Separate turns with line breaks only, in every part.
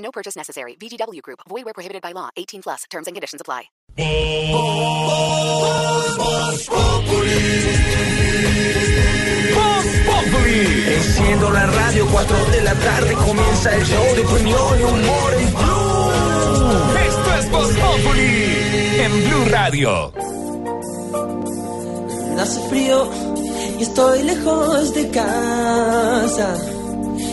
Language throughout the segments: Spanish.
No purchase necessary. VGW Group. Void where prohibited by law. 18 plus. Terms and conditions apply.
Enciendo la radio, 4 de la tarde comienza el show de opinión y humor en Blue.
Esto es Voz Populi en Blue Radio.
Hace frío y estoy lejos de casa.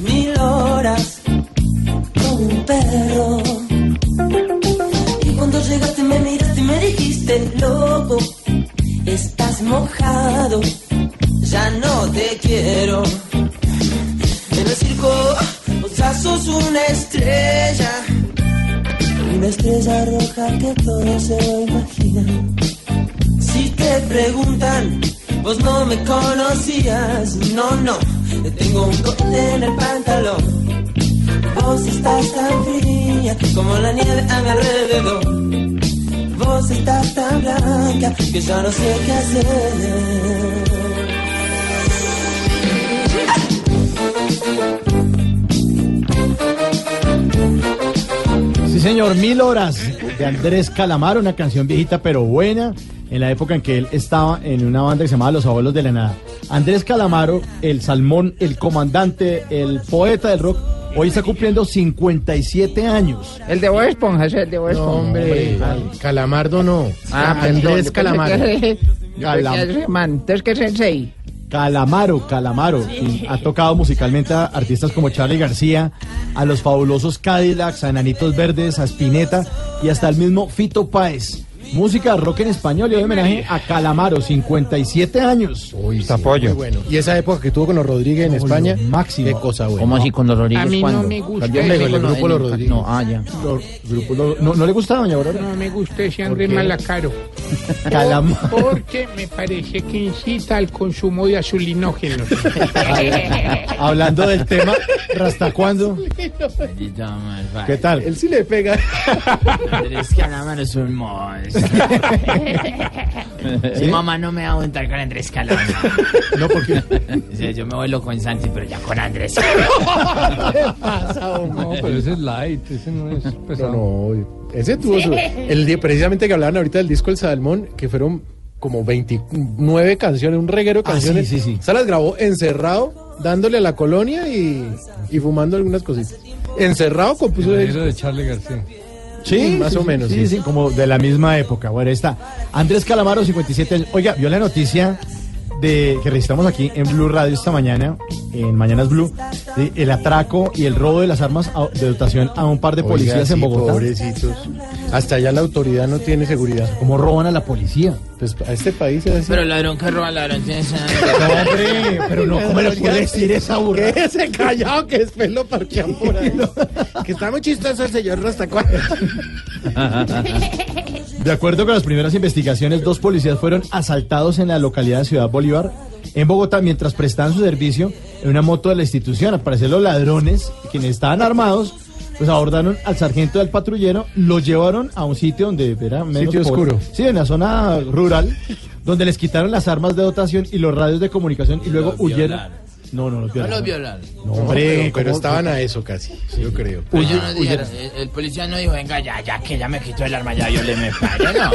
mil horas, como un perro. Y cuando llegaste me miraste y me dijiste, loco, estás mojado, ya no te quiero. En el circo, ya sos una estrella, una estrella roja que todo se lo imagina. Si te preguntan, vos no me conocías, no, no, tengo un cohete en el pantalón. Vos estás tan fría como la nieve a mi alrededor. Vos estás tan blanca que ya no sé qué hacer.
Sí, señor, Mil Horas de Andrés Calamaro, una canción viejita pero buena, en la época en que él estaba en una banda que se llamaba Los Abuelos de la Nada. Andrés Calamaro, el salmón, el comandante, el poeta del rock, hoy está cumpliendo 57 años.
El de Bob Esponja, es el de Bob Esponja.
Hombre, Calamardo no.
Ah,
Andrés Calamaro.
Entonces, ¿qué es Sensei?
Calamaro, Calamaro, quien ha tocado musicalmente a artistas como Charlie García, a los fabulosos Cadillacs, a Enanitos Verdes, a Spinetta y hasta el mismo Fito Páez. Música rock en español y hoy homenaje a Calamaro, 57 años.
Uy, sí, muy bueno. Y esa época que tuvo con los Rodríguez en España,
máximo.
qué cosa buena.
¿Cómo así con los Rodríguez?
A mí no me gusta ese
me el grupo Los Rodríguez.
No, ah, ya.
Los grupos lo- no, ¿No le gusta, doña Aurora?
No me gusta ese Andrés? Malacaro.
Calamaro.
Porque me parece que incita al consumo de azulinógenos.
Hablando del tema, ¿hasta cuándo? ¿Qué tal?
Él sí le pega.
Andrés Calamaro es un monstruo. Mi mamá no me va a juntar con Andrés Calamaro.
No, porque
Yo me vuelo con Santi, pero ya con Andrés.
No, pero ese es light, ese no es
No,
pesado.
no, ese tuvo su... El, día- precisamente que hablaban ahorita del disco El Salmón, que fueron como 29 canciones, un reguero de
Ah, sí,
canciones.
sí, sí.
Se las grabó encerrado, dándole a la colonia y, y fumando algunas cositas. Encerrado compuso...
El de. Charlie García.
Sí,
más o menos,
Sí,
sí.
sí, como de la misma época. Bueno, ahí está. Andrés Calamaro, 57 años. Oiga, vio la noticia de que registramos aquí en Blue Radio esta mañana, en Mañanas Blue, de el atraco y el robo de las armas a- de dotación a un par de
Oiga,
policías en
sí,
Bogotá.
Pobrecitos. Hasta allá la autoridad no tiene seguridad.
¿Cómo roban a la policía?
Pues a este país es así.
Pero ladrón que roba ladrón tiene esa-
hombre, pero no, ¿cómo le puede decir esa burra?
Quédese callado que después lo parchean por ahí. que está muy chistoso el señor Rastacuá.
De acuerdo con las primeras investigaciones, dos policías fueron asaltados en la localidad de Ciudad Bolívar, en Bogotá, mientras prestaban su servicio en una moto de la institución. Al parecer, los ladrones, quienes estaban armados, pues abordaron al sargento del patrullero, lo llevaron a un sitio donde era menos
Sitio
pobre.
oscuro.
Sí, en la zona rural, donde les quitaron las armas de dotación y los radios de comunicación y luego huyeron. No, no los
No
violaron.
los violaron.
No,
Hombre, pero, pero
¿cómo-
estaban a eso casi, yo creo.
Pero ellos no dijeron, el, el policía no dijo, venga, ya, ya que ya me quitó el arma, ya yo le me fallo, no.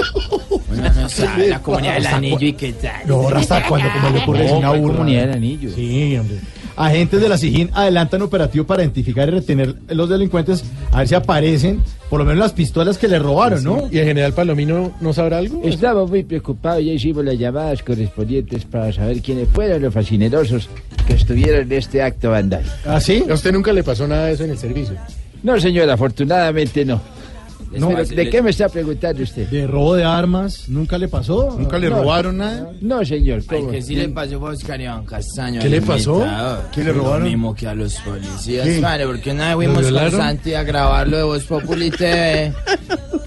Uno no sabe la comunidad del anillo y qué tal.
No, hasta cuando como le ocurre
No,
una
¿cuál
burra.
comunidad del anillo?
Sí, hombre. Agentes de la SIGIN adelantan operativo para identificar y retener los delincuentes, a ver si aparecen, por lo menos las pistolas que le robaron, ¿no?
¿Y el general Palomino no sabrá algo?
Estamos muy preocupados, ya hicimos las llamadas correspondientes para saber quiénes fueron los fascinerosos que estuvieron en este acto vandal.
¿Ah, sí?
A usted nunca le pasó nada de eso en el servicio.
No, señor, afortunadamente no.
No,
¿De qué me está preguntando usted?
¿De robo de armas? ¿Nunca le pasó?
¿Nunca le
No.
robaron nada?
No, señor.
Ay, que sí le pasó a Oscar Iván Castaño.
¿Qué
el
le pasó?
¿Qué le robaron?
Lo mismo que a los policías.
¿Qué?
Vale, porque una vez fuimos con? Santi a grabarlo de Voz Populi TV.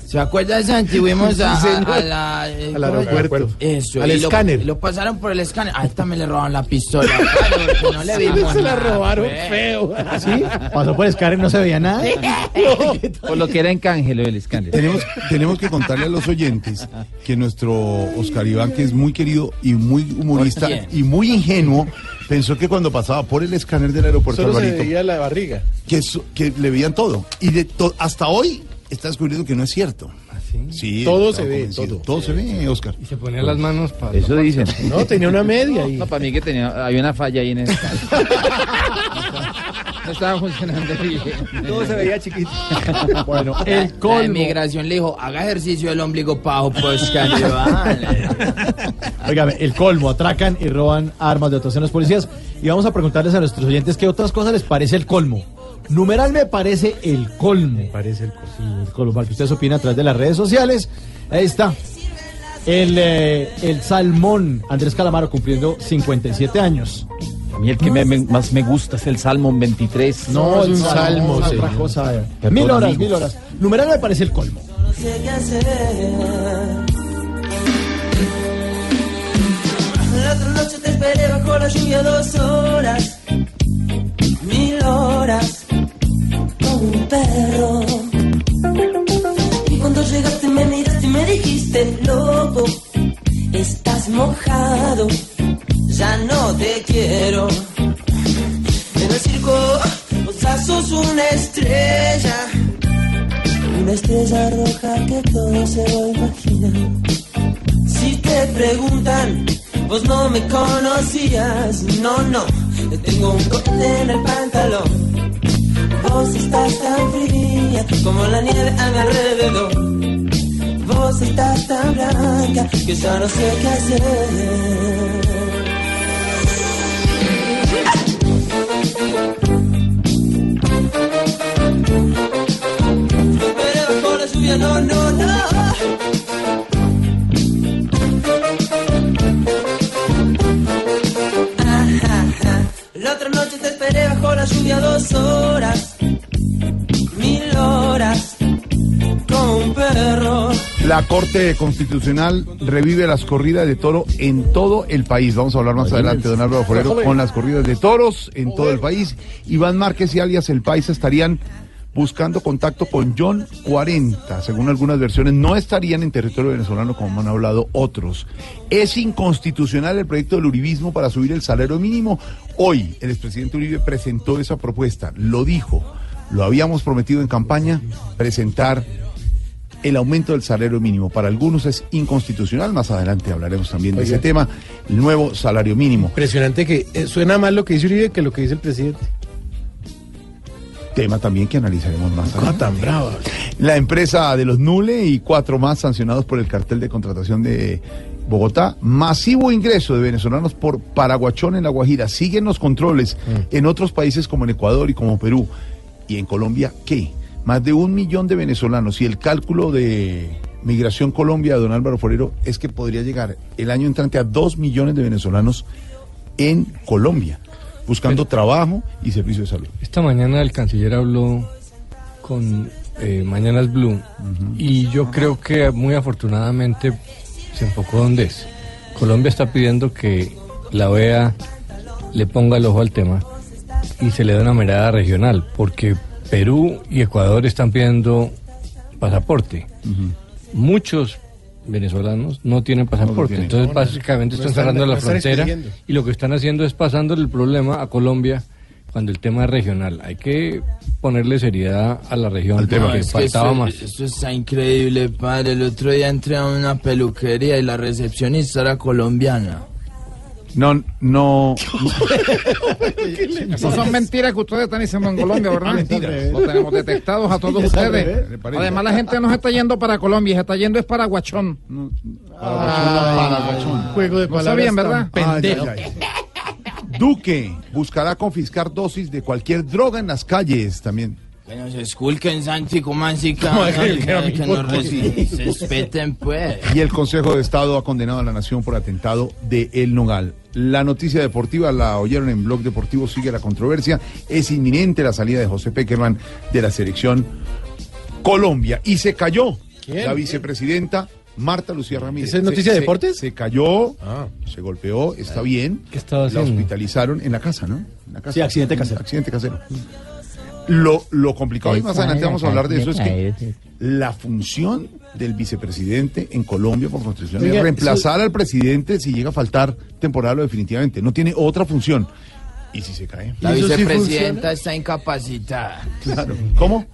¿Se acuerda de Santi? Fuimos a, a- a la... eh,
Al aeropuerto.
Eso.
Al
y lo-
escáner.
Lo, pasaron por el escáner. A él también le robaron la pistola. Claro, no le vimos
Se la
nada,
robaron
pues.
feo.
¿Sí? Pasó por escáner y no se veía nada.
Por lo que era en canje lo del escándalo.
Tenemos, tenemos que contarle a los oyentes que nuestro Oscar Iván, que es muy querido y muy humorista y muy ingenuo, pensó que cuando pasaba por el escáner del aeropuerto
Solo se
Alvarito,
veía la barriga.
que, eso- que le veían todo. Y de to- hasta hoy está descubriendo que no es cierto. Sí,
Todo se ve, todo.
Todo se ve, Oscar.
Y se ponía las manos para...
Eso dicen.
No, tenía una media y
No, para mí que tenía, había una falla ahí en el. No estaba funcionando bien.
Todo se veía chiquito. Bueno, el
La
colmo.
inmigración le dijo, haga ejercicio del ombligo pajo, pues, Iván.
Óigame, el colmo, atracan y roban armas de otros los policías. Y vamos a preguntarles a nuestros oyentes qué otras cosas les parece el colmo. Numeral me parece el colmo.
parece el colmo.
El colmo, para que ustedes opinen a través de las redes sociales. Ahí está. El, eh, el salmón, Andrés Calamaro cumpliendo 57 años.
A mí el que me- me- más me gusta es el Salmon 23.
No, es un salmo,
es
señor.
otra cosa.
Perdón,
Mil horas, mil horas. Numeral me parece el colmo.
no sé qué hacer. La otra noche te esperé bajo la lluvia dos horas, mil horas, como un perro. Y cuando llegaste me miraste y me dijiste, loco, estás mojado, ya no te quiero. En el circo, vos sos una estrella. Una estrella roja que todo se va a imaginar. Si te preguntan, vos no me conocías. No, no, te tengo un cohete en el pantalón. Vos estás tan fría como la nieve a mi alrededor. Vos estás tan blanca que ya no sé qué hacer. Pero bajo la lluvia, no, no, no. Bajo la lluvia dos horas, mil horas, como un perro.
La Corte Constitucional revive las corridas de toro en todo el país. Vamos a hablar más adelante, don Álvaro Forero, con las corridas de toros en todo el país. Iván Márquez y alias El País estarían buscando contacto con John 40. Según algunas versiones, no estarían en territorio venezolano como han hablado otros. Es inconstitucional el proyecto del uribismo para subir el salario mínimo. Hoy el expresidente Uribe presentó esa propuesta, lo dijo, lo habíamos prometido en campaña, presentar el aumento del salario mínimo. Para algunos es inconstitucional, más adelante hablaremos también de ese tema, el nuevo salario mínimo.
Impresionante que eh, suena más lo que dice Uribe que lo que dice el presidente.
Tema también que analizaremos más adelante.
tan brava.
La empresa de los Nule y cuatro más sancionados por el cartel de contratación de Bogotá. Masivo ingreso de venezolanos por Paraguachón en La Guajira. Siguen los controles en otros países como en Ecuador y como Perú. ¿Y en Colombia qué? Más de un millón de venezolanos. Y el cálculo de Migración Colombia de don Álvaro Forero es que podría llegar el año entrante a dos millones de venezolanos en Colombia, buscando trabajo y servicio de salud.
Esta mañana el canciller habló con eh, Mañanas Blue y yo creo que muy afortunadamente se enfocó donde es. Colombia está pidiendo que la OEA le ponga el ojo al tema y se le dé una mirada regional, porque Perú y Ecuador están pidiendo pasaporte. Muchos venezolanos no tienen pasaporte,
tienen.
entonces
No,
básicamente
No
están cerrando la frontera y lo que están haciendo es pasándole el problema a Colombia cuando el tema es regional. Hay que ponerle seriedad a la región
Al tema.
porque
es que
faltaba más.
esto está increíble, padre. El otro día entré a una peluquería y la recepcionista era colombiana.
No, no.
Esas son mentiras que ustedes están diciendo en Colombia, ¿verdad?
Mentiras.
Lo tenemos detectados a todos ustedes. Además, la gente no se está yendo para Colombia, se está yendo es para Guachón.
Juego de
No
palabras.
sabían, ¿verdad?
pendejo.
Ay, ay, ay. Duque buscará confiscar dosis de cualquier droga en las calles también.
Que nos esculquen, Santi, como así,
No,
cabrón,
que- que
que nos respeten, pues.
Y el Consejo de Estado ha condenado a la nación por atentado de El Nogal. La noticia deportiva la oyeron en Blog Deportivo, sigue la controversia. Es inminente la salida de José Peckerman de la selección Colombia. Y se cayó
¿Quién?
la vicepresidenta Marta Lucía Ramírez.
¿Esa es noticia
Se-
de deportes?
Se, se cayó,
Ah.
se golpeó, está bien.
¿Qué estaba
La
haciendo?
hospitalizaron en la casa, ¿no? En la casa.
Sí, accidente casero.
Accidente casero. Lo, lo complicado, y más adelante vamos a hablar de eso, es que la función del vicepresidente en Colombia por constitución es reemplazar al presidente si llega a faltar temporal o definitivamente. No tiene otra función. ¿Y si se cae?
La
¿Y eso sí
vicepresidenta está incapacitada.
Claro. ¿Cómo?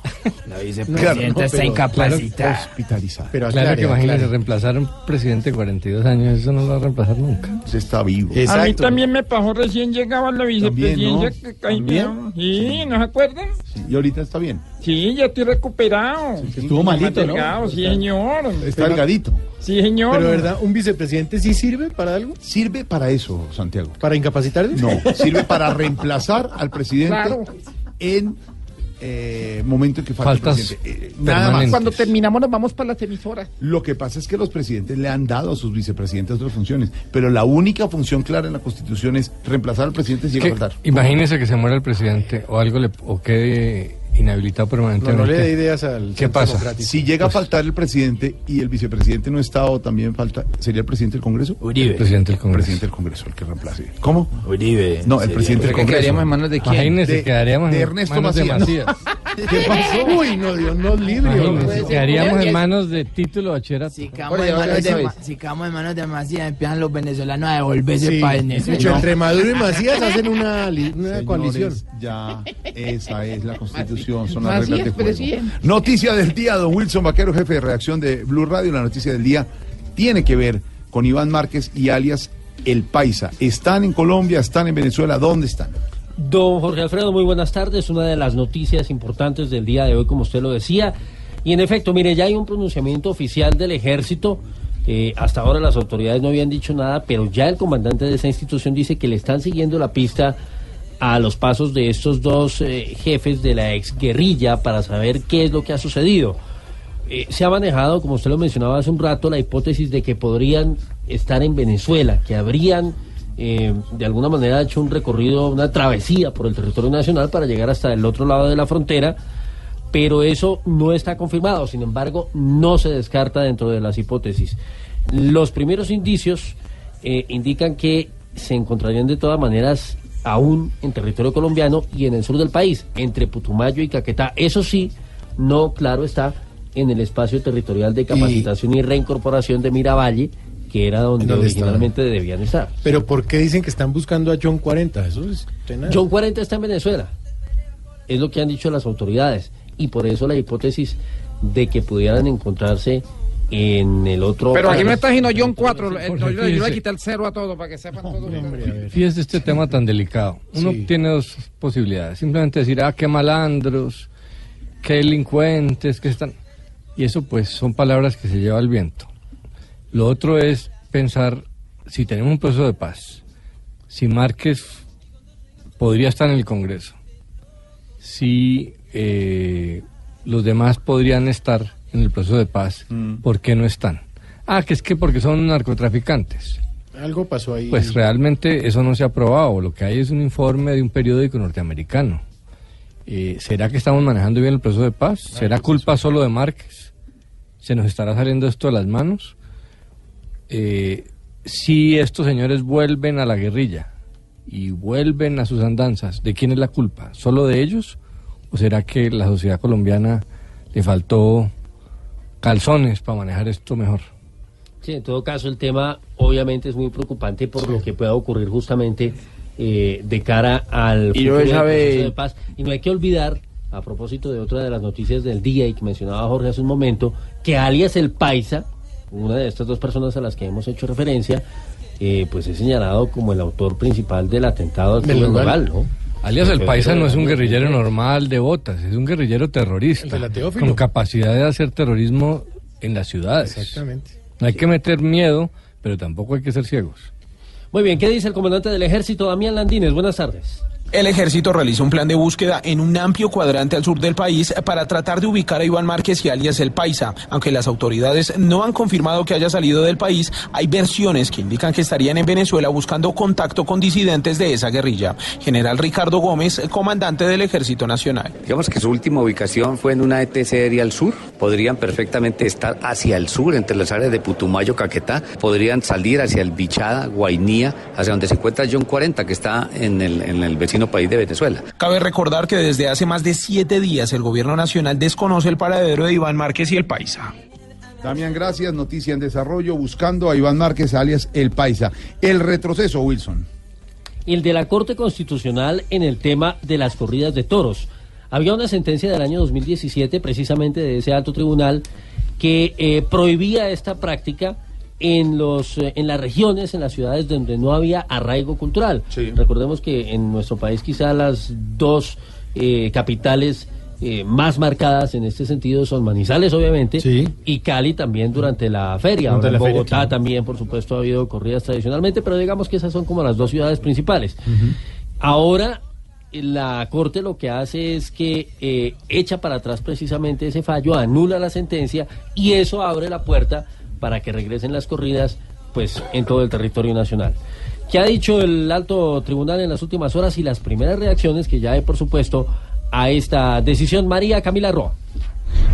La vicepresidenta
Claro, no,
está incapacitada.
Hospitalizada.
Pero
Claro
aclare,
que imagínese,
aclare.
reemplazar a un presidente de 42 años, eso no lo va a reemplazar nunca.
Se está vivo.
A mí también me pasó recién llegaba la vicepresidencia.
¿no?
que caí-
¿También?
Sí, ¿no se acuerdan?
Sí, Y ahorita está bien.
Sí, ya estoy recuperado.
Estuvo malito, ¿no?
Delgado, sí, señor.
Está delgadito.
Sí, señor.
Pero, ¿verdad? ¿Un vicepresidente sí sirve para algo?
¿Sirve para eso, Santiago?
¿Para incapacitar?
No, sirve para reemplazar al presidente
Claro.
en eh, momento en que falta
Faltas
el presidente. Eh, nada más.
Cuando terminamos nos vamos para las emisoras.
Lo que pasa es que los presidentes le han dado a sus vicepresidentes otras funciones, pero la única función clara en la Constitución es reemplazar al presidente si llega a
Que-
faltar.
imagínese que se muera el presidente o algo le, o quede inhabilitado
No,
permanentemente.
no le dé ideas al
¿Qué pasa?
Si llega a faltar el presidente y el vicepresidente no está o también falta, ¿sería el presidente del Congreso?
Uribe.
Presidente del
El
Congreso.
presidente del Congreso, el que reemplace. ¿Cómo?
Uribe.
No, el presidente del
¿Pero qué
Congreso.
quedaríamos en manos de quién?
Imagínese,
De-
quedaríamos
de Ernesto
manos de
Macías.
Macías.
¿Qué pasó? Uy, no, Dios nos libre. Hombre.
quedaríamos en manos de título bachillerato.
Si quedamos,
Oye,
en manos de, si en manos de Macías, empiezan los venezolanos a devolverse
Sí,
para
hecho, entre Maduro y Macías hacen una, una
Señores,
coalición.
Ya, esa es la constitución, son las reglas de juego.
presidente.
Noticia del día, don Wilson Vaquero, jefe de redacción de Blue Radio. La noticia del día tiene que ver con Iván Márquez y alias El Paisa. ¿Están en Colombia? ¿Están en Venezuela? ¿Dónde están?
Don Jorge Alfredo, muy buenas tardes. Una de las noticias importantes del día de hoy, como usted lo decía. Y en efecto, mire, ya hay un pronunciamiento oficial del ejército. Eh, hasta ahora las autoridades no habían dicho nada, pero ya el comandante de esa institución dice que le están siguiendo la pista a los pasos de estos dos eh, jefes de la exguerrilla para saber qué es lo que ha sucedido. Eh, se ha manejado, como usted lo mencionaba hace un rato, la hipótesis de que podrían estar en Venezuela, que habrían eh, de alguna manera hecho un recorrido, una travesía por el territorio nacional para llegar hasta el otro lado de la frontera, pero eso no está confirmado, sin embargo, no se descarta dentro de las hipótesis. Los primeros indicios indican que se encontrarían de todas maneras aún en territorio colombiano y en el sur del país, entre Putumayo y Caquetá. Eso sí, no, claro está, en el espacio territorial de capacitación y, reincorporación de Miravalle, que era donde originalmente debían estar.
Pero ¿por qué dicen que están buscando a John 40? Eso es tenaz.
John 40 está en Venezuela. Es lo que han dicho las autoridades. Y por eso la hipótesis de que pudieran encontrarse en el otro.
Pero aquí no está
sino
John 4.
Jorge,
Yo, yo le quité el cero a todo para que sepan todo.
Fíjese este tema tan delicado. Uno
Sí.
tiene dos posibilidades. Simplemente decir, ah, qué malandros, qué delincuentes, que están... Y eso pues son palabras que se lleva al viento. Lo otro es pensar, si tenemos un proceso de paz, si Márquez podría estar en el Congreso, si eh, los demás podrían estar en el proceso de paz, ¿por qué no están? Ah, que es que porque son narcotraficantes.
Algo pasó ahí.
Pues realmente eso no se ha probado. Lo que hay es un informe de un periódico norteamericano. Eh, ¿Será que estamos manejando bien el proceso de paz? ¿Será culpa solo de Márquez? ¿Se nos estará saliendo esto de las manos? Eh, si estos señores vuelven a la guerrilla y vuelven a sus andanzas, ¿de quién es la culpa? ¿Solo de ellos? ¿O será que la sociedad colombiana le faltó calzones para manejar esto mejor?
Sí, en todo caso, el tema obviamente es muy preocupante por lo que pueda ocurrir justamente eh, de cara al
Y
futuro
sabe-
de paz. Y no hay que olvidar, a propósito de otra de las noticias del día y que mencionaba Jorge hace un momento, que alias el Paisa, una de estas dos personas a las que hemos hecho referencia, eh, pues es señalado como el autor principal del atentado al. Rural, ¿no?
Alias el Paisa no es un guerrillero normal de botas, es un guerrillero terrorista, con capacidad de hacer terrorismo en las ciudades.
Exactamente.
No hay que meter miedo, pero tampoco hay que ser ciegos.
Muy bien, ¿qué dice el comandante del ejército, Damián Landines? Buenas tardes.
El ejército realiza un plan de búsqueda en un amplio cuadrante al sur del país para tratar de ubicar a Iván Márquez y alias El Paisa. Aunque las autoridades no han confirmado que haya salido del país, hay versiones que indican que estarían en Venezuela buscando contacto con disidentes de esa guerrilla. General Ricardo Gómez, comandante del Ejército Nacional.
Digamos que su última ubicación fue en una ETC aérea al sur. Podrían perfectamente estar hacia el sur, entre las áreas de Putumayo, Caquetá. Podrían salir hacia el Bichada, Guainía, hacia donde se encuentra John 40, que está en el, en el vecino país de Venezuela.
Cabe recordar que desde hace más de siete días el gobierno nacional desconoce el paradero de Iván Márquez y El Paisa.
Damián, gracias. Noticia en desarrollo buscando a Iván Márquez, alias El Paisa. El retroceso, Wilson.
el de la Corte Constitucional en el tema de las corridas de toros. Había una sentencia del año 2017, precisamente de ese alto tribunal, que eh, prohibía esta práctica en los eh, en las regiones, en las ciudades donde no había arraigo cultural. Recordemos que en nuestro país quizá las dos eh, capitales eh, más marcadas en este sentido son Manizales, obviamente, y Cali también durante la feria.
Durante
Ahora
feria,
Bogotá
claro.
también, por supuesto, ha habido corridas tradicionalmente, pero digamos que esas son como las dos ciudades principales. Ahora la Corte lo que hace es que eh, echa para atrás precisamente ese fallo, anula la sentencia y eso abre la puerta para que regresen las corridas pues en todo el territorio nacional. ¿Qué ha dicho el alto tribunal en las últimas horas y las primeras reacciones que ya hay, por supuesto, a esta decisión? María Camila Roa.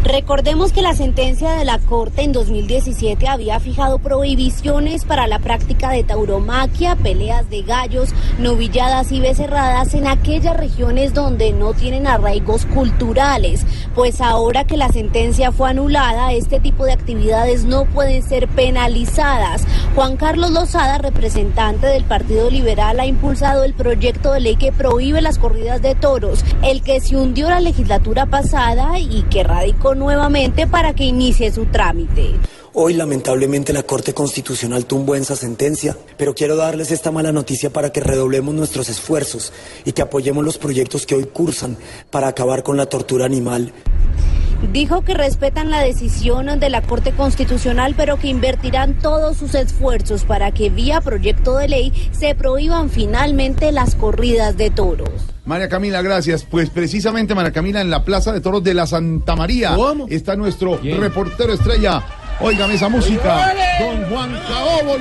Recordemos que la sentencia de la Corte en 2017 había fijado prohibiciones para la práctica de tauromaquia, peleas de gallos, novilladas y becerradas en aquellas regiones donde no tienen arraigos culturales. Pues ahora que la sentencia fue anulada, este tipo de actividades no pueden ser penalizadas. Juan Carlos Lozada, representante del Partido Liberal, ha impulsado el proyecto de ley que prohíbe las corridas de toros, el que se hundió la legislatura pasada y que nuevamente para que inicie su trámite.
Hoy lamentablemente la Corte Constitucional tumbó esa sentencia, pero quiero darles esta mala noticia para que redoblemos nuestros esfuerzos y que apoyemos los proyectos que hoy cursan para acabar con la tortura animal.
Dijo que respetan la decisión de la Corte Constitucional, pero que invertirán todos sus esfuerzos para que vía proyecto de ley se prohíban finalmente las corridas de toros.
María Camila, gracias. Pues precisamente, María Camila, en la Plaza de Toros de la Santa María está nuestro reportero estrella. Óigame esa música. Don Juan Caobo.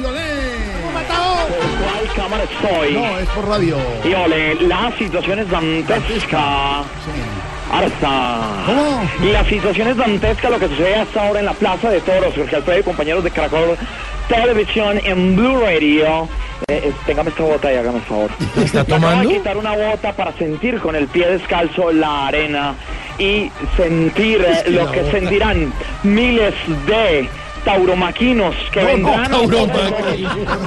¿Cuál cámara estoy?
No, es por radio.
Y ole, la situación es dantesca. Ahora está. ¿Cómo? La situación es dantesca, lo que sucede hasta ahora en la Plaza de Toros, Jorge Alfredo y compañeros de Caracol Televisión en Blue Radio. Eh, eh, téngame esta bota y hágame el favor.
¿Está
Me acabo de
tomando?
quitar una bota para sentir con el pie descalzo la arena y sentir eh, lo que sentirán miles de tauromaquinos que
No, no,
vendrán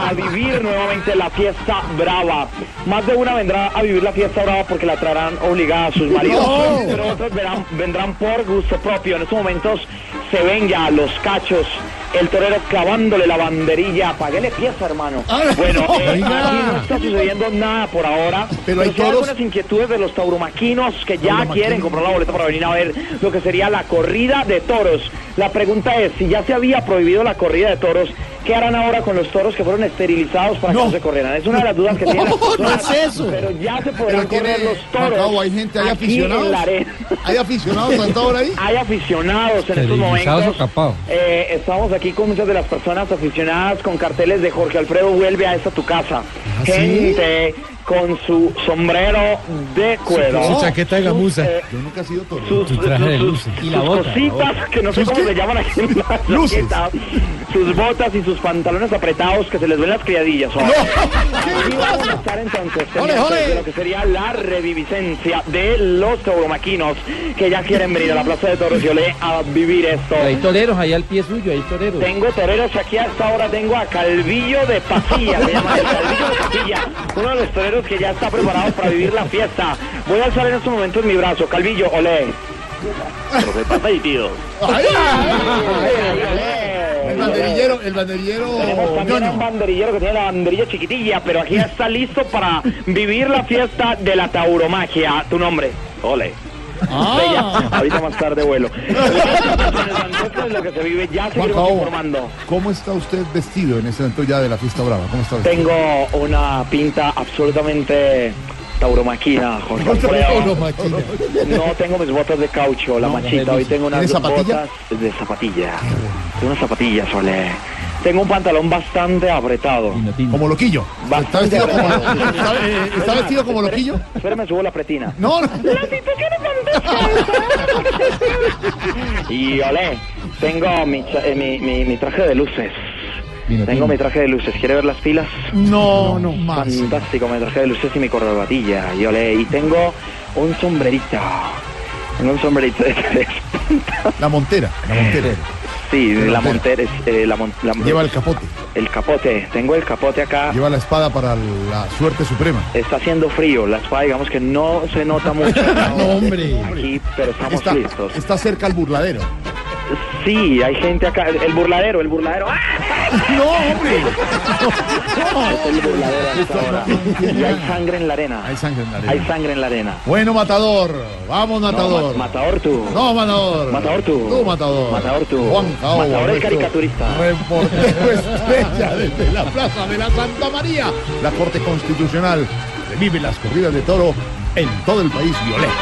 a vivir nuevamente la fiesta brava. Más de una vendrá a vivir la fiesta brava porque la traerán obligada a sus maridos,
No.
pero otros verán- vendrán por gusto propio. En estos momentos se ven ya los cachos, el torero clavándole la banderilla. Apaguele pieza, hermano. Bueno, eh,
Oiga.
aquí no está sucediendo nada por ahora.
Pero hay
hay
toros.
algunas inquietudes de los tauromaquinos que ya
Tauromaquinos.
quieren comprar la boleta para venir a ver lo que sería la corrida de toros. La pregunta es, si ya se había prohibido la corrida de toros, ¿qué harán ahora con los toros que fueron esterilizados para que no se corrieran? Es una de las dudas que tienen
No, no es eso.
Pero ya se podrán correr los toros.
Hay gente, hay
aquí
aficionados.
en la arena.
¿Hay aficionados ahí?
Hay aficionados en estos momentos. Eh, estamos aquí con muchas de las personas aficionadas con carteles de Jorge Alfredo vuelve a esta tu casa.
¿Ah, sí?
Con su sombrero de cuero.
Su chaqueta de gamuza.
eh,
Yo nunca he sido
sus,
Tu traje de
sus-
luces.
sus
Y la bota,
cositas
la
que no sé
¿Sus
cómo
qué?
se llaman aquí en la
Luces.
chaqueta, sus botas y sus pantalones apretados que se les ven las criadillas. ¿o? Aquí vamos a estar entonces
¡Ole,
pendientes
ole!
de lo que sería la reviviscencia de los tauromaquinos que ya quieren venir a la Plaza de Toros y Olé a vivir esto.
Hay toreros ahí al pie suyo, hay toreros.
Tengo toreros aquí hasta ahora, tengo a Calvillo de Pasilla, se llama el Calvillo de Pasilla, uno de los toreros que ya está preparado para vivir la fiesta. Voy a alzar en estos momentos mi brazo, Calvillo, olé. Profe Pata y tío.
Ay, El banderillero, el banderillero.
Tenemos también un banderillero que tiene la banderilla chiquitilla, pero aquí ya está listo para vivir la fiesta de la tauromagia. Tu nombre. Ole.
Ah.
Ahorita más tarde vuelo. Es lo que se vive, ya
Jaobo,
informando.
¿cómo está usted vestido en este evento ya de la fiesta brava? ¿Cómo está vestido?
Tengo una pinta absolutamente tauromaquina, Jorge Alfredo. No tengo mis botas de caucho, la
No,
machita. Hoy tengo unas botas de zapatilla. Tengo unas zapatillas, ole. Tengo un pantalón bastante apretado.
Como loquillo. ¿Está
Bastante
vestido como, está, eh, está vestido como loquillo?
Espérame, subo la pretina.
No, no.
Y olé, tengo mi, eh, mi, mi, mi traje de luces. Tengo mi traje de luces. ¿Quiere ver las pilas?
No, no, más.
Fantástico, mi traje de luces y mi corbatilla. Y olé, y tengo un sombrerito. Tengo un sombrerito de tres.
La montera, la montera.
Sí,
La montera.
eh, la, la-
Lleva el capote.
el capote. Tengo el capote acá.
Lleva la espada para la suerte suprema.
Está haciendo frío. La espada, digamos que no se nota mucho.
No, hombre.
Aquí, pero estamos
Está,
listos.
está cerca al burladero.
Sí, hay gente acá. El, el burladero, el burladero. ¡Ah!
No, hombre.
Es el burladero hasta ahora. Y hay sangre en la arena.
Hay sangre en la arena.
Hay sangre en la arena.
Bueno, matador. Vamos, matador.
No, ma- matador tú.
No, matador.
Matador tú.
Tú, matador.
Matador tú.
Juan
Matador el caricaturista.
Reportero estrella desde la Plaza de la Santa María. La Corte Constitucional revive las corridas de toro en todo el país violeta.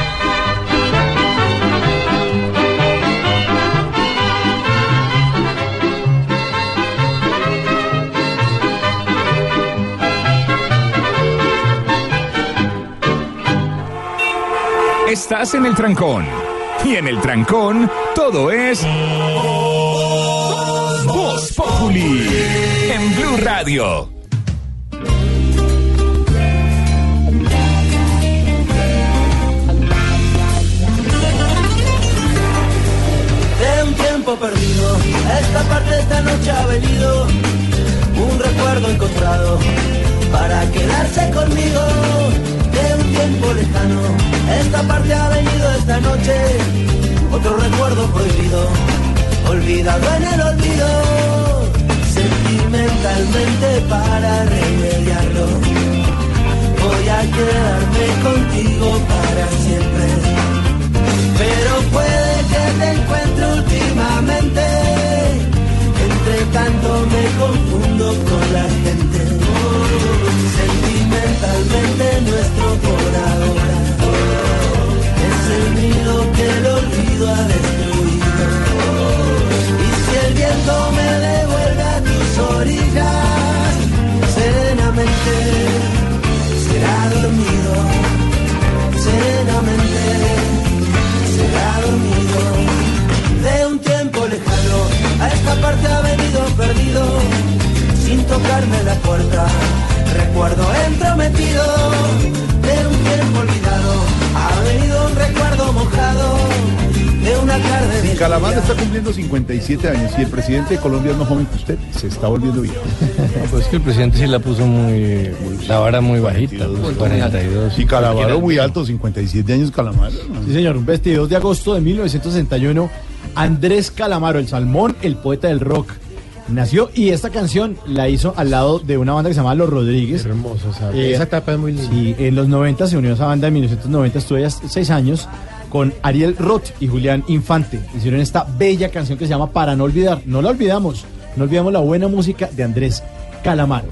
Estás en el trancón. Y en el trancón, todo es. Voz Populi. En Blue Radio.
de un tiempo perdido. Esta parte de esta noche ha venido un recuerdo encontrado para quedarse conmigo. Tiempo lejano, esta parte ha venido esta noche otro recuerdo prohibido, olvidado en el olvido. Sentimentalmente para remediarlo, voy a quedarme contigo para siempre pero puede que te encuentre últimamente. Entre tanto me confundo con la gente. Sentimentalmente nuestro por ahora. Es el nido que el olvido ha destruido. Y si el viento me devuelve a tus orillas, serenamente será dormido, serenamente será dormido. De un tiempo lejano a esta parte ha venido perdido sin tocarme la puerta recuerdo entrometido de un tiempo olvidado ha venido un recuerdo mojado de una tarde de
Calamar está cumpliendo 57 años y el presidente de Colombia es más joven que usted. Se está volviendo viejo.
Pues que el presidente sí la puso muy. La vara muy bajita, pues, 42.
Y Calamaro muy alto, 57 años Calamaro.
Sí, señor, un 22 de agosto de 1961, Andrés Calamaro, el salmón, el poeta del rock, nació y esta canción la hizo al lado de una banda que se llama Los Rodríguez.
Hermoso, sea,
Eh,
esa etapa es muy linda.
Sí, en los 90 se unió a esa banda, en 1990 estuve ya seis años con Ariel Roth y Julián Infante. Hicieron esta bella canción que se llama Para no olvidar. No la olvidamos, no olvidamos la buena música de Andrés Calamaro.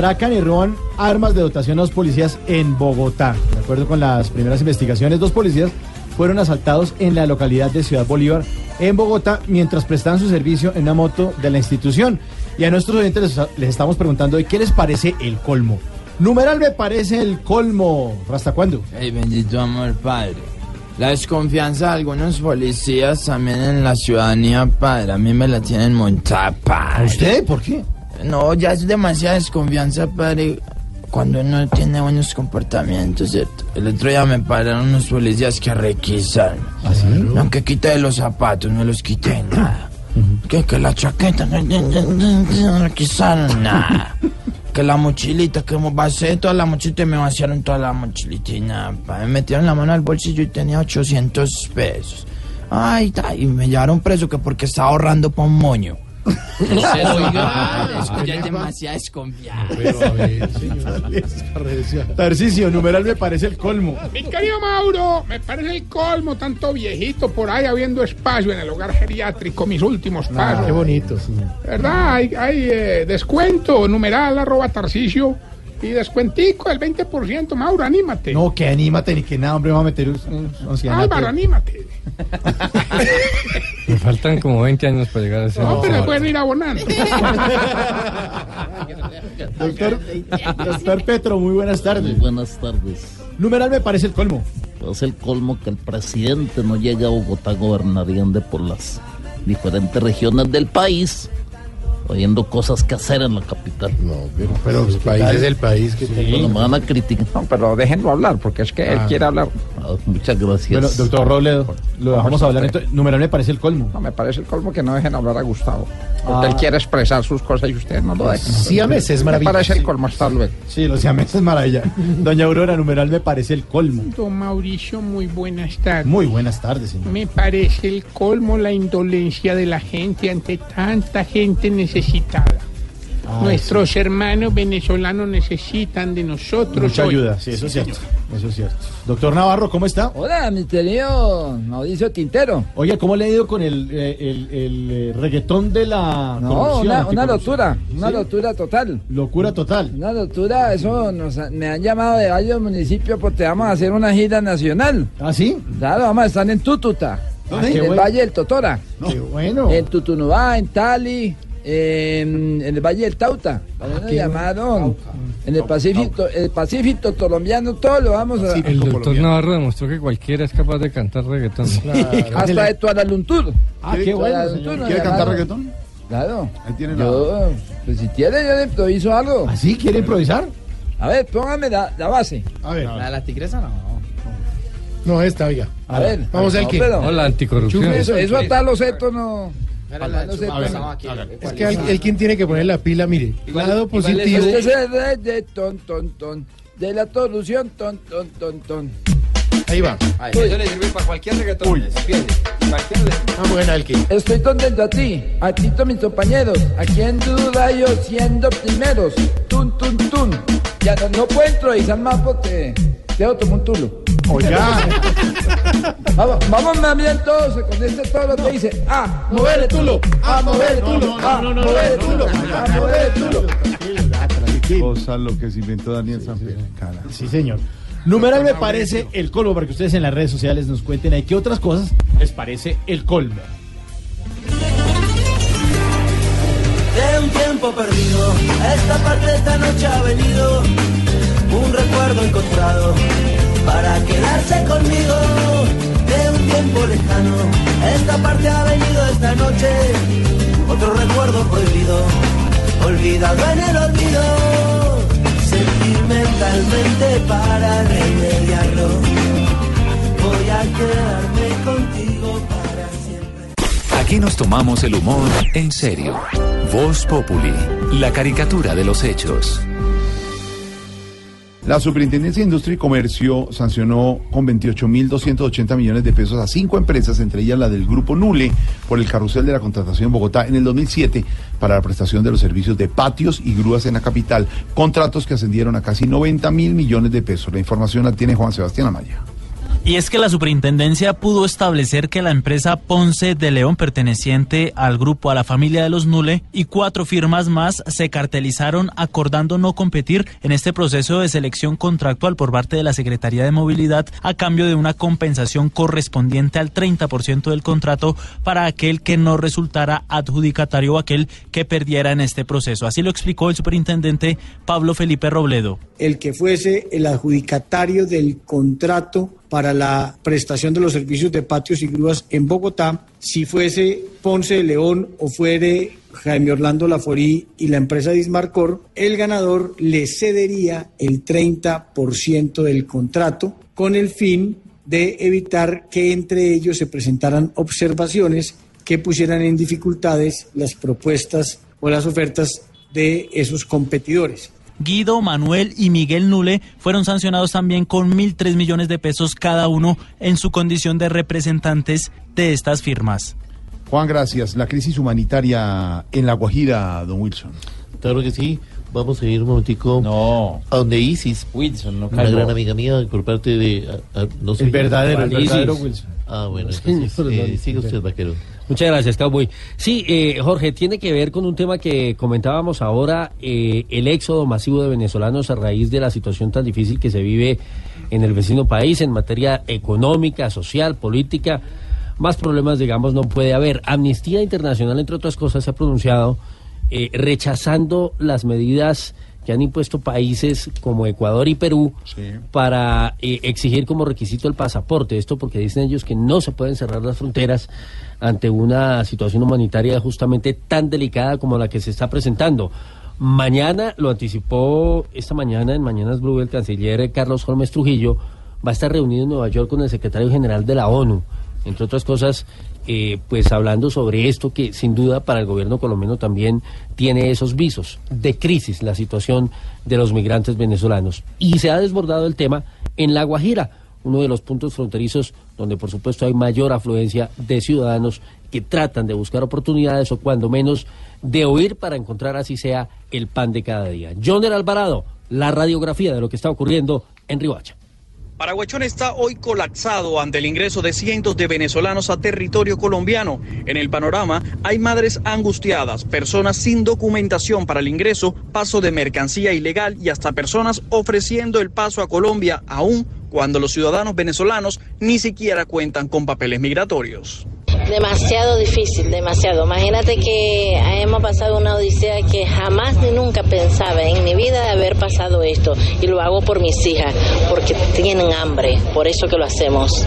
Atracan y roban armas de dotación a dos policías en Bogotá. De acuerdo con las primeras investigaciones, dos policías fueron asaltados en la localidad de Ciudad Bolívar, en Bogotá, mientras prestaban su servicio en una moto de la institución. Y a nuestros oyentes les, les estamos preguntando hoy, ¿qué les parece el colmo? Numeral me parece el colmo. ¿Hasta cuándo?
Ay, bendito amor, padre. La desconfianza de algunos policías también en la ciudadanía, padre. A mí me la tienen montada, padre.
¿A usted? ¿Por qué?
No, ya es demasiada desconfianza, padre. Cuando uno tiene buenos comportamientos, ¿cierto? El otro día me pararon unos policías que requisaron.
¿Así?
Aunque quité los zapatos, no los quité nada. Que, que la chaqueta, no, requisaron nada. Que la mochilita, que me vacié toda la mochilita y me vaciaron toda la mochilita y nada. Me metieron la mano al bolsillo y tenía 800 pesos. Ay, y me llevaron preso que porque estaba ahorrando para un moño. Oiga, es que ya es demasiada desconfianza.
Tarcicio, numeral me parece el colmo.
Mi querido Mauro, me parece el colmo, tanto viejito por ahí habiendo espacio en el hogar geriátrico, mis últimos pasos.
qué bonito.
¿Verdad? Hay, hay, eh, descuento, numeral, arroba Tarcicio. Y descuentico, el 20%. Mauro, anímate.
No, que anímate ni que nada, hombre, va a meter un.
Álvaro, anímate.
Me faltan como 20 años para llegar a ese
No, pero pueden ir abonando.
Doctor, doctor Petro, muy buenas tardes.
Buenas tardes.
Numeral me parece el colmo.
Es el colmo que el presidente no llegue a Bogotá gobernarían por las diferentes regiones del país, oyendo cosas que hacer en la capital.
No, pero, pero el país es el país que
Bueno, me van a criticar.
No, pero déjenlo hablar, porque es que él
Ah.
quiere hablar.
Ah, Muchas gracias.
Bueno, doctor Robledo, lo dejamos hablar. Entonces, numeral me parece el colmo.
No, me parece el colmo que no dejen hablar a Gustavo. Porque
Ah.
él quiere expresar sus cosas y ustedes no lo dejan.
Siames es
Me
maravilloso.
parece el colmo, hasta luego.
Sí, los siameses es maravilla. Doña Aurora, numeral me parece el colmo.
Don Mauricio, muy buenas tardes.
Muy buenas tardes, señor.
Me parece el colmo la indolencia de la gente ante tanta gente necesitada.
Ah,
Nuestros hermanos venezolanos necesitan de nosotros.
Mucha
hoy.
ayuda, sí, eso es cierto. Eso es cierto. Doctor Navarro, ¿cómo está?
Hola, mi querido Mauricio Tintero.
Oye, ¿cómo le ha ido con el, eh, el, el, eh, reggaetón de la
No,
corrupción,
una, lotura, una
¿Sí?
lotura total.
Locura total.
Una lotura, eso nos me han llamado de varios municipios porque vamos a hacer una gira nacional.
¿Ah, sí?
Claro, vamos a estar en Tútuta,
¿Dónde?
en el
bueno.
Valle del Totora,
Qué bueno.
en Tutunubá, en Tali, en, en el Valle del Tauta.
Qué
llamaron en el Pacífico, el Pacífico colombiano, todo lo vamos a...
El doctor Navarro demostró que cualquiera es capaz de cantar reggaetón.
hasta de Tuaraluntur.
Ah, qué bueno.
¿Quiere
cantar reggaetón?
Claro.
Ahí tiene la...
Yo, pues si quiere, yo le improviso algo.
¿Así quiere improvisar?
A ver, póngame la, la base.
A ver.
La de la tigresa no.
No, esta, oiga.
A ver.
Vamos
no,
que.
pero-
No, la anticorrupción.
Eso, eso hasta los setos no. No
aquí.
Es que el, el quien tiene que poner la pila, mire. lado positivo.
Este es de ton, ton, ton. De la solución, ton, ton, ton, ton.
Ahí va.
Ay, eso le sirve para cualquier reggaetón. Fíjate, cualquier
Ah, bueno, el que.
Estoy contento a ti, a ti todos mis compañeros. Aquí en duda yo siendo primeros. Tun, tun, tun. Ya no, no puedo improvisar más porque tengo como un tulo.
Oiga.
Vamos, vamos bien todos con este todo lo que dice. A mover el tulo, a mover el tulo, a mover el tulo, a mover el tulo.
Cosa lo que se inventó Daniel Sanfer. Cara.
Sí, señor. Numeral me parece el colmo para que ustedes en las redes sociales nos cuenten ahí qué otras cosas les parece el colmo.
de un tiempo perdido. A esta parte de esta noche ha venido un recuerdo encontrado para quedarse conmigo. De un tiempo lejano, esta parte ha venido esta noche otro recuerdo prohibido, olvidado en el olvido. Sentimentalmente para remediarlo, voy a quedarme
Aquí nos tomamos el humor en serio. Voz Populi, la caricatura de los hechos.
La Superintendencia de Industria y Comercio sancionó con 28.280 millones de pesos a cinco empresas, entre ellas la del Grupo Nule, por el carrusel de la contratación Bogotá en el 2007 para la prestación de los servicios de patios y grúas en la capital, contratos que ascendieron a casi 90 mil millones de pesos. La información la tiene Juan Sebastián Amaya.
Y es que la superintendencia pudo establecer que la empresa Ponce de León, perteneciente al grupo a la familia de los Nule, y cuatro firmas más se cartelizaron acordando no competir en este proceso de selección contractual por parte de la Secretaría de Movilidad a cambio de una compensación correspondiente al 30% del contrato para aquel que no resultara adjudicatario o aquel que perdiera en este proceso. Así lo explicó el superintendente Pablo Felipe Robledo.
El que fuese el adjudicatario del contrato para la prestación de los servicios de patios y grúas en Bogotá, si fuese Ponce de León o fuere Jaime Orlando Laforí y la empresa Dismarcor, el ganador le cedería el 30% del contrato con el fin de evitar que entre ellos se presentaran observaciones que pusieran en dificultades las propuestas o las ofertas de esos competidores.
Guido, Manuel y Miguel Nule fueron sancionados también con 1.003 millones de pesos cada uno en su condición de representantes de estas firmas.
Juan, gracias. La crisis humanitaria en La Guajira, don Wilson.
Claro que sí. Vamos a ir un momentico a donde Isis,
Wilson, no
una gran amiga mía por parte de... a- a- no sé-
El verdadero, el
Isis.
verdadero Wilson.
Ah, bueno,
Sí,
entonces,
perdón.
eh, siga usted, vaquero.
Muchas gracias, Cowboy. Sí, eh, Jorge, tiene que ver con un tema que comentábamos ahora, eh, el éxodo masivo de venezolanos a raíz de la situación tan difícil que se vive en el vecino país en materia económica, social, política. Más problemas, digamos, no puede haber. Amnistía Internacional, entre otras cosas, se ha pronunciado eh, rechazando las medidas que han impuesto países como Ecuador y Perú para eh, exigir como requisito el pasaporte. Esto porque dicen ellos que no se pueden cerrar las fronteras ante una situación humanitaria justamente tan delicada como la que se está presentando. Mañana, lo anticipó esta mañana en Mañanas Blue, el canciller Carlos Holmes Trujillo va a estar reunido en Nueva York con el secretario general de la ONU, entre otras cosas, eh, pues hablando sobre esto que sin duda para el gobierno colombiano también tiene esos visos de crisis, la situación de los migrantes venezolanos. Y se ha desbordado el tema en La Guajira, uno de los puntos fronterizos donde por supuesto hay mayor afluencia de ciudadanos que tratan de buscar oportunidades o cuando menos de oír para encontrar así sea el pan de cada día. Joner Alvarado, la radiografía de lo que está ocurriendo en Riohacha.
Paraguachón está hoy colapsado ante el ingreso de cientos de venezolanos a territorio colombiano. En el panorama hay madres angustiadas, personas sin documentación para el ingreso, paso de mercancía ilegal y hasta personas ofreciendo el paso a Colombia aún cuando los ciudadanos venezolanos ni siquiera cuentan con papeles migratorios.
Demasiado difícil, demasiado. Imagínate que hemos pasado una odisea que jamás ni nunca pensaba en mi vida de haber pasado esto. Y lo hago por mis hijas, porque tienen hambre, por eso que lo hacemos.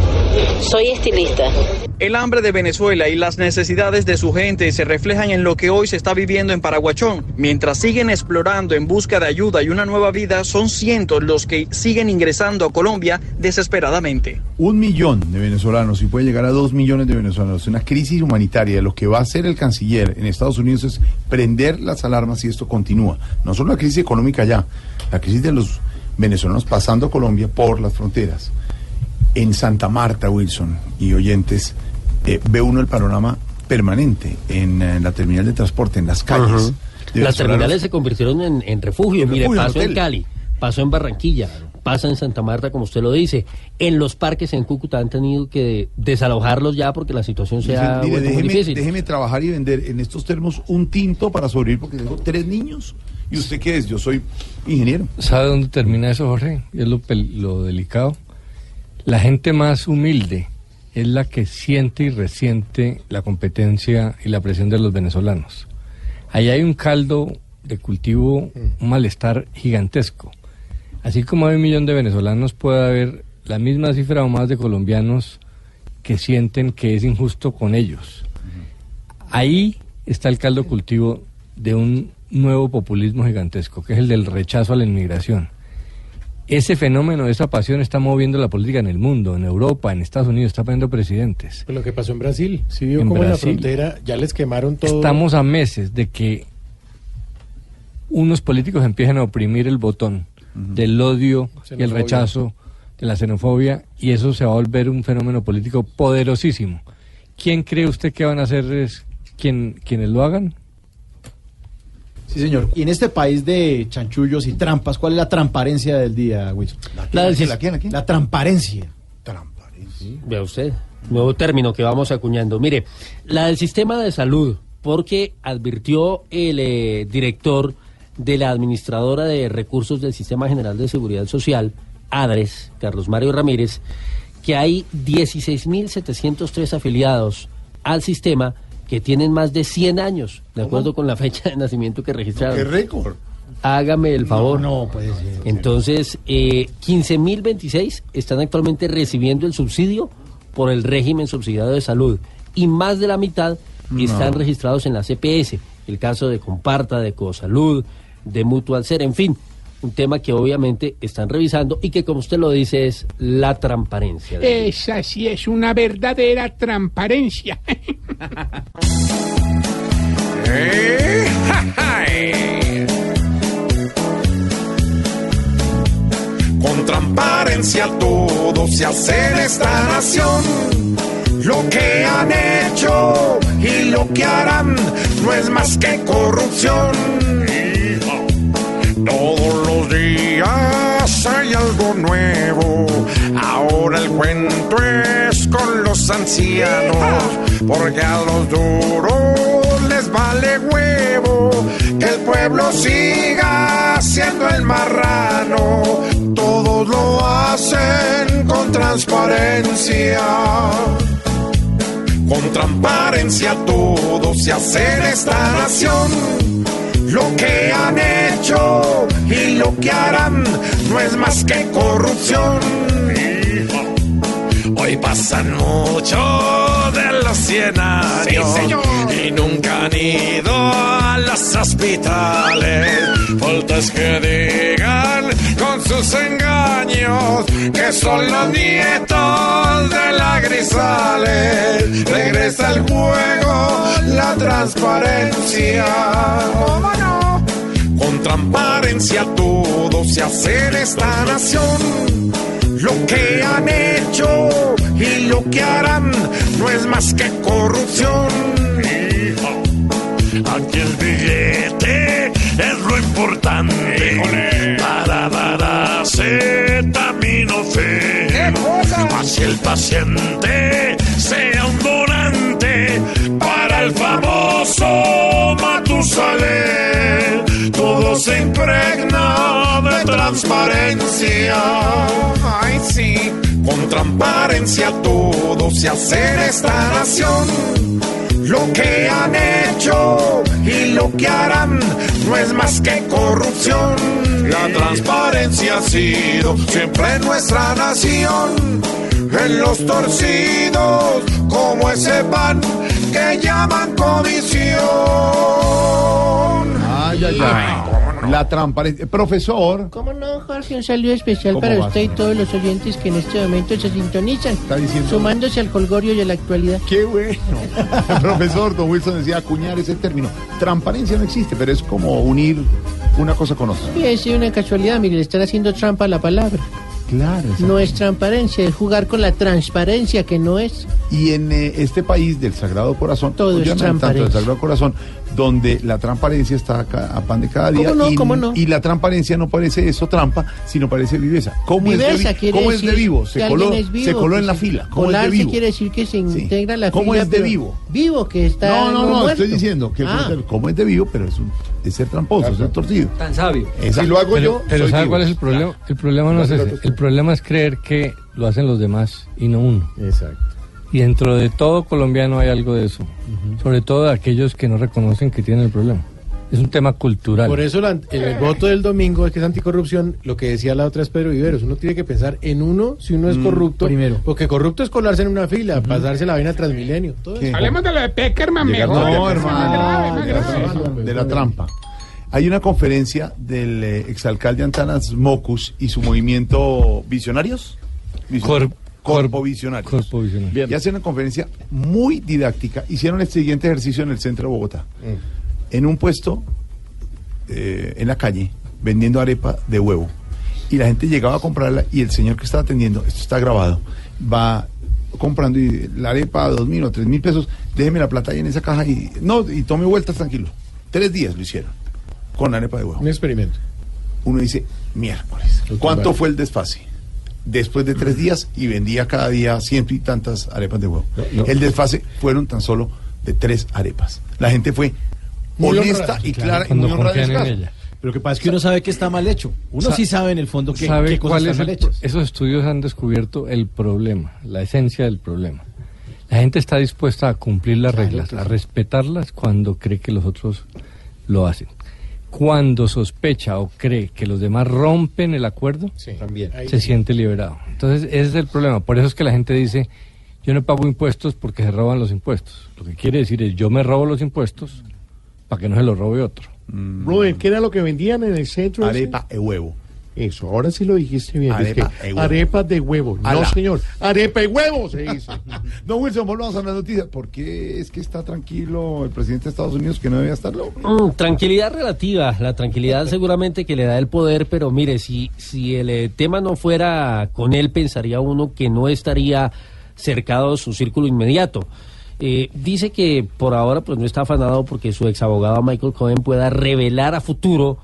Soy estilista.
El hambre de Venezuela y las necesidades de su gente se reflejan en lo que hoy se está viviendo en Paraguachón. Mientras siguen explorando en busca de ayuda y una nueva vida, son cientos los que siguen ingresando a Colombia desesperadamente.
Un millón de venezolanos y puede llegar a dos millones de venezolanos. Una crisis humanitaria. Lo que va a hacer el canciller en Estados Unidos es prender las alarmas si esto continúa. No solo la crisis económica ya, la crisis de los venezolanos pasando a Colombia por las fronteras. En Santa Marta, Wilson y oyentes, eh, ve uno el panorama permanente en, la terminal de transporte, en las calles.
Las terminales se convirtieron en, en refugio.
En
Mire,
refugio, en
pasó en
hotel.
Cali, pasó en Barranquilla, pasa en Santa Marta, como usted lo dice. En los parques en Cúcuta han tenido que desalojarlos ya porque la situación se ha vuelto muy
déjeme,
difícil.
déjeme trabajar y vender en estos termos un tinto para sobrevivir porque tengo tres niños. ¿Y usted qué es? Yo soy ingeniero.
¿Sabe dónde termina eso, Jorge? Es lo, lo delicado. La gente más humilde es la que siente y resiente la competencia y la presión de los venezolanos. Ahí hay un caldo de cultivo, un malestar gigantesco. Así como hay un millón de venezolanos, puede haber la misma cifra o más de colombianos que sienten que es injusto con ellos. Ahí está el caldo cultivo de un nuevo populismo gigantesco, que es el del rechazo a la inmigración. ese fenómeno, esa pasión está moviendo la política en el mundo, en Europa, en Estados Unidos, está poniendo presidentes.
Pues lo que pasó en Brasil, si vio
En
como en la
Brasil.
frontera ya les quemaron todo.
Estamos a meses de que unos políticos empiecen a oprimir el botón del odio y el rechazo, de la xenofobia, y eso se va a volver un fenómeno político poderosísimo. ¿Quién cree usted que van a ser es, quien, quienes lo hagan?
Sí, señor. Y en este país de chanchullos y trampas, ¿cuál es la transparencia del día, Wilson?
La del sis-
La transparencia.
Vea usted, nuevo término que vamos acuñando. Mire, la del sistema de salud, porque advirtió el eh, director de la administradora de recursos del Sistema General de Seguridad Social, ADRES, Carlos Mario Ramírez, que hay 16.703 afiliados al sistema que tienen más de 100 años, de acuerdo con la fecha de nacimiento que registraron.
¡Qué récord!
Hágame el favor.
No, puede ser.
Entonces, eh, 15.026 están actualmente recibiendo el subsidio por el régimen subsidiado de salud y más de la mitad están registrados en la CPS. El caso de Comparta, de Cosalud, de Mutual Ser, en fin, un tema que obviamente están revisando y que, como usted lo dice, es la transparencia.
Esa sí es una verdadera transparencia.
Con transparencia todo se hace en esta nación. Lo que han hecho y lo que harán no es más que corrupción. Todos los días hay algo nuevo. Ahora el cuento es con los ancianos, porque a los duros les vale huevo que el pueblo siga siendo el marrano. Todos lo hacen con transparencia. Con transparencia todo se hace en esta nación. Lo que han hecho y lo que harán no es más que corrupción. Hoy pasan mucho de los 100 años
Sí, señor.
y nunca han ido a los hospitales. Falta es que digan sus engaños que son los nietos de la Grisales. Regresa el juego, la transparencia. ¿Cómo no? Con transparencia todo se hace en esta nación. Lo que han hecho y lo que harán no es más que corrupción. Aquí el billete es lo importante para dar acetaminofén. Así el paciente sea un donante para el famoso Matusalén. Todo se impregna de transparencia. Ay, sí. Con transparencia todo se hace en esta nación. Lo que han hecho y lo que harán no es más que corrupción. La transparencia ha sido siempre nuestra nación. En los torcidos, como ese pan que llaman comisión.
Ay, ay, ay. La transparencia. Profesor.
¿Cómo no, Jorge? Un saludo especial
¿Cómo
para
vas,
usted y todos los oyentes que en este momento se sintonizan,
diciendo-
sumándose al colgorio y a la actualidad.
Qué bueno. Profesor, don Wilson decía acuñar ese término. Transparencia no existe, pero es como unir una cosa con otra.
Y es una casualidad, mire, le están haciendo trampa a la palabra.
Claro.
No es transparencia, es jugar con la transparencia que no es.
Y en eh, este país del Sagrado Corazón,
Todo es
yo no tanto del
transparencia.
Sagrado Corazón, donde la transparencia está a pan de cada día.
¿Cómo no?
y,
¿Cómo no?
y la transparencia no parece eso trampa, sino parece viveza. ¿Cómo, es, de, cómo es de vivo? Se coló,
es vivo,
se coló en la fila. ¿Cómo es de
Colarse
vivo?
quiere decir que se integra la
¿Cómo
fila.
es de vivo?
Vivo, que está
No, no, no,
muerto.
estoy diciendo que
Ah.
cómo es de vivo, pero es, un- es ser tramposo, es ser torcido.
Tan sabio.
Si lo hago
pero,
yo,
Pero ¿sabe
vivo.
cuál es el problema? El problema no es ese. El problema es creer que lo hacen los demás y no uno.
Exacto.
Y dentro de todo colombiano hay algo de eso. Sobre todo de aquellos que no reconocen que tienen el problema. Es un tema cultural.
Por eso la- el, voto del domingo es que es anticorrupción. Lo que decía la otra es Pedro Viveros. Uno tiene que pensar en uno si uno es
Mm,
corrupto.
primero.
Porque corrupto es colarse en una fila, pasarse la vaina Transmilenio. Todo eso.
Hablemos de lo de Peckerman mejor.
no, hermano, de la trampa. Hay una conferencia del eh, exalcalde Antanas Mocus y su movimiento Visionarios. Vision- Corpo Visionarios. Y hacen una conferencia muy didáctica. Hicieron el siguiente ejercicio en el centro de Bogotá. En un puesto eh, en la calle vendiendo arepa de huevo. Y la gente llegaba a comprarla y el señor que estaba atendiendo, esto está grabado, va comprando y la arepa a dos mil o tres mil pesos, déjeme la plata ahí en esa caja y no, y tome vueltas tranquilo. Tres días lo hicieron con arepa de huevo. Un
experimento.
Uno dice, miércoles, ¿cuánto fue el desfase? Después de tres días y vendía cada día ciento y tantas arepas de huevo.
no.
El desfase fueron tan solo de tres arepas. La gente fue
Muy
honesta
honrada.
y
Claro,
clara y
cuando
muy honrada en
ella. Pero lo que pasa es que uno sabe que está mal hecho. Uno
Sa-
sí sabe en el fondo que,
¿Sabe
qué cosas
cuál es
están mal
el-
hechas.
Esos estudios han descubierto el problema, la esencia del problema. La gente está dispuesta a cumplir las reglas, a respetarlas cuando cree que los otros lo hacen. Cuando sospecha o cree que los demás rompen el acuerdo,
También.
se siente liberado. Entonces, ese es el problema. Por eso es que la gente dice, yo no pago impuestos porque se roban los impuestos. Lo que quiere decir es, yo me robo los impuestos para que no se los robe otro.
Brother, ¿qué era lo que vendían en el centro? ese?
Arepa de huevo.
Eso, ahora sí lo dijiste bien. es
Arepa
que
de huevo.
arepa de huevo. No, señor. Arepa de huevo se dice.
No, Wilson, volvamos a la noticia. ¿Por qué es que está tranquilo el presidente de Estados Unidos que no debía estarlo?
Mm, tranquilidad relativa, la tranquilidad seguramente que le da el poder, pero mire, si, si el eh, tema no fuera con él, pensaría uno que no estaría cercado su círculo inmediato. Eh, dice que por ahora pues no está afanado porque su ex abogado Michael Cohen pueda revelar a futuro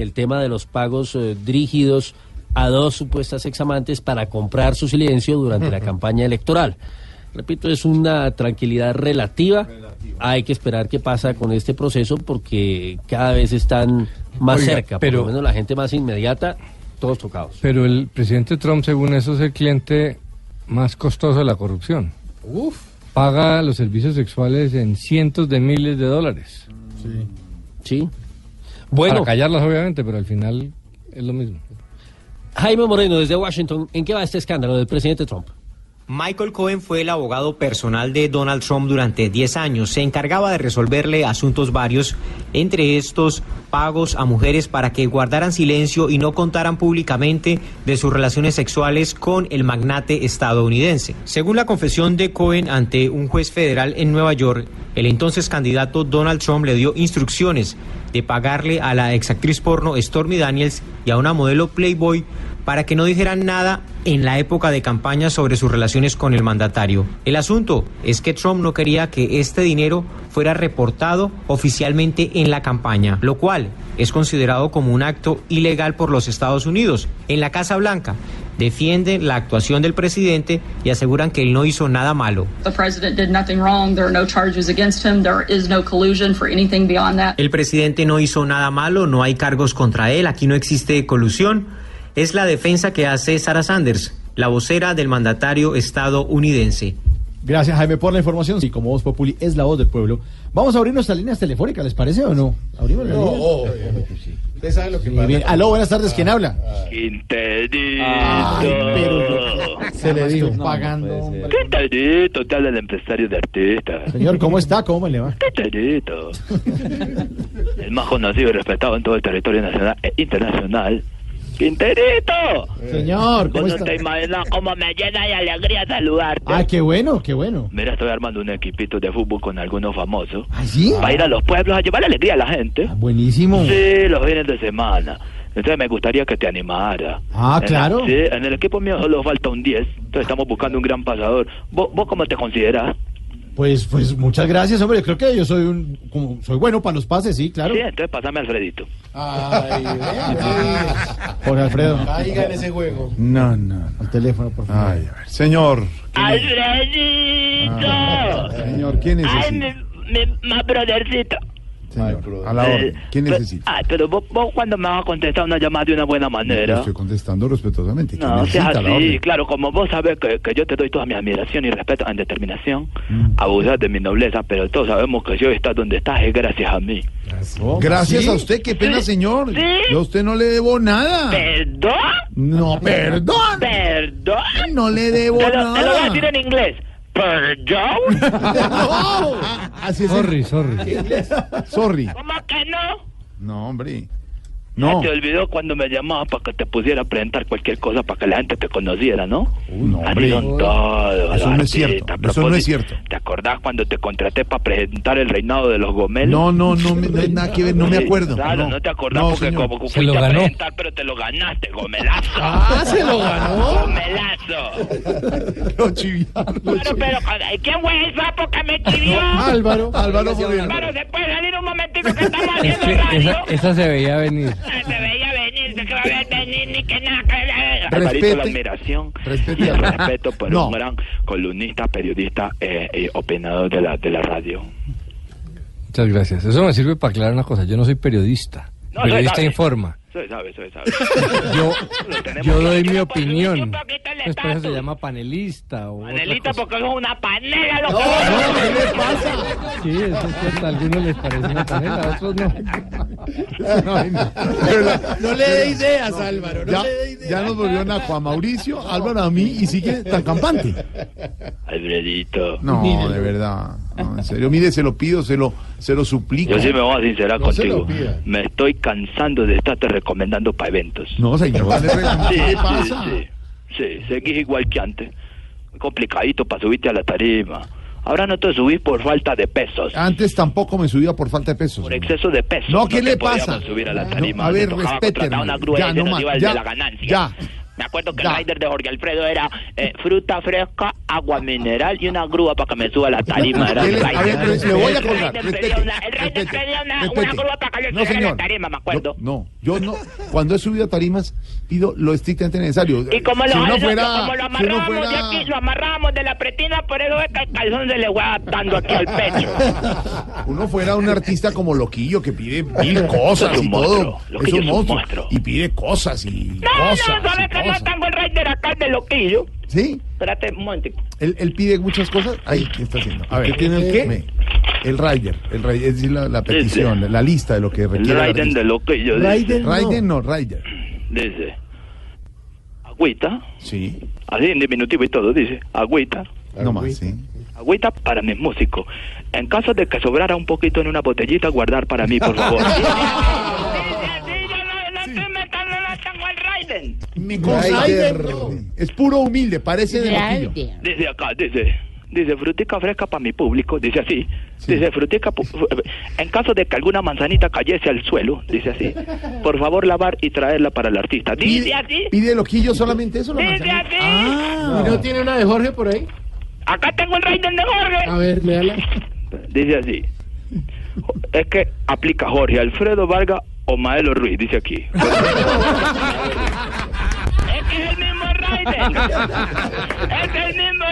el tema de los pagos eh, dirigidos a dos supuestas examantes para comprar su silencio durante la campaña electoral. Repito, es una tranquilidad relativa. Hay que esperar qué pasa con este proceso porque cada vez están más
Oiga,
cerca,
pero-
por lo menos la gente más inmediata, todos tocados.
Pero el presidente Trump, según eso, es el cliente más costoso de la corrupción. Paga los servicios sexuales en cientos de miles de dólares.
Sí. Bueno.
Para callarlas, obviamente, pero al final es lo mismo.
Jaime Moreno, desde Washington, ¿en qué va este escándalo del presidente Trump?
Michael Cohen fue el abogado personal de Donald Trump durante 10 años. Se encargaba de resolverle asuntos varios, entre estos pagos a mujeres para que guardaran silencio y no contaran públicamente de sus relaciones sexuales con el magnate estadounidense. Según la confesión de Cohen ante un juez federal en Nueva York, el entonces candidato Donald Trump le dio instrucciones de pagarle a la exactriz porno Stormy Daniels y a una modelo Playboy para que no dijeran nada en la época de campaña sobre sus relaciones con el mandatario. El asunto es que Trump no quería que este dinero fuera reportado oficialmente en la campaña, lo cual es considerado como un acto ilegal por los Estados Unidos. En la Casa Blanca defienden la actuación del presidente y aseguran que él no hizo nada malo.
The president did nothing wrong. There are no charges against him. There is no collusion for anything beyond that.
El presidente no hizo nada malo, no hay cargos contra él, aquí no existe colusión. Es la defensa que hace Sarah Sanders, la vocera del mandatario estadounidense.
Gracias, Jaime, por la información. Y como Voz Populi es la voz del pueblo, vamos a abrir nuestras líneas telefónicas, ¿les parece o no? Abrimos las
No,
líneas.
oh, Usted sabe lo que
Sí,
pasa.
bien. Aló, buenas tardes, ¿quién habla?
Quinterito.
Se le dijo pagando.
Quinterito, te habla el empresario de artistas.
Señor, ¿cómo está? ¿Cómo le va?
Quinterito. El más conocido y respetado en todo el territorio nacional e internacional. Quinterito.
Señor, ¿cómo
Vos no
está?
te imaginas cómo me llena de alegría saludarte.
Ah, qué bueno, qué bueno.
Mira, estoy armando un equipito de fútbol con algunos famosos.
¿Ah, sí?
Para ir a los pueblos a llevar alegría a la gente.
Buenísimo.
Sí, los fines de semana. Entonces me gustaría que te animara.
Ah,
En-
claro.
sí, en el equipo mío solo falta un 10. Entonces estamos buscando un gran pasador. ¿Vos, vos cómo te consideras?
Pues, pues muchas gracias, hombre. Creo que yo soy un, como, soy bueno para los pases, sí, claro.
Sí, entonces pásame a Alfredito.
Ay,
Jorge Alfredo.
Caiga en ese juego.
No, no.
Al teléfono, por favor.
Ay, a ver. Señor.
¡Alfredito!
Señor, ¿quién
¡Ay,
necesita?
mi, mi más brothercito!
Señor, a la orden. ¿Quién
Pero-
necesita?
Ay, pero vos, vos cuando me vas a contestar una llamada de una buena
Yo
manera.
estoy contestando respetuosamente. ¿Quién
No, seas así, claro, como vos sabés que, que yo te doy toda mi admiración y respeto en determinación, abusar de mi nobleza, pero todos sabemos que yo está donde estás es gracias a mí.
Gracias
¿Sí?
a usted, qué pena, señor.
¿Sí?
Yo a usted no le debo nada.
¿Perdón?
No, perdón.
¿Perdón?
No le debo
te lo,
nada.
Te lo voy a decir en inglés. ¿Perdón?
Así es.
Sorry, sorry.
Sorry.
¿Cómo que no?
No, hombre.
No.
No.
te olvidó cuando me llamabas para que te pusiera a presentar cualquier cosa para que la gente te conociera, ¿no?
no,
Así
hombre.
son todos.
Eso no es cierto, eso no es cierto.
¿Te acordás cuando te contraté para presentar el reinado de los Gomelos?
No, no, no, me- no hay nada que ver, no me acuerdo.
Claro, no,
No.
te acordás
No,
porque
señor.
como
Se
fuiste a presentar, pero te lo ganaste, Gomelazo.
Ah, ¿se lo ganó?
Gomelazo.
Lo chiviaron.
Pero, pero, ¿quién fue el sapo que me chivió?
Álvaro, Álvaro.
Álvaro, ¿se puede salir un momentico que estamos
Es
haciendo
que
radio?
esa, esa se veía venir.
Se veía venir, se que va a ver venir, ni que nada. que-
Alvarito, la admiración
respete
y el
a-
respeto por
No.
un gran columnista, periodista eh, y opinador de la, de la radio.
Muchas gracias. Eso me sirve para aclarar una cosa. Yo no soy periodista.
No,
periodista
soy-
informa.
Soy sabe, soy sabe.
Yo, doy mi opinión. Después eso se llama panelista. O cosa.
porque es una panela, lo
No, no,
¿qué
le pasa? Sí, eso es cierto. A algunos les parece una panela, a otros no.
No le dé ideas, Álvaro. No
Ya,
le dé ideas.
ya nos volvieron a Juan Mauricio, Álvaro a mí y sigue tan campante.
Alfredito.
No, de verdad. No, en serio. Mire, se lo pido, se lo, se lo suplico.
Yo sí me voy a sincerar
No se
contigo.
lo pida.
Me estoy cansando de estarte recomendando para eventos.
No, señor, vale,
Sí,
¿qué
sí,
pasa?
Sí, sí, seguís igual que antes. Complicadito para subirte a la tarima. Ahora no te subís por falta de pesos,
Antes tampoco me subía por falta de pesos.
por exceso de pesos.
No, ¿qué le pasa?
subir a la
No,
tarima.
a
te
ver, respete, Ya, no más, ya,
de la ganancia.
ya.
Me acuerdo que el rider de Jorge Alfredo era eh, fruta fresca, agua mineral y una grúa para que me suba a la tarima. Era
¿Qué
el rider.
le- voy a
El
colgar,
rider
respete,
pedía una- El rider pedía una, una grúa para que le
No,
subiera
señor.
la tarima, me acuerdo.
No, yo no. Cuando he subido a tarimas, pido lo estrictamente necesario.
Y como lo,
si uno
lo-
fuera,
como lo
si uno
amarrábamos de
fuera-
aquí, lo amarrábamos de la pretina, por eso es que el calzón se le fue adaptando aquí al pecho.
uno fuera un artista como Loquillo que pide mil cosas y
monstruo,
todo.
Loquillo
es un monstruo.
monstruo.
Y pide cosas y
No,
cosas.
no,
y
sabes que no tengo el rider acá de loquillo.
¿Sí?
Espérate un momentico.
Él, él pide muchas cosas. Ahí, ¿qué está haciendo? A ver,
¿Qué tiene el qué?
me- el rider, el rider, es decir, la, la petición, la, la lista de lo que requiere. el
Raiden
artista.
de lo que yo
Raiden,
dice.
Raiden no, rider.
Dice. Agüita.
Sí.
Así en diminutivo y todo, dice. Agüita.
No más, sí.
Agüita para mis músicos. En caso de que sobrara un poquito en una botellita, guardar para mí, por favor.
Mi. Es puro humilde, parece de Loquillo.
Dice acá, dice. Dice frutica fresca para mi público, dice así. Dice frutica, en caso de que alguna manzanita cayese al suelo, dice así. Por favor lavar y traerla para el artista. Dice
así.
Pide Loquillo solamente eso. la
Dice
manzanita?
así.
Ah.
¿Y no tiene una de Jorge por ahí?
Acá tengo el rider de Jorge.
A ver, léala.
Dice así. Es que aplica Jorge Alfredo Vargas o Maelo Ruiz, dice aquí.
rider. es el mismo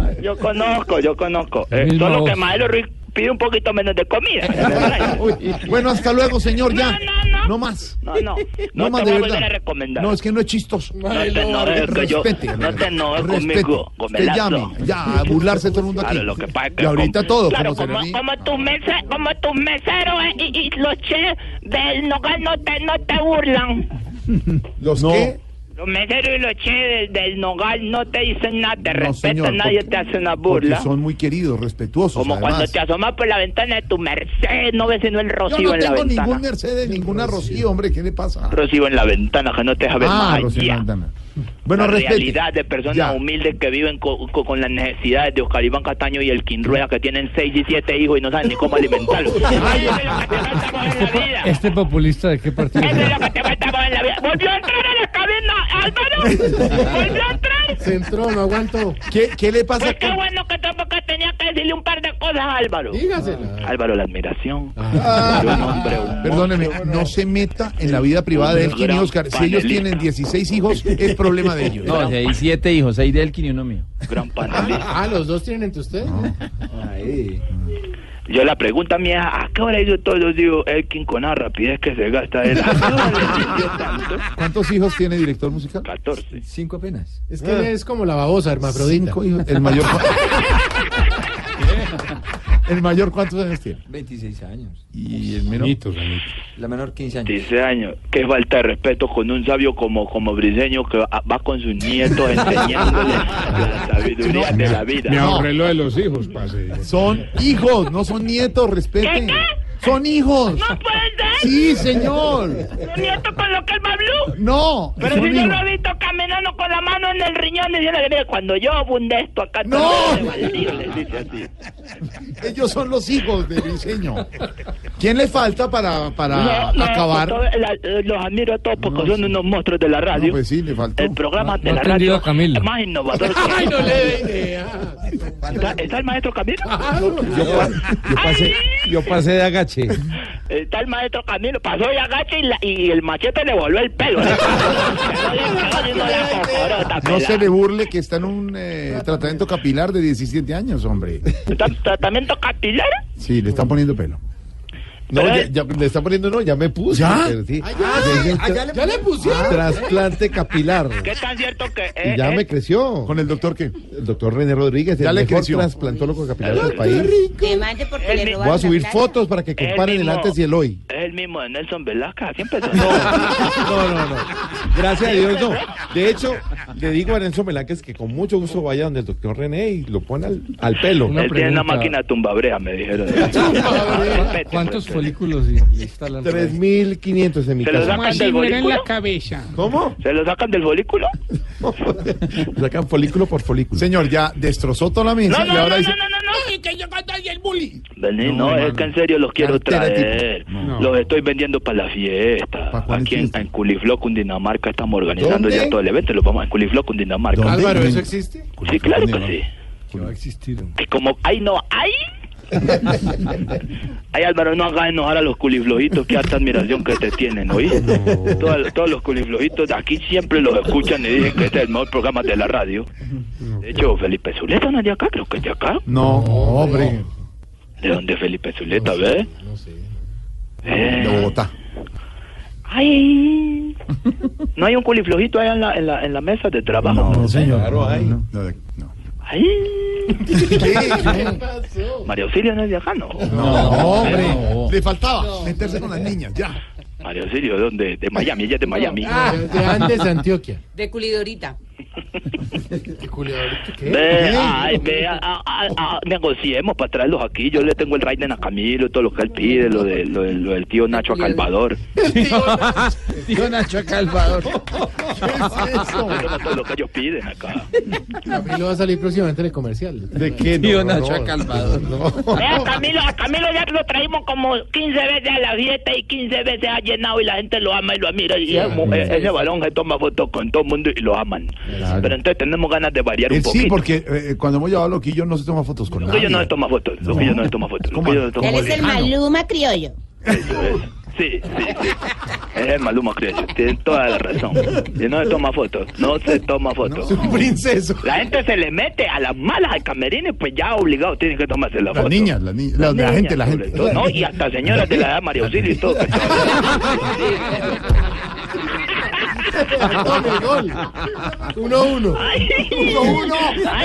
rider.
Yo conozco, yo conozco. Eh, solo que. Maelo Ruiz pide un poquito menos de comida.
Bueno, hasta luego, señor, ya.
No, no, no.
No más.
No, no.
No,
No,
más
te
de
voy a volver
verdad.
a recomendar.
No, es que no es chistoso.
No te enojes, que yo-
Respete,
no te
respete.
conmigo, gomelazo.
llame, ya, a burlarse todo el mundo aquí.
Claro, lo que pasa es que
y ahorita
como-
todo,
Claro,
como
como, como tus como meseros eh, y, y los chefs del nogal no te, no te burlan.
¿Los No.
qué? Los meseros y los chefs del, del nogal no te dicen nada, te
No,
respetan,
señor,
nadie
porque-
te hace una burla.
son muy queridos, respetuosos.
Como cuando te asomas por la ventana de tu Mercedes, no ves sino el
Yo
rocío
no
en la
tengo
ventana.
ningún Mercedes, ninguna Rocío, hombre, ¿qué le pasa?
Rocío en la ventana, que no te deja ver
Ah,
más
Rocío en la
allá.
Bueno,
la
respete.
realidad de personas
Ya.
humildes que viven co- co- con, las necesidades de Oscar Iván Cataño y el Rueda que tienen seis y siete hijos y no saben ni cómo alimentarlos. Ay, eso es lo que te faltaba en la vida.
¿Este populista de qué partido?
Eso es lo que te faltaba en la vida. Volvió a entrar a la cabina, Álvaro. Volvió a entrar.
Se entró, no aguantó.
¿Qué, qué le pasa?
Pues qué bueno que tampoco tenía que decirle un par de cosas a Álvaro.
Dígasela.
Álvaro, la admiración.
Ah.
de un hombre, un
Perdóneme, no se meta en la vida privada de Elkin y Oscar. Si ellos tienen 16 hijos, es problema de ellos.
No, si hay siete hijos, seis de Elkin y uno mío.
gran panelista.
Ah, los dos tienen entre ustedes.
Yo la pregunta mía, ¿a qué hora hizo todos los días Elkin con la rapidez que se gasta él?
¿Cuántos hijos tiene director musical?
14.
Cinco apenas.
Es que él es como la babosa, hermafrodita.
Cinco hijos. El mayor. ¿El mayor cuántos años tiene?
26 años.
Y el menor.
La menor 15 años.
16 años. Qué falta de respeto con un sabio como, como Briseño que va, va con sus nietos enseñándoles la sabiduría de la vida.
Me ahorré lo de los hijos, pase.
Son hijos, no son nietos, respeten. Son hijos.
No puede ser.
Sí, señor.
¿Su nieto con lo que el?
No.
Pero si yo lo he visto caminando con la mano en el riñón diciendo que mire, cuando yo abunde esto acá
¡No!
todo de baldío", les dice así.
Ellos son los hijos de Briseño. ¿Quién le falta para, para
No, no,
acabar?
la- eh, los admiro a todos porque son unos monstruos de la radio.
No, pues sí, le faltó.
El programa de
no
la radio
Camilo.
más innovador que
Ay, no le dé idea.
¿Está, está el maestro Camilo?
Yo, yo pasé, yo pasé de agache.
Está el maestro Camilo, pasó y agacha y, la- y el machete le volvió el pelo. ¿no?
Se le burle que está en un eh, tratamiento capilar de 17 años, hombre.
¿Está- ¿Tratamiento capilar?
Sí, le están poniendo pelo.
No, ya, ya le está poniendo, no, ya me puse.
¿Ya?
pero sí.
Ah, ya, ah, ya le- ya le pusieron.
Trasplante capilar.
¿Qué tan cierto que
Y
es?
ya
es-
me creció.
¿Con el doctor qué?
El doctor René Rodríguez,
Ya
el
le
mejor
creció.
trasplantólogo capilar del país.
Le
Voy a subir fotos para que comparen el
mismo-
antes y el hoy.
Es el mismo de Nelson Velasca.
No, no, no. Gracias a Dios, no. De hecho, le digo a Nelson Velázquez que con mucho gusto vaya donde el doctor René y lo pone al, al pelo.
Una
Él tiene una máquina tumbabrea, me dijeron.
¿Cuántos folículos le le instalan? por ahí?
3.500 en mi
¿Se lo
casa.
sacan del
en la
folículo?
cabeza.
¿Cómo?
¿Se lo sacan del folículo?
Sacan folículo por folículo.
Señor, ya destrozó toda la mesa
No,
y
no, no,
ahora
no,
dice...
no, no, no.
Ay, que yo hay el bully.
Vení,
No,
no, es que en serio los quiero
Cartera
traer.
No.
Los estoy vendiendo para la fiesta.
¿Pa' cuál
Aquí en, en Culifló, Cundinamarca, estamos organizando
¿Dónde?
ya todo el evento. Lo vamos en Culifló, Cundinamarca.
¿Dónde?
Álvaro, ¿eso existe?
Sí, claro que sí.
Que va a existir.
Que como ahí no hay. Ay, Álvaro, no hagas enojar a los culiflojitos, que harta admiración que te tienen, ¿oí? Todos, todos los culiflojitos de aquí siempre los escuchan y dicen que este es el mejor programa de la radio. De hecho, Felipe Zuleta no es de acá, creo que es de acá.
No, hombre.
¿De dónde es Felipe Zuleta, ves?
No sé.
Eh,
De Bogotá.
Ay. ¿No hay un culiflojito ahí en la, en la, en la mesa de trabajo?
No, señor.
Claro, hay.
No, no, no.
Ay.
¿Qué pasó?
María Auxilio no es de acá, ¿no?
No, hombre. Le faltaba meterse con las niñas, ya.
María Auxilio, ¿de dónde? De Miami, ella es de Miami.
Ah, de Andes, Antioquia.
De Culidorita.
¿Qué?
Ve, ay, ve, a- a- a- a- negociemos para traerlos aquí. Yo le tengo el Raiden a Camilo, todo lo que él pide, lo, de, lo, de- lo del tío Nacho a Calvador.
Tío Nacho Calvador.
¿Qué es eso?
Todo lo que ellos piden acá.
Camilo va a salir próximamente en el comercial.
¿De qué? Tío
No,
Nacho
no,
Calvador. No.
Ve, a Camilo, a Camilo ya lo traímos como 15 veces a la fiesta y 15 veces ha llenado y la gente lo ama y lo admira. Y ese eh, ese balón se toma fotos con todo el mundo y lo aman. Pero entonces tenemos ganas de variar un
Eh,
poquito.
sí, porque eh, cuando hemos llevado a Loquillo no se toma fotos con
Loquillo
nadie.
no se toma fotos. Loquillo no se toma fotos.
¿Cómo?
Loquillo no se toma
Él es el Maluma criollo.
Eso es. Sí, sí, sí. Es el Maluma Criollo. Tienen toda la razón. Y no se toma fotos. No se toma fotos.
Un princeso.
La gente se le mete a las malas al camerino y pues ya obligado tienen que tomarse la
Las
foto.
niñas, las niñas, la, gente, la gente.
todo, ¿no? Y hasta señoras de la edad María Auxilio y todo.
Tome gol. Uno, uno.
Uno, uno.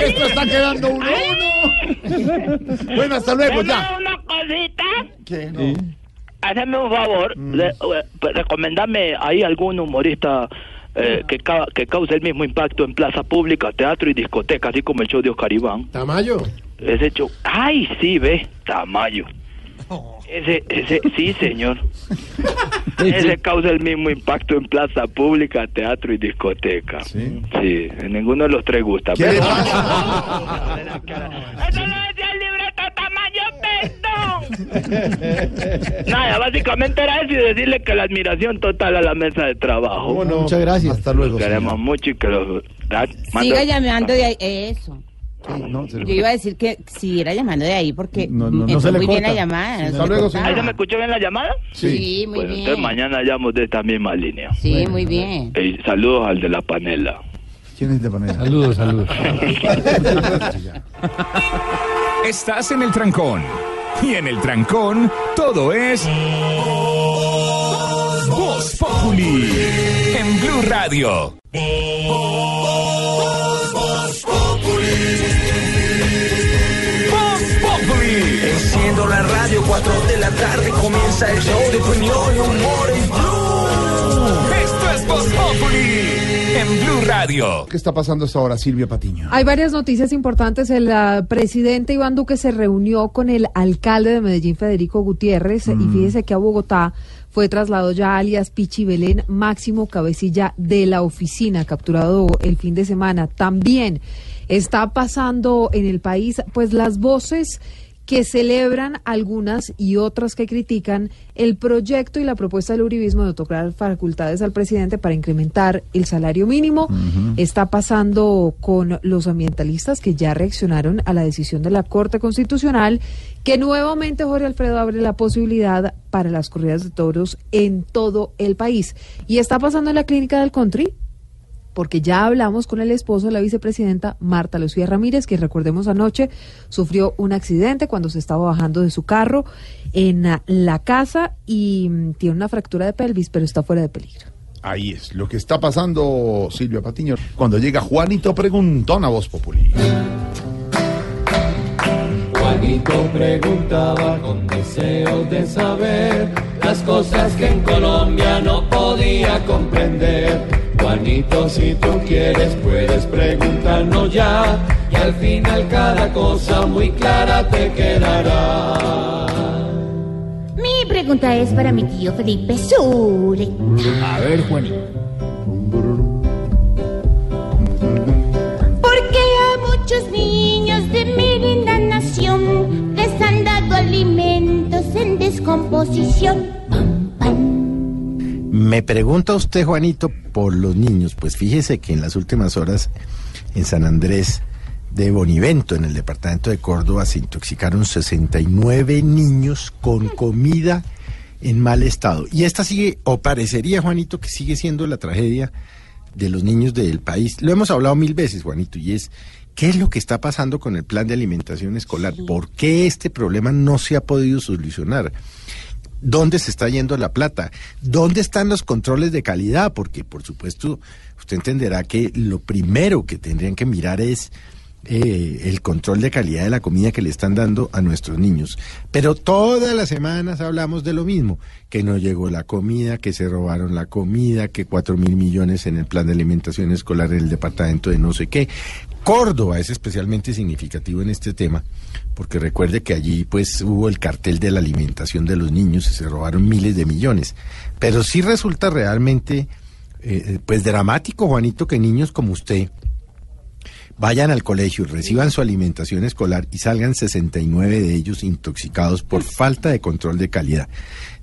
Esto está quedando uno, uno. Bueno, hasta luego, ya.
una cosita.
¿Qué? No.
Hazme un favor.
Mm.
le- eh, recomendame ahí algún humorista eh, que, ca- que cause el mismo impacto en plaza pública, teatro y discoteca, así como el show de Oscar Iván.
Tamayo.
Ese show. ¡Ay, sí, ve! Tamayo. Ese, ese, sí, señor. Ese causa el mismo impacto en plaza pública, teatro y discoteca.
Sí.
Sí, en ninguno de los tres gusta.
¿Qué
pero-
pasa?
¡Eso no decía el libreto, Tamayo, perdón! Nada, básicamente era eso y decirle que la admiración total a la mesa de trabajo.
¿Cómo no?
Muchas gracias.
Hasta luego.
Los queremos
señor.
mucho y que los...
Siga llamando de ahí. Eso.
Sí, no, se le-
Yo iba a decir que siguiera llamando de ahí porque
No, no, no
entró
se le
muy bien
corta.
la llamada. no
Hasta
se le
luego,
cortaba.
¿Ahí se me escuchó bien la llamada?
Sí, muy
Bueno,
bien.
entonces mañana llamo de esta misma línea.
Sí, muy bien.
Saludos al de la panela.
¿Quién es de panela?
Saludos, saludos.
Estás en el trancón. Y en el trancón, todo es. Voz Populi. En Blue Radio. Voz
4 de la tarde comienza el show de opinión y humor en Blue.
Esto es Voz Populi.
en Blue Radio.
¿Qué está pasando hasta ahora, Silvia Patiño?
Hay varias noticias importantes. El ah, presidente Iván Duque se reunió con el alcalde de Medellín, Federico Gutiérrez, y
Mm.
fíjese que a Bogotá fue trasladado ya alias Pichi Belén, máximo cabecilla de la oficina, capturado el fin de semana. También está pasando en el país, pues las voces que celebran algunas y otras que critican el proyecto y la propuesta del uribismo de otorgar facultades al presidente para incrementar el salario mínimo. Está pasando con los ambientalistas que ya reaccionaron a la decisión de la Corte Constitucional, que nuevamente Jorge Alfredo abre la posibilidad para las corridas de toros en todo el país. Y está pasando en la clínica del country, porque ya hablamos con el esposo de la vicepresidenta Marta Lucía Ramírez, que recordemos anoche sufrió un accidente cuando se estaba bajando de su carro en ah, la casa y mm, tiene una fractura de pelvis, pero está fuera de peligro.
Ahí es lo que está pasando, Silvia Patiño, cuando llega Juanito Preguntón a Voz Populi.
Juanito preguntaba con deseo de saber las cosas que en Colombia no podía comprender. Juanito, si tú quieres, puedes preguntarnos ya, y al final cada cosa muy clara te quedará.
Mi pregunta es para mi tío Felipe Sure.
A ver, Juanito.
Porque a muchos niños de mi linda nación les han dado alimentos en descomposición.
Me pregunta usted, Juanito, por los niños. Pues fíjese que en las últimas horas en San Andrés de Bonivento, en el departamento de Córdoba, se intoxicaron 69 niños con comida en mal estado. Y esta sigue, o parecería, Juanito, que sigue siendo la tragedia de los niños del país. Lo hemos hablado mil veces, Juanito, y es, ¿qué es lo que está pasando con el plan de alimentación escolar? ¿Por qué este problema no se ha podido solucionar? ¿Dónde se está yendo la plata? ¿Dónde están los controles de calidad? Porque, por supuesto, usted entenderá que lo primero que tendrían que mirar es eh, el control de calidad de la comida que le están dando a nuestros niños. Pero todas las semanas hablamos de lo mismo, que no llegó la comida, que se robaron la comida, que cuatro mil millones en el plan de alimentación escolar en el departamento de no sé qué. Córdoba es especialmente significativo en este tema, porque recuerde que allí pues hubo el cartel de la alimentación de los niños y se robaron miles de millones. Pero sí resulta realmente eh, pues dramático, Juanito, que niños como usted vayan al colegio reciban su alimentación escolar y salgan 69 de ellos intoxicados por falta de control de calidad.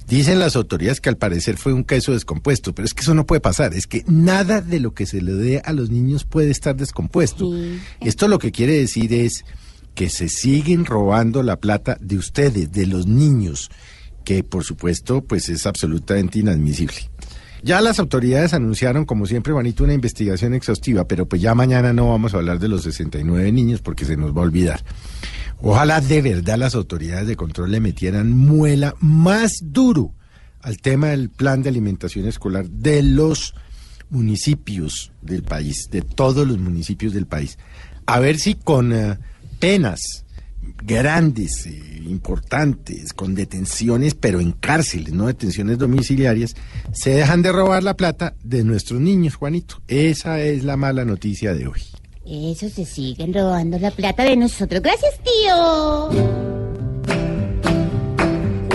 Dicen las autoridades que al parecer fue un queso descompuesto, pero es que eso no puede pasar, es que nada de lo que se le dé a los niños puede estar descompuesto. Esto lo que quiere decir es que se siguen robando la plata de ustedes, de los niños, que por supuesto pues es absolutamente inadmisible. Ya las autoridades anunciaron, como siempre, Juanito, una investigación exhaustiva, pero pues ya mañana no vamos a hablar de los 69 niños porque se nos va a olvidar. Ojalá de verdad las autoridades de control le metieran muela más duro al tema del plan de alimentación escolar de los municipios del país, de todos los municipios del país. A ver si con eh, penas grandes, eh, importantes, con detenciones, pero en cárceles, no detenciones domiciliarias, se dejan de robar la plata de nuestros niños, Juanito. Esa es la mala noticia de hoy.
Eso se siguen robando la plata de nosotros. Gracias, tío.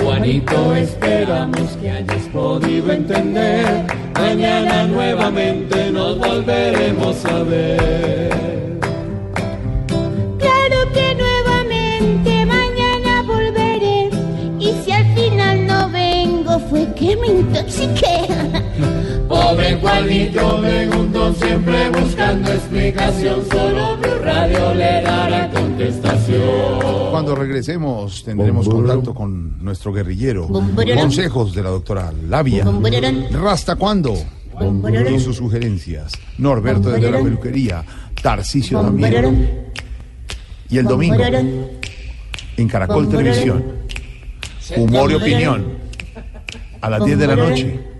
Juanito, esperamos que hayas podido entender. Mañana nuevamente nos volveremos a ver.
Claro que nuevamente mañana volveré. Y si al final no vengo, fue que me intoxiqué.
Pobre Juanito siempre buscando explicación. Solo Blue Radio le dará contestación.
Cuando regresemos tendremos contacto con nuestro guerrillero. Consejos de la doctora Labia. ¿Rasta cuándo? Y sus sugerencias. Norberto desde la peluquería. Tarcisio también. Y el domingo en Caracol. Televisión. Humor y opinión. A las 10 de la noche.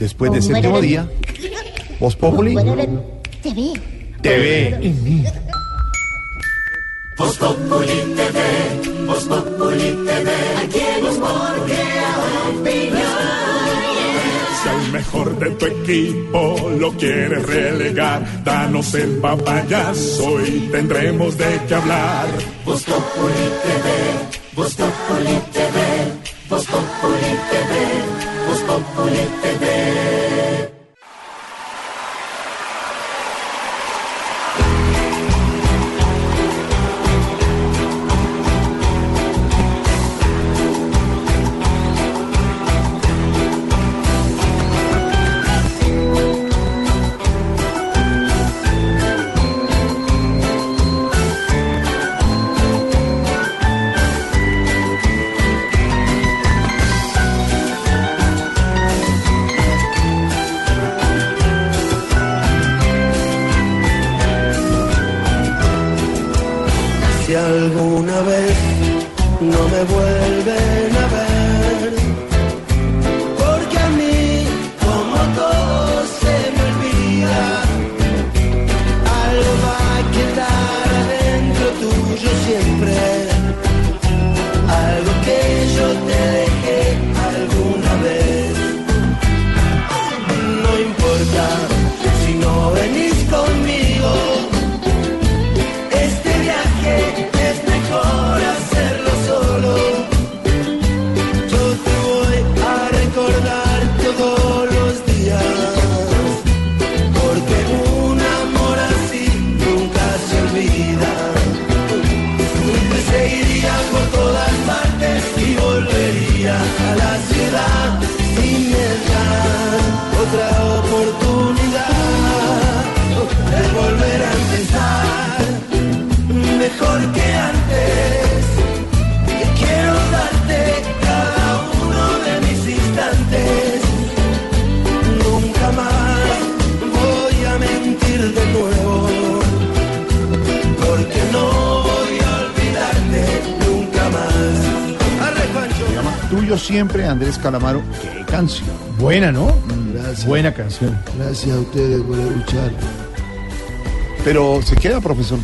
Después del
Bumbururán.
séptimo día. Voz Populi.
Te vi.
TV.
Voz Populi TV, Voz Populi TV, aquí el humor opinión.
Si al mejor de tu equipo lo quieres relegar, danos el papayazo y tendremos de qué hablar.
Voz Populi TV, Voz Populi TV, Voz Populi TV, Voz Populi TV.
Alguna vez no me vuelven
canción.
Gracias a ustedes por escuchar.
Pero se queda, profesor.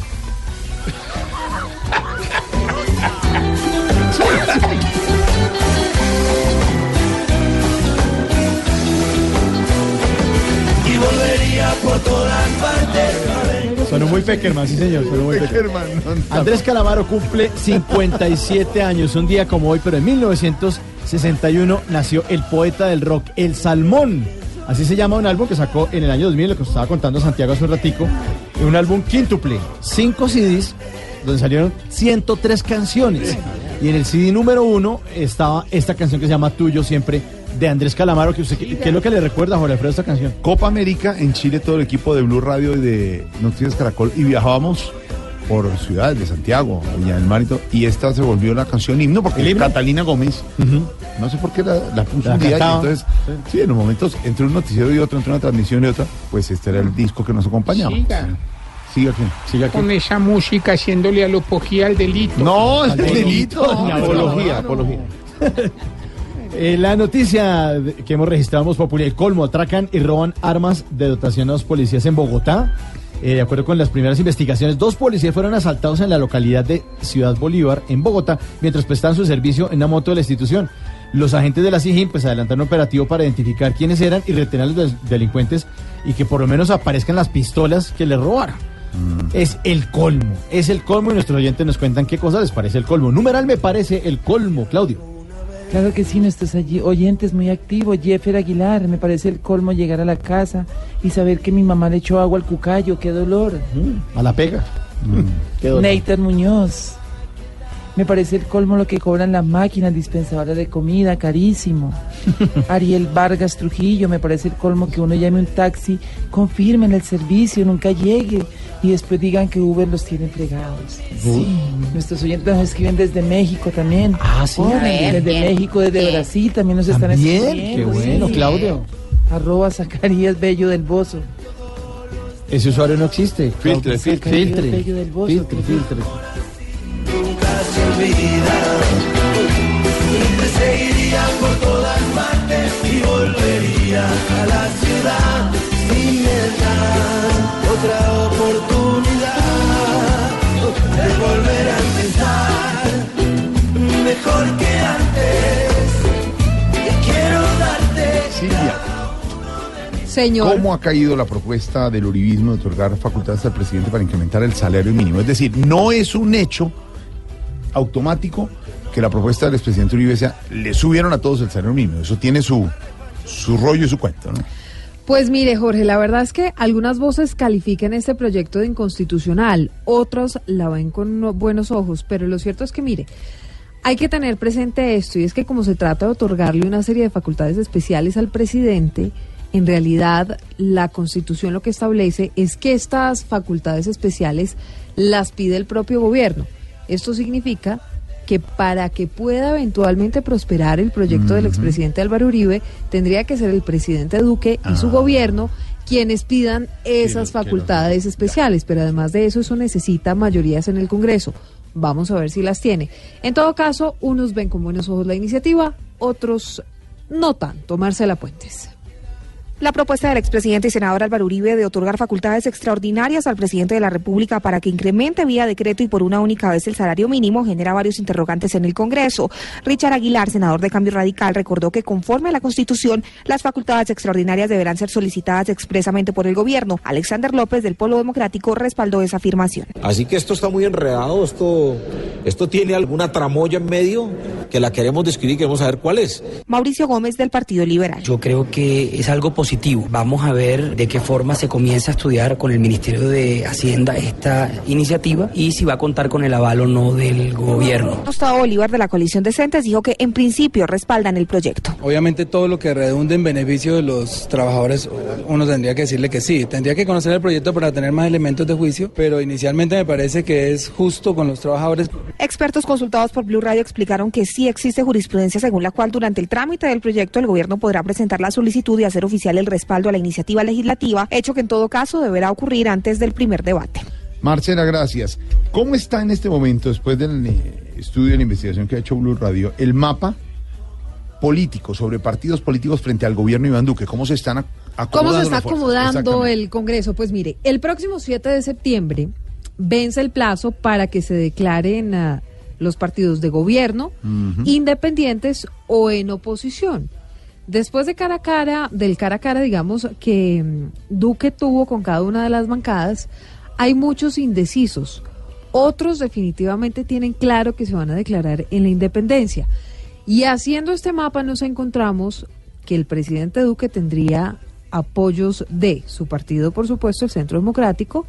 Y volvería por todas partes.
Sonó muy Peckerman, sí señor, sonó muy Peckerman. Andrés Calamaro cumple 57 años, un día como hoy, pero en 1961 nació el poeta del rock, El Salmón. Así se llama un álbum que sacó en el año 2000, lo que os estaba contando Santiago hace un ratico, un álbum quíntuple, cinco CDs, donde salieron 103 canciones. Y en el CD número uno estaba esta canción que se llama Tuyo Siempre, de Andrés Calamaro, que usted, ¿qué es lo que le recuerda, Jorge Alfredo, esta canción?
Copa América en Chile, todo el equipo de Blue Radio y de Noticias Caracol, y viajábamos por ciudades de Santiago, Viña del Mar y todo, y esta se volvió la canción himno, porque
¿El himno?
Catalina Gómez, no sé por qué la, la puso
La
un día, y entonces, sí, en los momentos, entre un noticiero y otro, entre una transmisión y otra, pues este era el disco que nos acompañaba.
Siga.
Siga aquí. Siga aquí.
Con esa música haciéndole apología al delito.
No, es del
delito. No,
Apología,
no.
apología.
Eh, la noticia que hemos registrado Populi, el colmo, atracan y roban armas de dotación a los policías en Bogotá. Eh, de acuerdo con las primeras investigaciones, dos policías fueron asaltados en la localidad de Ciudad Bolívar, en Bogotá, mientras prestaban su servicio en una moto de la institución. Los agentes de la SIJIN pues adelantaron un operativo para identificar quiénes eran y retener a los delincuentes y que por lo menos aparezcan las pistolas que les robaron. Es el colmo, es el colmo y nuestros oyentes nos cuentan qué cosa les parece el colmo. Numeral me parece el colmo, Claudio.
Claro que sí, nuestros allí- oyentes muy activos. Jeffer Aguilar, me parece el colmo llegar a la casa y saber que mi mamá le echó agua al cucayo, qué dolor.
A la pega. Qué dolor.
Muñoz, me parece el colmo lo que cobran las máquinas dispensadoras de comida, carísimo. Ariel Vargas Trujillo, me parece el colmo que uno llame un taxi, confirmen el servicio, nunca llegue y después digan que Uber los tiene fregados. Sí, nuestros oyentes nos escriben desde México también.
Ah, sí. Ver,
desde
bien.
México, desde
Bien.
Brasil también nos están
También,
escribiendo.
qué bueno,
sí.
Claudio.
Arroba Zacarías Bello del Bozo.
Ese usario no existe.
Filtre, filtre.
Filtre,
Bello del Bozo,
filtre, filtre.
Olvida. Te seguiría por todas partes y volvería a la ciudad si me dan otra oportunidad de volver a empezar mejor que antes. Y quiero darte
Silvia,
Señor.
¿Cómo ha caído la propuesta del uribismo de otorgar facultades al presidente para incrementar el salario mínimo? Es decir, no es un hecho automático que la propuesta del expresidente Uribe sea, le subieron a todos el salario mínimo. Eso tiene su, su rollo y su cuento, ¿no?
Pues mire, Jorge, la verdad es que algunas voces califican este proyecto de inconstitucional, otros la ven con no- buenos ojos, pero lo cierto es que, mire, hay que tener presente esto, y es que como se trata de otorgarle una serie de facultades especiales al presidente, en realidad la constitución lo que establece es que estas facultades especiales las pide el propio gobierno. Esto significa que para que pueda eventualmente prosperar el proyecto del expresidente Álvaro Uribe, tendría que ser el presidente Duque y su
Ah.
gobierno quienes pidan esas facultades especiales, pero además de eso, eso necesita mayorías en el Congreso. Vamos a ver si las tiene. En todo caso, unos ven con buenos ojos la iniciativa, otros no tanto. Marcela Puentes.
La propuesta del expresidente y senador Álvaro Uribe de otorgar facultades extraordinarias al presidente de la República para que incremente vía decreto y por una única vez el salario mínimo genera varios interrogantes en el Congreso. Richard Aguilar, senador de Cambio Radical, recordó que conforme a la Constitución, las facultades extraordinarias deberán ser solicitadas expresamente por el gobierno. Alexander López del Polo Democrático respaldó esa afirmación.
Así que esto está muy enredado, esto, esto tiene alguna tramoya en medio que la queremos describir y queremos saber cuál es.
Mauricio Gómez del Partido Liberal.
Yo creo que es algo positivo. Vamos a ver de qué forma se comienza a estudiar con el Ministerio de Hacienda esta iniciativa y si va a contar con el aval o no del gobierno.
Gustavo Bolívar de la coalición Decentes dijo que en principio respaldan el proyecto.
Obviamente todo lo que redunde en beneficio de los trabajadores, uno tendría que decirle que sí. Tendría que conocer el proyecto para tener más elementos de juicio, pero inicialmente me parece que es justo con los trabajadores.
Expertos consultados por Blue Radio explicaron que sí existe jurisprudencia según la cual durante el trámite del proyecto el gobierno podrá presentar la solicitud y hacer oficial el respaldo a la iniciativa legislativa, hecho que en todo caso deberá ocurrir antes del primer debate.
Marcela, gracias. ¿Cómo está en este momento, después del eh, estudio de la investigación que ha hecho Blue Radio, el mapa político sobre partidos políticos frente al gobierno de Iván Duque? ¿Cómo se están ac- acomodando?
¿Cómo se está acomodando el Congreso? Pues mire, el próximo 7 de septiembre vence el plazo para que se declaren ah, los partidos de gobierno independientes o en oposición. Después de cara a cara, del cara a cara, digamos, que mm, Duque tuvo con cada una de las bancadas, hay muchos indecisos. Otros definitivamente tienen claro que se van a declarar en la independencia. Y haciendo este mapa nos encontramos que el presidente Duque tendría apoyos de su partido, por supuesto, el Centro Democrático,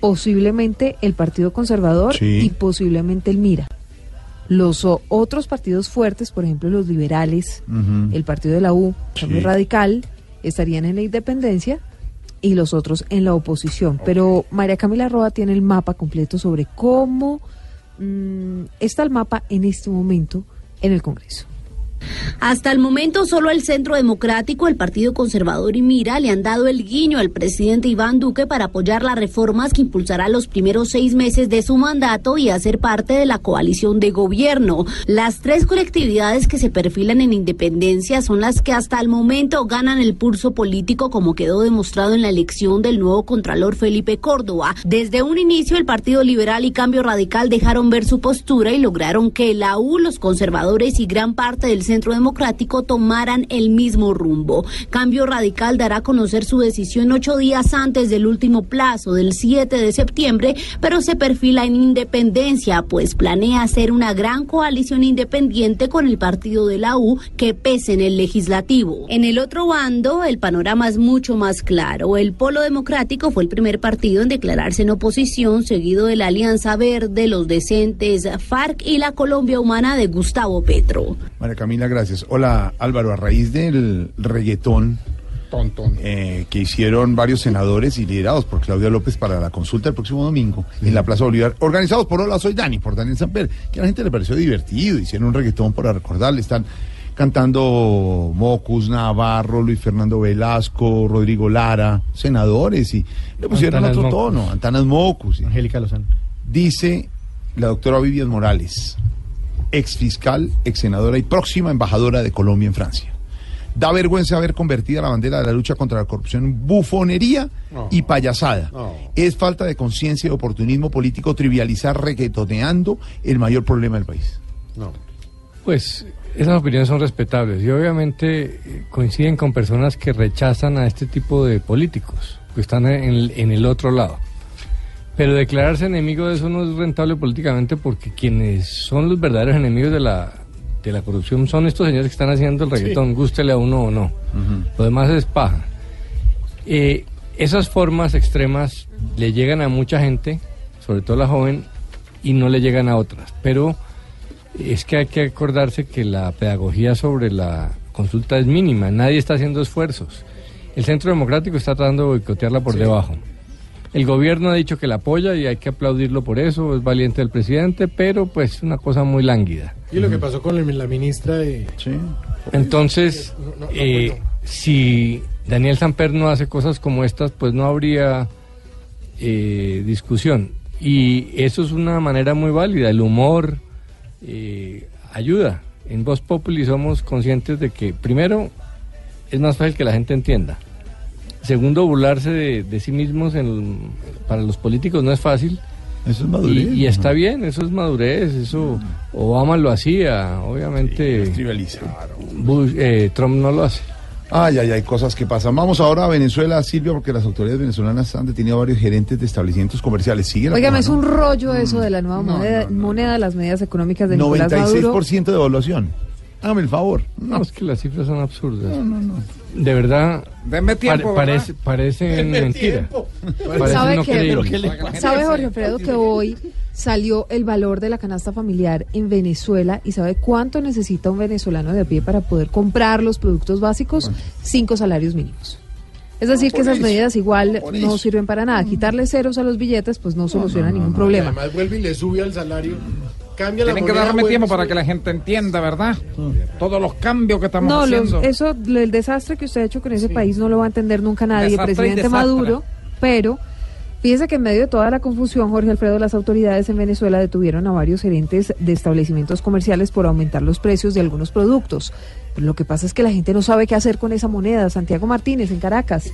posiblemente el Partido Conservador
Sí.
y posiblemente el Mira. Los otros partidos fuertes, por ejemplo, los liberales, el partido de la U, Cambio
Sí.
Radical, estarían en la independencia y los otros en la oposición. Pero María Camila Roa tiene el mapa completo sobre cómo mm, está el mapa en este momento en el Congreso.
Hasta el momento, solo el Centro Democrático, el Partido Conservador y Mira le han dado el guiño al presidente Iván Duque para apoyar las reformas que impulsará los primeros seis meses de su mandato y hacer parte de la coalición de gobierno. Las tres colectividades que se perfilan en independencia son las que hasta el momento ganan el pulso político, como quedó demostrado en la elección del nuevo Contralor Felipe Córdoba. Desde un inicio, el Partido Liberal y Cambio Radical dejaron ver su postura y lograron que la U, los conservadores y gran parte del Centro Democrático tomaran el mismo rumbo. Cambio Radical dará a conocer su decisión ocho días antes del último plazo, del 7 de septiembre, pero se perfila en independencia, pues planea hacer una gran coalición independiente con el partido de la U que pese en el legislativo. En el otro bando, el panorama es mucho más claro. El Polo Democrático fue el primer partido en declararse en oposición, seguido de la Alianza Verde, los decentes FARC y la Colombia Humana de Gustavo Petro.
María Camila, gracias. Hola Álvaro, a raíz del reggaetón eh, que hicieron varios senadores y liderados por Claudia López para la consulta el próximo domingo en la Plaza Bolívar, organizados por Hola Soy Dani, por Daniel Samper, que a la gente le pareció divertido, hicieron un reggaetón para recordarle, están cantando Mocus, Navarro, Luis Fernando Velasco, Rodrigo Lara, senadores, y le pusieron
Antanas
otro
Mocus.
tono, Antanas Mocus.
Angélica Lozano.
Dice la doctora Vivian Morales, ex fiscal, ex senadora y próxima embajadora de Colombia en Francia. Da vergüenza haber convertido la bandera de la lucha contra la corrupción en bufonería
No.
y payasada.
No.
Es falta de conciencia y oportunismo político trivializar reggaetoneando el mayor problema del país.
No.
Pues Esas opiniones son respetables y obviamente eh, coinciden con personas que rechazan a este tipo de políticos, que están en, en el otro lado. Pero declararse enemigo de eso no es rentable políticamente porque quienes son los verdaderos enemigos de la, de la corrupción son estos señores que están haciendo el reggaetón, gústele a uno o no. Lo demás es paja. Eh, esas formas extremas le llegan a mucha gente, sobre todo a la joven, y no le llegan a otras. Pero es que hay que acordarse que la pedagogía sobre la consulta es mínima, nadie está haciendo esfuerzos. El Centro Democrático está tratando de boicotearla por debajo. El gobierno ha dicho que la apoya y hay que aplaudirlo por eso, es valiente el presidente, pero pues una cosa muy lánguida.
Y lo que pasó con la ministra de...
Entonces, eh, si Daniel Samper no hace cosas como estas, pues no habría eh, discusión. Y eso es una manera muy válida. El humor eh, ayuda. En Voz Populi somos conscientes de que, primero, es más fácil que la gente entienda. Segundo, burlarse de, de sí mismos en- para los políticos no es fácil.
Eso es madurez,
Y, y está bien, eso es madurez. Eso Obama lo hacía, obviamente. Bush- eh, Trump no lo hace.
Ay, ay, hay cosas que pasan. Vamos ahora a Venezuela, Silvia, porque las autoridades venezolanas han detenido a varios gerentes de establecimientos comerciales. Sigue cosa,
es
¿no?
un rollo eso de la nueva moneda, moneda de las medidas económicas de Nicolás Maduro.
96% de evaluación. Hágame el favor.
No, es que las cifras son absurdas. De verdad.
Denme tiempo,
pare-
¿verdad?
parece, parecen
Denme
mentira. Parecen
¿Sabe
no
que,
creíbles.
¿Sabe Jorge Alfredo que hoy salió el valor de la canasta familiar en Venezuela y sabe cuánto necesita un venezolano de a pie para poder comprar los productos básicos? Cinco salarios mínimos. Es decir, que esas medidas igual no sirven para nada. Quitarle ceros a los billetes pues no soluciona ningún problema.
Además vuelve y le sube al salario. Cambia la
Tienen que darme tiempo
y
para que la gente entienda, ¿verdad? Todos los cambios que estamos
No,
haciendo.
eso, lo- el desastre que usted ha hecho con ese país no lo va a entender nunca nadie,
Desastre
presidente. Maduro, pero fíjese que en medio de toda la confusión, Jorge Alfredo, las autoridades en Venezuela detuvieron a varios gerentes de establecimientos comerciales por aumentar los precios de algunos productos. Pero lo que pasa es que la gente no sabe qué hacer con esa moneda. Santiago Martínez, en Caracas.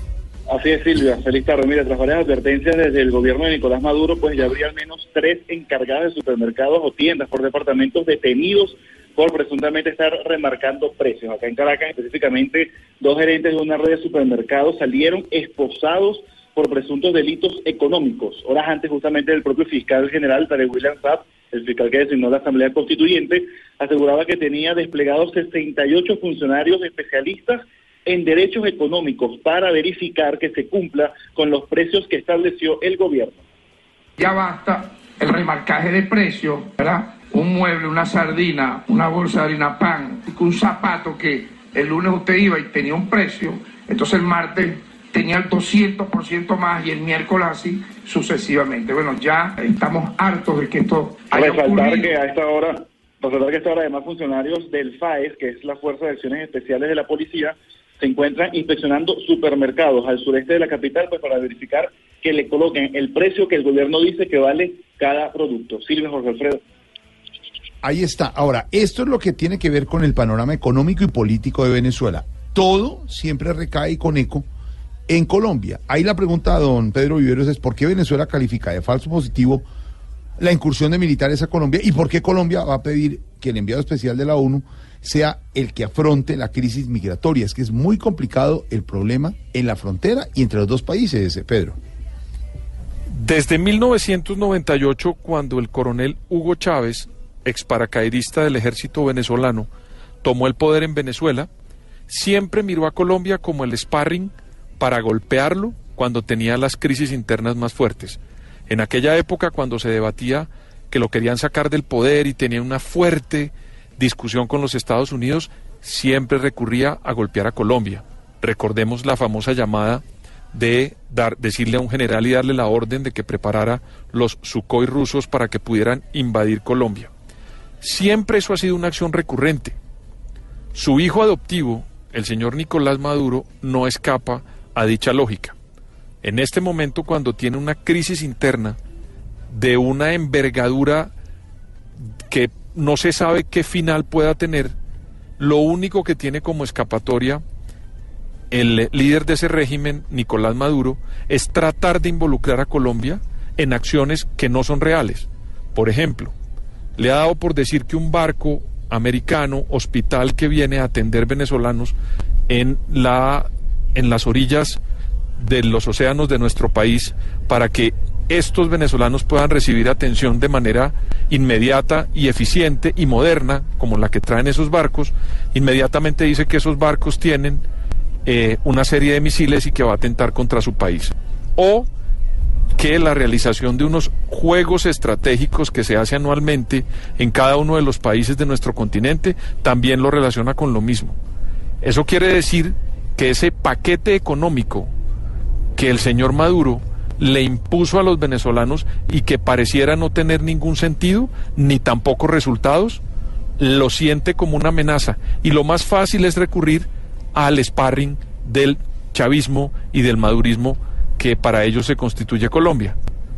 Así es, Silvia. Feliz tarde. Mira, tras varias advertencias desde el gobierno de Nicolás Maduro, pues ya habría al menos tres encargadas de supermercados o tiendas por departamentos detenidos por presuntamente estar remarcando precios. Acá en Caracas, específicamente, dos gerentes de una red de supermercados salieron esposados por presuntos delitos económicos. Horas antes, justamente, el propio fiscal general, Tarek William Saab, el fiscal que designó la Asamblea Constituyente, aseguraba que tenía desplegados 68 funcionarios especialistas en derechos económicos para verificar que se cumpla con los precios que estableció el gobierno.
Ya basta el remarcaje de precios, ¿verdad? Un mueble, una sardina, una bolsa de harina pan, un zapato que el lunes usted iba y tenía un precio, entonces el martes tenía el 200% más y el miércoles así sucesivamente. Bueno, ya estamos hartos de que esto haya
Resaltar
ocurrido.
que a esta hora, resaltar que a esta hora además funcionarios del FAES, que es la Fuerza de Acciones Especiales de la Policía, se encuentran inspeccionando supermercados al sureste de la capital pues para verificar que le coloquen el precio que el gobierno dice que vale cada producto. Silvia Jorge Alfredo.
Ahí está. Ahora, esto es lo que tiene que ver con el panorama económico y político de Venezuela. Todo siempre recae con eco en Colombia. Ahí la pregunta don Pedro Viveros es ¿por qué Venezuela califica de falso positivo la incursión de militares a Colombia y por qué Colombia va a pedir que el enviado especial de la ONU sea el que afronte la crisis migratoria? Es que es muy complicado el problema en la frontera y entre los dos países, Pedro.
Desde 1998, cuando el coronel Hugo Chávez, ex paracaidista del ejército venezolano, tomó el poder en Venezuela, siempre miró a Colombia como el sparring para golpearlo cuando tenía las crisis internas más fuertes. En aquella época, cuando se debatía que lo querían sacar del poder y tenía una fuerte discusión con los Estados Unidos, siempre recurría a golpear a Colombia. Recordemos la famosa llamada de dar, decirle a un general y darle la orden de que preparara los Sukhoi rusos para que pudieran invadir Colombia. Siempre eso ha sido una acción recurrente. Su hijo adoptivo, el señor Nicolás Maduro, no escapa a dicha lógica. En este momento, cuando tiene una crisis interna de una envergadura que no se sabe qué final pueda tener, lo único que tiene como escapatoria el líder de ese régimen, Nicolás Maduro, es tratar de involucrar a Colombia en acciones que no son reales. Por ejemplo, le ha dado por decir que un barco americano, hospital que viene a atender venezolanos en, la, en las orillas de los océanos de nuestro país para que estos venezolanos puedan recibir atención de manera inmediata y eficiente y moderna, como la que traen esos barcos, inmediatamente dice que esos barcos tienen eh, una serie de misiles y que va a atentar contra su país. O que la realización de unos juegos estratégicos que se hace anualmente en cada uno de los países de nuestro continente también lo relaciona con lo mismo. Eso quiere decir que ese paquete económico que el señor Maduro le impuso a los venezolanos y que pareciera no tener ningún sentido ni tampoco resultados, lo siente como una amenaza. Y lo más fácil es recurrir al sparring del chavismo y del madurismo que para ellos se constituye Colombia.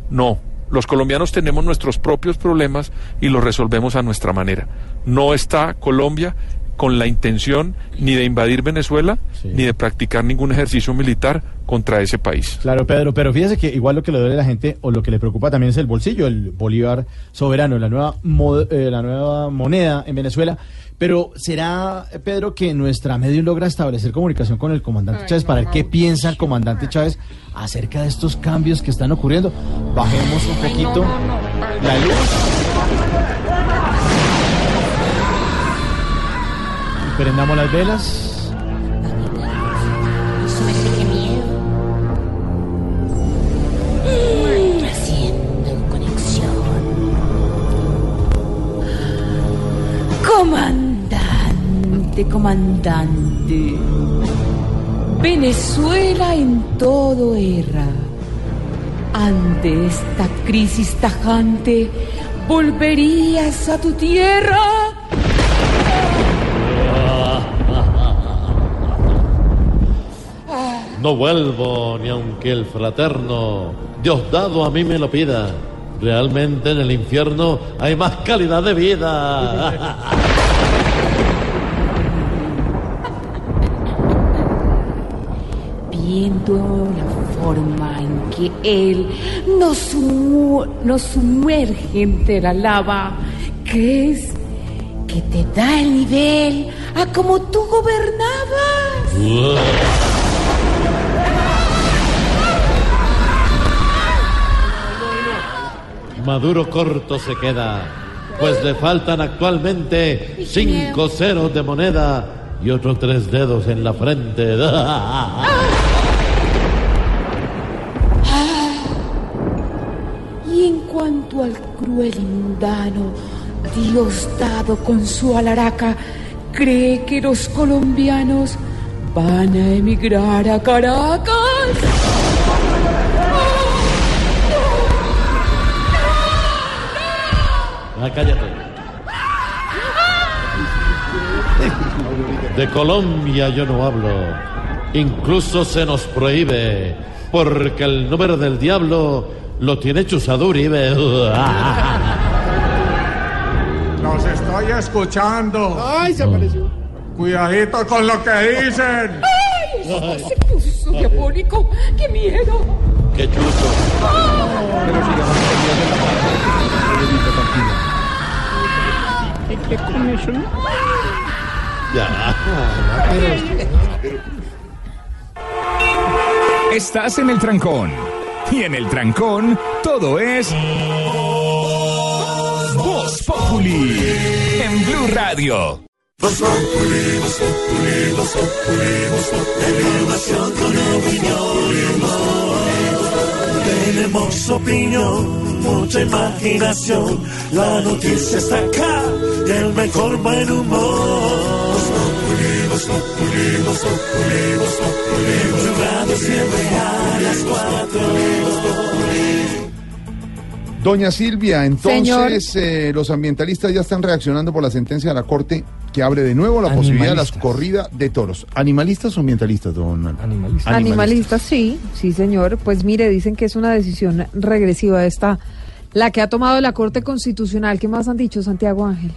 No, los colombianos tenemos nuestros propios problemas y los resolvemos a nuestra manera. No está Colombia con la intención ni de invadir Venezuela ni de practicar ningún ejercicio militar contra ese país.
Claro, Pedro, pero fíjese que igual lo que le duele a la gente o lo que le preocupa también es el bolsillo, el bolívar soberano, la nueva, eh, la nueva moneda en Venezuela. Pero ¿será, Pedro, que nuestra medio logra establecer comunicación con el comandante Chávez para ver qué piensa el comandante Chávez acerca de estos cambios que están ocurriendo? Bajemos un poquito la luz. Prendamos las velas.
Que miedo. Haciendo conexión.
Comandante, comandante. Venezuela en todo erra. Ante esta crisis tajante, ¿volverías a tu tierra?
No vuelvo ni aunque el fraterno Diosdado a mí me lo pida. Realmente en el infierno hay más calidad de vida.
viendo la forma en que Él nos, sumu- nos sumerge entre la lava, que es que te da el nivel a como tú gobernabas.
Maduro corto se queda, pues le faltan actualmente cinco ceros de moneda y otros tres dedos en la frente.
Y en cuanto al cruel mundano, Diosdado con su alaraca, cree que los colombianos van a emigrar a Caracas.
Ah, cállate. De Colombia yo no hablo. Incluso se nos prohíbe, porque el número del diablo lo tiene Chusado Uribe.
Los estoy escuchando.
Ay, se apareció.
Cuidadito con lo que dicen.
¡Ay! Eso se puso diabólico. ¡Qué miedo!
¡Qué chuzo!
¿Qué con eso, no?
Estás en el trancón. Y en el trancón, todo es. Voz Populi. En Blue Radio.
Voz Populi, Voz Populi, Voz Populi, Voz Populi. Información con opinión. Tenemos opinión, mucha imaginación. La noticia está acá y el mejor buen humor. Siempre a las cuatro.
Doña Silvia, entonces eh, los ambientalistas ya están reaccionando por la sentencia de la Corte que abre de nuevo la posibilidad de las corridas de toros. ¿Animalistas o ambientalistas, don? Animalistas.
Animalistas, sí, sí, señor. Pues mire, dicen que es una decisión regresiva esta, la que ha tomado la Corte Constitucional. ¿Qué más han dicho, Santiago Ángel?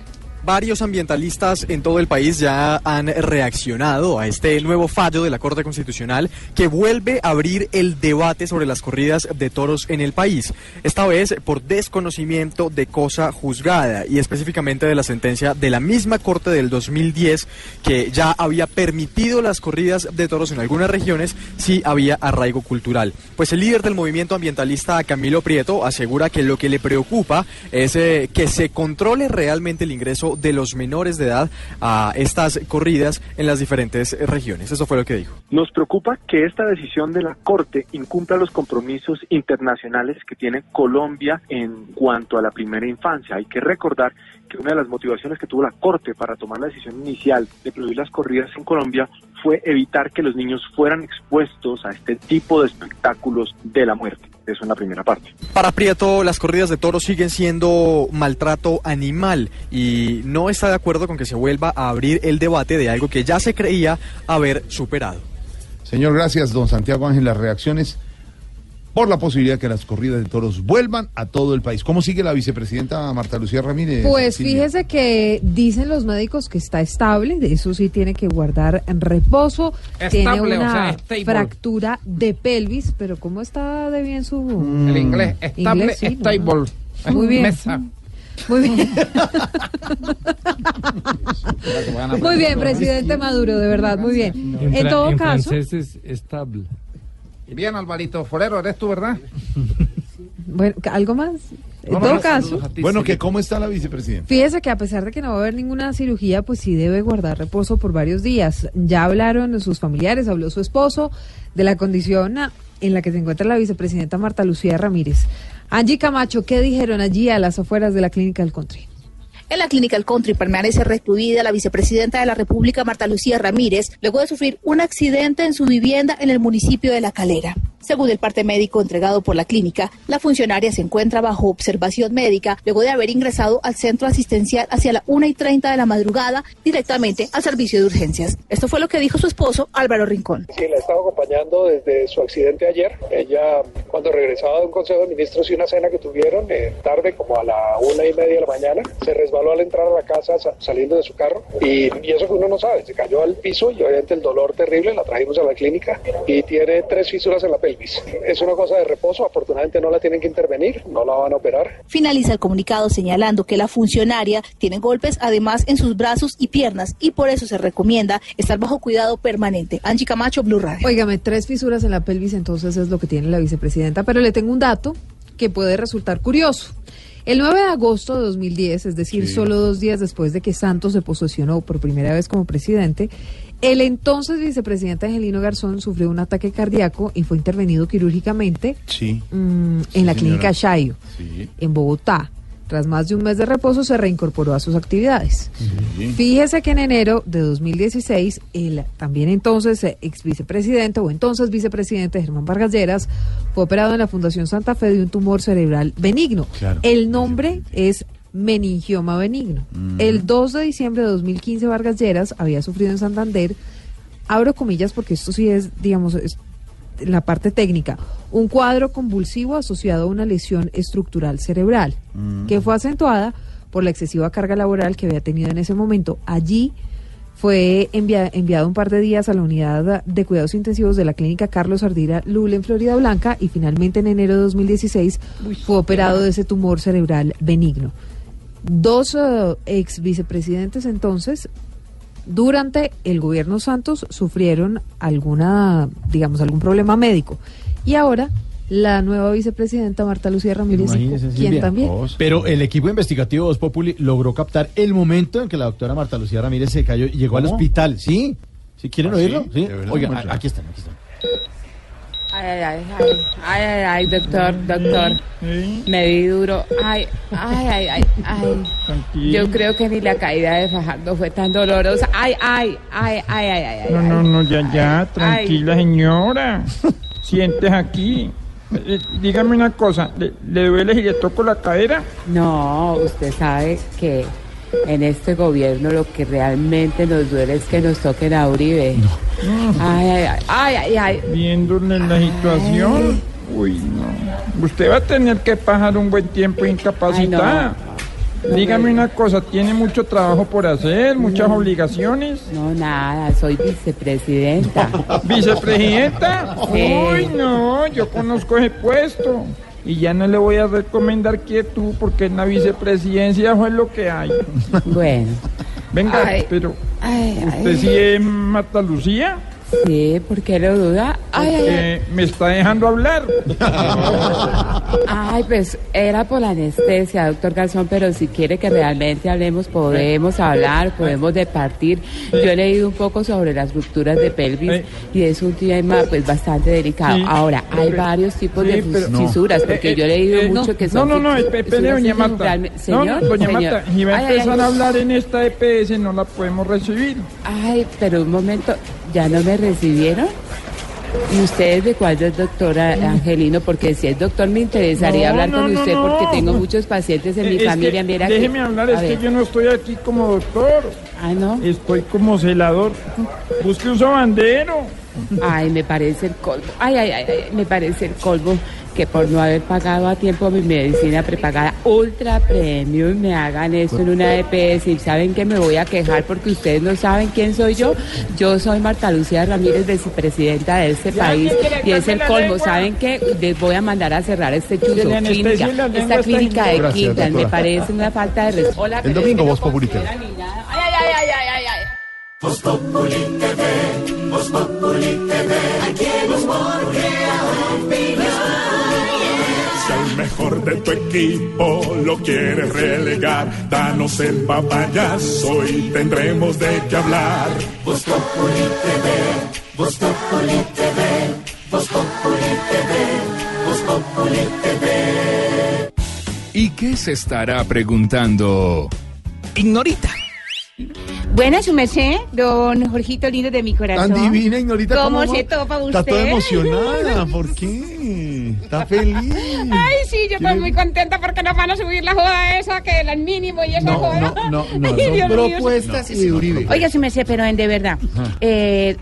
Varios ambientalistas en todo el país ya han reaccionado a este nuevo fallo de la Corte Constitucional que vuelve a abrir el debate sobre las corridas de toros en el país, esta vez por desconocimiento de cosa juzgada y específicamente de la sentencia de la misma Corte del 2010 que ya había permitido las corridas de toros en algunas regiones si había arraigo cultural. Pues el líder del movimiento ambientalista Camilo Prieto asegura que lo que le preocupa es eh, que se controle realmente el ingreso de los menores de edad a estas corridas en las diferentes regiones. Eso fue lo que dijo.
Nos preocupa que esta decisión de la Corte incumpla los compromisos internacionales que tiene Colombia en cuanto a la primera infancia. Hay que recordar que una de las motivaciones que tuvo la Corte para tomar la decisión inicial de prohibir las corridas en Colombia fue evitar que los niños fueran expuestos a este tipo de espectáculos de la muerte. Eso en la primera parte.
Para Prieto, las corridas de toros siguen siendo maltrato animal y no está de acuerdo con que se vuelva a abrir el debate de algo que ya se creía haber superado.
Señor, gracias, don Santiago Ángel. Las reacciones por la posibilidad de que las corridas de toros vuelvan a todo el país. ¿Cómo sigue la vicepresidenta Marta Lucía Ramírez?
Pues
Silvia?
fíjese que dicen los médicos que está estable, de eso sí tiene que guardar en reposo, tiene
Estable, o
una
sea, stable.
fractura de pelvis, pero ¿cómo está de bien su
El inglés, estable,
Inglés, sí, ¿no?
stable.
Muy bien.
Mesa.
Muy bien. Muy bien, presidente Maduro, de verdad, muy bien. En todo caso,
francés es estable.
Bien, Alvarito Forero, eres tú, ¿verdad?
bueno, ¿algo más? En
No,
todo
no,
caso,
Bueno, que ¿cómo está la vicepresidenta?
Fíjese que a pesar de que no va a haber ninguna cirugía, pues sí debe guardar reposo por varios días. Ya hablaron sus familiares, habló su esposo de la condición ah, en la que se encuentra la vicepresidenta Marta Lucía Ramírez. Angie Camacho, ¿qué dijeron allí a las afueras de la clínica del country?
En la clínica El Country permanece recluida la vicepresidenta de la República, Marta Lucía Ramírez, luego de sufrir un accidente en su vivienda en el municipio de La Calera. Según el parte médico entregado por la clínica, la funcionaria se encuentra bajo observación médica luego de haber ingresado al centro asistencial hacia la 1 y 30 de la madrugada directamente al servicio de urgencias. Esto fue lo que dijo su esposo Álvaro Rincón.
Sí, la estaba acompañando desde su accidente ayer. Ella, cuando regresaba de un consejo de ministros y una cena que tuvieron, eh, tarde, como a la una y media de la mañana, se resbaló al entrar a la casa sa- saliendo de su carro. Y, y eso que uno no sabe, se cayó al piso y obviamente el dolor terrible, la trajimos a la clínica y tiene tres fisuras en la pelvis. Es una cosa de reposo, afortunadamente no la tienen que intervenir, no la van a operar.
Finaliza el comunicado señalando que la funcionaria tiene golpes además en sus brazos y piernas y por eso se recomienda estar bajo cuidado permanente. Angie Camacho, Blue Radio.
Óigame, tres fisuras en la pelvis, entonces es lo que tiene la vicepresidenta, pero le tengo un dato que puede resultar curioso. El 9 de agosto de 2010, es decir,
Sí.
solo dos días después de que Santos se posesionó por primera vez como presidente, el entonces vicepresidente Angelino Garzón sufrió un ataque cardíaco y fue intervenido quirúrgicamente
Sí.
mm, en la clínica Shayo, en Bogotá. Tras más de un mes de reposo, se reincorporó a sus actividades. Fíjese que en enero de 2016, el también entonces eh, ex vicepresidente o entonces vicepresidente Germán Vargas Lleras fue operado en la Fundación Santa Fe de un tumor cerebral benigno.
Claro.
El nombre es meningioma benigno.
Mm.
El 2 de diciembre de 2015, Vargas Lleras había sufrido en Santander, abro comillas porque esto sí es, digamos, es la parte técnica, un cuadro convulsivo asociado a una lesión estructural cerebral,
Mm.
que fue acentuada por la excesiva carga laboral que había tenido en ese momento. Allí fue envia- enviado un par de días a la unidad de cuidados intensivos de la clínica Carlos Ardira Lula en Florida Blanca y finalmente en enero de 2016 fue operado de ese tumor cerebral benigno. Dos eh, ex vicepresidentes entonces durante el gobierno Santos sufrieron alguna, digamos, algún problema médico. Y ahora la nueva vicepresidenta Marta Lucía Ramírez, quien también.
Pero el equipo investigativo Voz Populi logró captar el momento en que la doctora Marta Lucía Ramírez se cayó y llegó al hospital. ¿Sí? ¿Sí quieren
¿Ah,
oírlo?
sí?
Sí.
¿De?
Oiga,
Muestra.
a- aquí están, aquí están.
Ay, ay, ay, ay, ay, ay, doctor, doctor. Me di duro. Ay, ay, ay, ay, ay.
Tranquilo.
Yo creo que ni la caída de Fajardo fue tan dolorosa. Ay, ay, ay, ay, ay, ay, ay.
No, no, no, ya, ya, tranquila señora. Sientes aquí. Eh, dígame una cosa, ¿le, le duele si le toco la cadera?
No, usted sabe que en este gobierno lo que realmente nos duele es que nos toquen a Uribe. Ay, ay, ay, ay, ay, ay.
Viéndole la situación. Uy, no. Usted va a tener que pasar un buen tiempo incapacitada.
Dígame una cosa, ¿tiene mucho trabajo por hacer, muchas obligaciones?
No, nada, soy vicepresidenta.
¿Vicepresidenta?
Sí.
Uy, no, yo conozco ese puesto. Y ya no le voy a recomendar quietud porque en la vicepresidencia fue lo que hay.
Bueno.
Venga,
Ay.
pero
Ay,
¿usted
ay.
sí es Marta Lucía?
Sí, ¿por qué lo duda? Ay, ay, ay.
Porque me está dejando hablar.
Ay, pues era por la anestesia, doctor Garzón, pero si quiere que realmente hablemos, podemos hablar, podemos departir. Yo he leído un poco sobre las rupturas de pelvis y es un tema pues bastante delicado.
Sí.
Ahora, hay
Pero-
varios tipos
sí,
de fisuras, porque
Eh,
yo he leído
eh,
mucho
no,
que son
No, no, no, espere, doña Marta.
realme-
No,
Señor,
no, doña
señor.
Marta, si va a empezar a hablar en esta EPS, no la podemos recibir.
Ay, pero un momento, ¿ya no me recibieron? ¿Y ustedes de cuál es doctora Angelino? Porque si es doctor me interesaría
No,
hablar
no,
con usted
no.
porque tengo muchos pacientes en
Eh,
mi
que
familia. Que-
déjeme hablar, es
ver.
que yo no estoy aquí como doctor.
Ah, ¿no?
Estoy como celador. Busque un sobandero.
Ay, me parece el colmo. Ay, ay, ay, ay, me parece el colmo que por no haber pagado a tiempo mi medicina prepagada ultra premium me hagan esto en una EPS y saben que me voy a quejar porque ustedes no saben quién soy yo. Yo soy Marta Lucía Ramírez, vicepresidenta de este país y es el colmo. ¿Saben qué? Les voy a mandar a cerrar este chuzo.
Anestesie
Clínica, esta clínica de. Quintas me parece una falta de respeto.
El domingo Voz.
Ay, ay, ay, ay, ay, ay, ay.
Voz Populi TV, Voz Populi TV. Aquí humor crea
Si al mejor de tu equipo lo quieres relegar, danos el papayazo y tendremos de qué hablar.
Voz Populi TV, Voz Populi TV, Voz Populi TV, Voz Populi TV.
¿Y qué se estará preguntando? Ignorita.
Buena su merced, don Jorgito lindo de mi corazón.
Tan divina, Ignorita.
¿Cómo,
va?
se topa usted?
Está toda emocionada. ¿Por qué? Está feliz.
Ay, sí, yo estoy muy contenta porque nos van a subir la joda esa, que el mínimo y esa
No,
joda.
no, no, no,
Ay,
propuestas y de Uribe.
Oiga, su merced, pero en de verdad. Eh,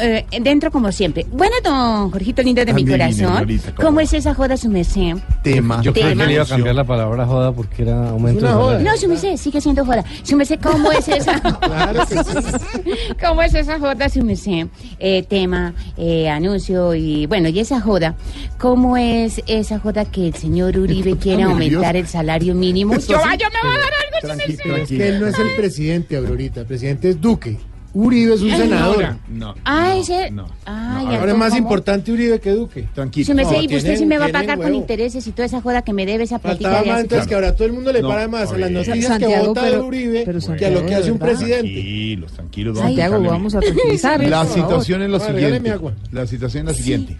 eh, dentro como siempre. Bueno, don Jorgito lindo de
Tan
mi
divina,
corazón.
Ignorita, ¿cómo
¿Cómo es esa joda, su merced?
Tema.
Yo creo que le iba a cambiar la palabra joda porque era aumento de salario.
No, su merced, sigue siendo joda. Su merced, ¿cómo es esa? ¿Cómo es esa joda, su merced? Eh, tema, eh, anuncio y bueno, y esa joda. ¿Cómo es esa joda que el señor Uribe quiere
nervioso.
aumentar el salario mínimo? Yo,
sí.
yo me voy a dar algo, su
Tranquilo,
merced.
es que él no es el presidente, Aurorita. El presidente es Duque. Uribe es un
Ay,
senador.
no. Ah, ese. Ay,
Ahora es más importante Uribe que Duque. Tranquilo.
Su merced, y usted sí me va a pagar con intereses y toda esa joda que me debe esa plática
Faltaba más entonces que ahora todo el mundo le
No,
para más a las noticias que
Santiago,
vota de
pero-
Uribe
pero
que a lo que hace un
verdad.
presidente.
Tranquilos, tranquilos.
Santiago, vamos a tranquilizar.
La situación es la siguiente. La situación es la siguiente.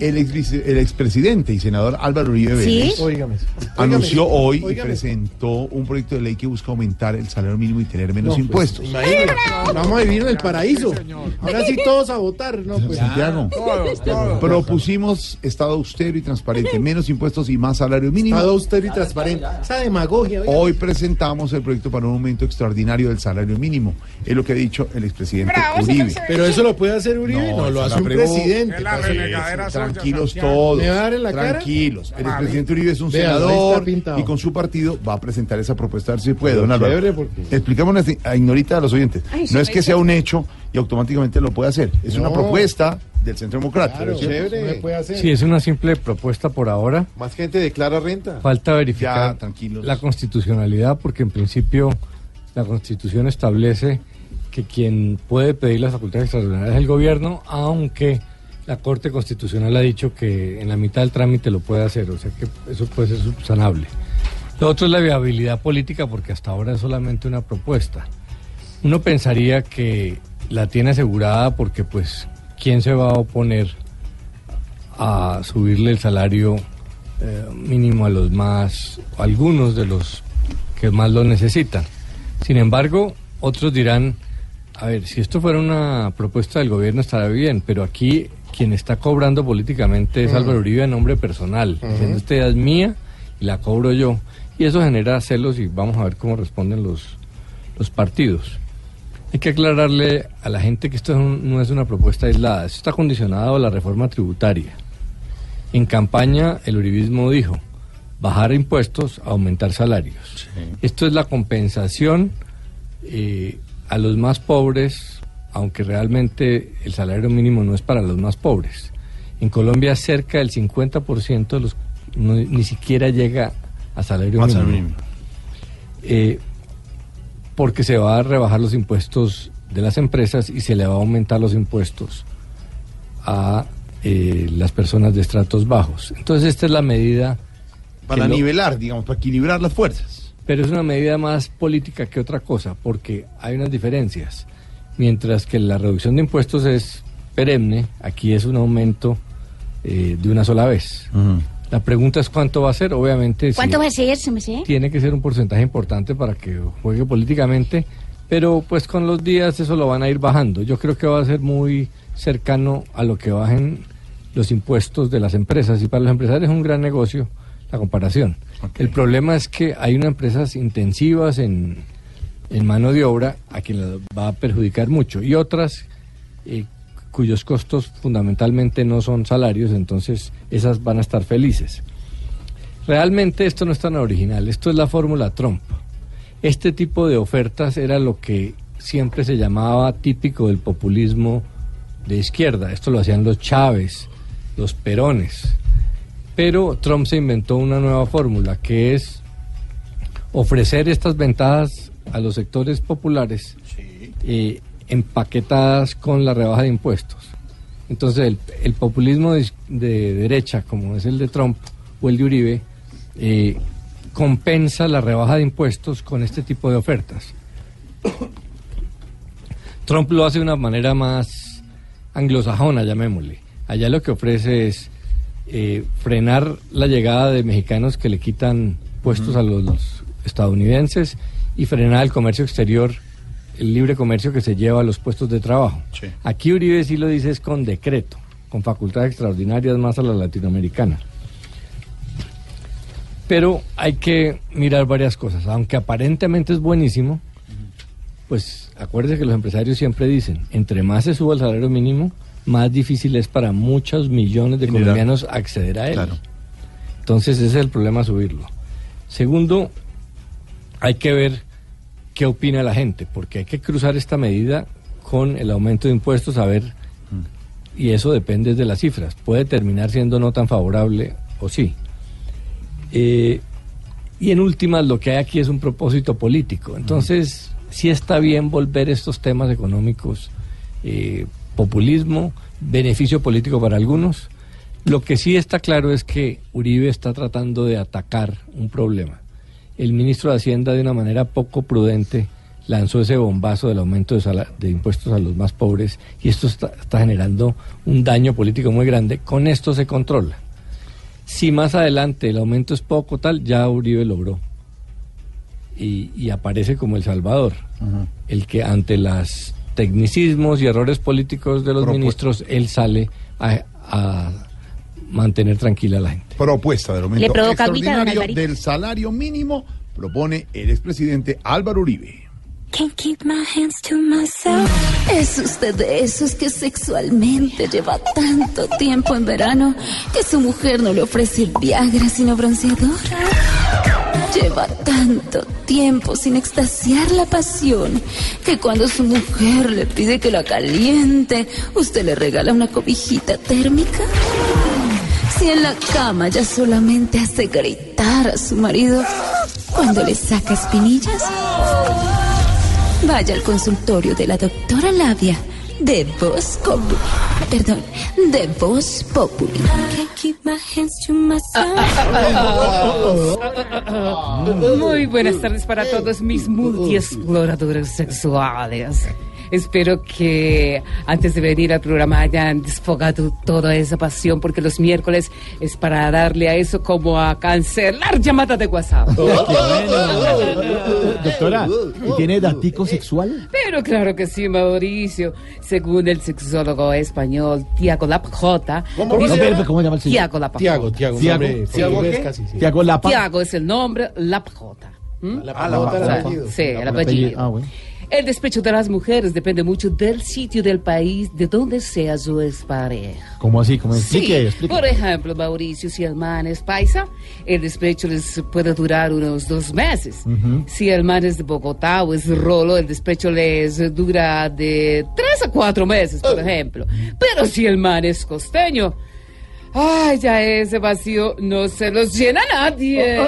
El, ex, el expresidente y senador Álvaro Uribe Vélez anunció hoy y presentó un proyecto de ley que busca aumentar el salario mínimo y tener menos
No, pues,
impuestos.
imagínate, vamos a vivir en el paraíso. Ahora sí todos a votar. No, pues.
Santiago,
Todos, todos.
propusimos Estado austero y transparente, menos impuestos y más salario mínimo.
Estado austero y transparente. Esa demagogia.
Hoy presentamos el proyecto para un aumento extraordinario del salario mínimo. Es lo que ha dicho el expresidente Uribe.
Pero eso lo puede hacer Uribe, no,
No,
lo hace un presidente.
Es la
Pues,
renegadera
Tranquilos todos.
¿Me va a dar en la cara?
Tranquilos. El
Vale.
expresidente Uribe es un
Vea,
senador y con su partido va a presentar esa propuesta a ver si puede, don Álvaro.
Porque-
a Ignorita a los oyentes.
Ay,
no es que sea un hecho y automáticamente lo puede hacer. Es una
No.
propuesta del Centro Democrático.
Claro, chévere. Hacer.
Sí, es una simple propuesta por ahora.
Más gente declara renta.
Falta verificar
Ya, tranquilos.
la constitucionalidad porque en principio la constitución establece que quien puede pedir las facultades extraordinarias es el gobierno, aunque la Corte Constitucional ha dicho que en la mitad del trámite lo puede hacer, o sea que eso puede ser subsanable. Lo otro es la viabilidad política porque hasta ahora es solamente una propuesta. Uno pensaría que la tiene asegurada porque pues ¿quién se va a oponer a subirle el salario eh, mínimo a los más, algunos de los que más lo necesitan. Sin embargo, otros dirán, a ver, si esto fuera una propuesta del gobierno estará bien, pero aquí quien está cobrando políticamente es
Ujú.
Álvaro Uribe a nombre personal. Diciendo, Esta es mía y la cobro yo. Y eso genera celos y vamos a ver cómo responden los, los partidos. Hay que aclararle a la gente que esto es un- no es una propuesta aislada, esto está condicionado a la reforma tributaria. En campaña el uribismo dijo, bajar impuestos, aumentar salarios. Esto es la compensación eh, a los más pobres, aunque realmente el salario mínimo no es para los más pobres. En Colombia cerca del 50% de los no- ni siquiera llega a salario
A
mínimo.
mínimo.
Eh, porque se va a rebajar los impuestos de las empresas y se le va a aumentar los impuestos a eh, las personas de estratos bajos. Entonces esta es la medida
Para
lo-
nivelar, digamos, para equilibrar las fuerzas.
pero es una medida más política que otra cosa, porque hay unas diferencias. Mientras que la reducción de impuestos es perenne, aquí es un aumento eh, de una sola vez. La pregunta es cuánto va a ser, obviamente. si-
¿Cuánto va a ser,
tiene que ser un porcentaje importante para que juegue políticamente, pero pues con los días eso lo van a ir bajando. Yo creo que va a ser muy cercano a lo que bajen los impuestos de las empresas y para los empresarios es un gran negocio la comparación. El problema es que hay unas empresas intensivas en, en mano de obra a quien les va a perjudicar mucho y otras eh, cuyos costos fundamentalmente no son salarios, entonces esas van a estar felices. Realmente esto no es tan original, esto es la fórmula Trump. Este tipo de ofertas era lo que siempre se llamaba típico del populismo de izquierda. Esto lo hacían los Chávez, los Perones. Pero Trump se inventó una nueva fórmula que es ofrecer estas ventajas a los sectores populares eh, empaquetadas con la rebaja de impuestos. Entonces el, el populismo de, de derecha, como es el de Trump o el de Uribe, eh, compensa la rebaja de impuestos con este tipo de ofertas. Trump lo hace de una manera más anglosajona, llamémosle. Allá lo que ofrece es eh, frenar la llegada de mexicanos que le quitan puestos a los, los estadounidenses y frenar el comercio exterior, el libre comercio que se lleva a los puestos de trabajo. Aquí Uribe sí lo dice es con decreto, con facultades extraordinarias más a la latinoamericana. Pero hay que mirar varias cosas. Aunque aparentemente es buenísimo, pues acuérdese que los empresarios siempre dicen, entre más se suba el salario mínimo, más difícil es para muchos millones de colombianos acceder a él.
Claro.
Entonces ese es el problema subirlo. Segundo, hay que ver qué opina la gente, porque hay que cruzar esta medida con el aumento de impuestos, a ver, y eso depende de las cifras. Puede terminar siendo no tan favorable o sí. Eh, y en últimas, lo que hay aquí es un propósito político. Entonces, sí está bien volver estos temas económicos, eh, populismo, beneficio político para algunos. Lo que sí está claro es que Uribe está tratando de atacar un problema. El ministro de Hacienda, de una manera poco prudente, lanzó ese bombazo del aumento de, de impuestos a los más pobres y esto está, está generando un daño político muy grande. Con esto se controla. Si más adelante el aumento es poco tal, ya Uribe logró. Y, y aparece como el salvador. El que ante los tecnicismos y errores políticos de los ministros, él sale a, a mantener tranquila a la gente.
Propuesta del aumento
¿Le provoca agüita, don
extraordinario del salario mínimo propone el expresidente Álvaro Uribe.
Can't keep my hands to myself. Es usted de esos que sexualmente lleva tanto tiempo en verano que su mujer no le ofrece el Viagra sino bronceador. Lleva tanto tiempo sin extasiar la pasión que cuando su mujer le pide que la caliente, usted le regala una cobijita térmica. Si en la cama ya solamente hace gritar a su marido cuando le saca espinillas. Vaya al consultorio de la doctora Labia de Voz Populi. Perdón, de Voz Populi.
Muy buenas tardes para todos mis multiexploradores sexuales. Espero que antes de venir al programa hayan desfogado toda esa pasión, porque los miércoles es para darle a eso como a cancelar llamada de WhatsApp.
Doctora, ¿y tiene datico sexual?
Pero claro que sí, Mauricio. Según el sexólogo español Tiago Lapjota.
¿Cómo?
dice-
No, pero, ¿cómo llama el señor?
Tiago Lapjota.
Tiago, Tiago,
Tiago,
nombre
Tiago,
portugués
¿qué?
casi, sí.
Tiago Lapa.
Tiago es el nombre, Lapjota. ¿Mm?
Ah, Lapjota, el
O sea,
apellido.
Sí, el
El
apellido.
apellido. Ah, bueno.
El despecho de las mujeres depende mucho del sitio del país de donde sea su expareja.
¿Cómo así? ¿Cómo explique?
Sí, por ejemplo, Mauricio, si el man es paisa, el despecho les puede durar unos dos meses. Si el man es de Bogotá o es rolo, el despecho les dura de tres a cuatro meses, por ejemplo. Pero si el man es costeño, ay, ya ese vacío no se los llena nadie.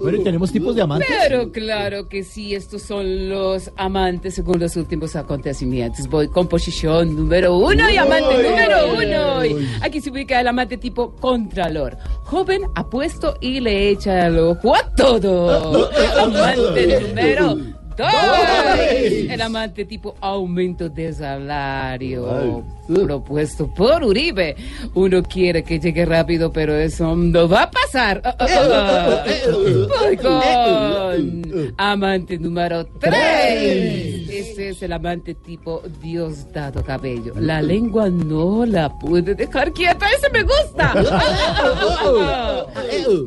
Bueno, ¿y tenemos tipos de amantes?
Pero claro que sí, estos son los amantes según los últimos acontecimientos. Voy con posición número uno y amante
Uy.
número uno. Aquí se ubica el amante tipo contralor. Joven, apuesto y le echa el ojo a todo. Amante número El amante tipo aumento de salario. Propuesto por Uribe. Uno quiere que llegue rápido, pero eso no va a pasar. Ah. Voy con amante número 3. Este es el amante tipo Diosdado Cabello. La lengua no la puede dejar quieta. Ese me gusta.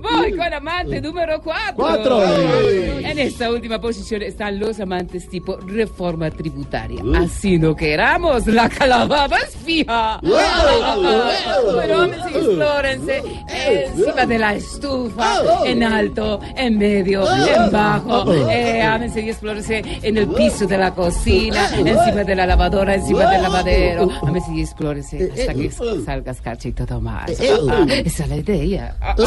Voy con amante número 4.
Cuatro.
En esta última posición están los amantes tipo reforma tributaria. Así no queramos, la calababa es fija. Pero ámense y explórense. Encima de la estufa, en alto, en medio, en bajo. Eh, ámense y explórense en el piso de la cocina, encima de la lavadora, encima del lavadero. Ámense y explórense hasta que salgas cacha y todo más. Ah, esa es la idea. Ah, ah,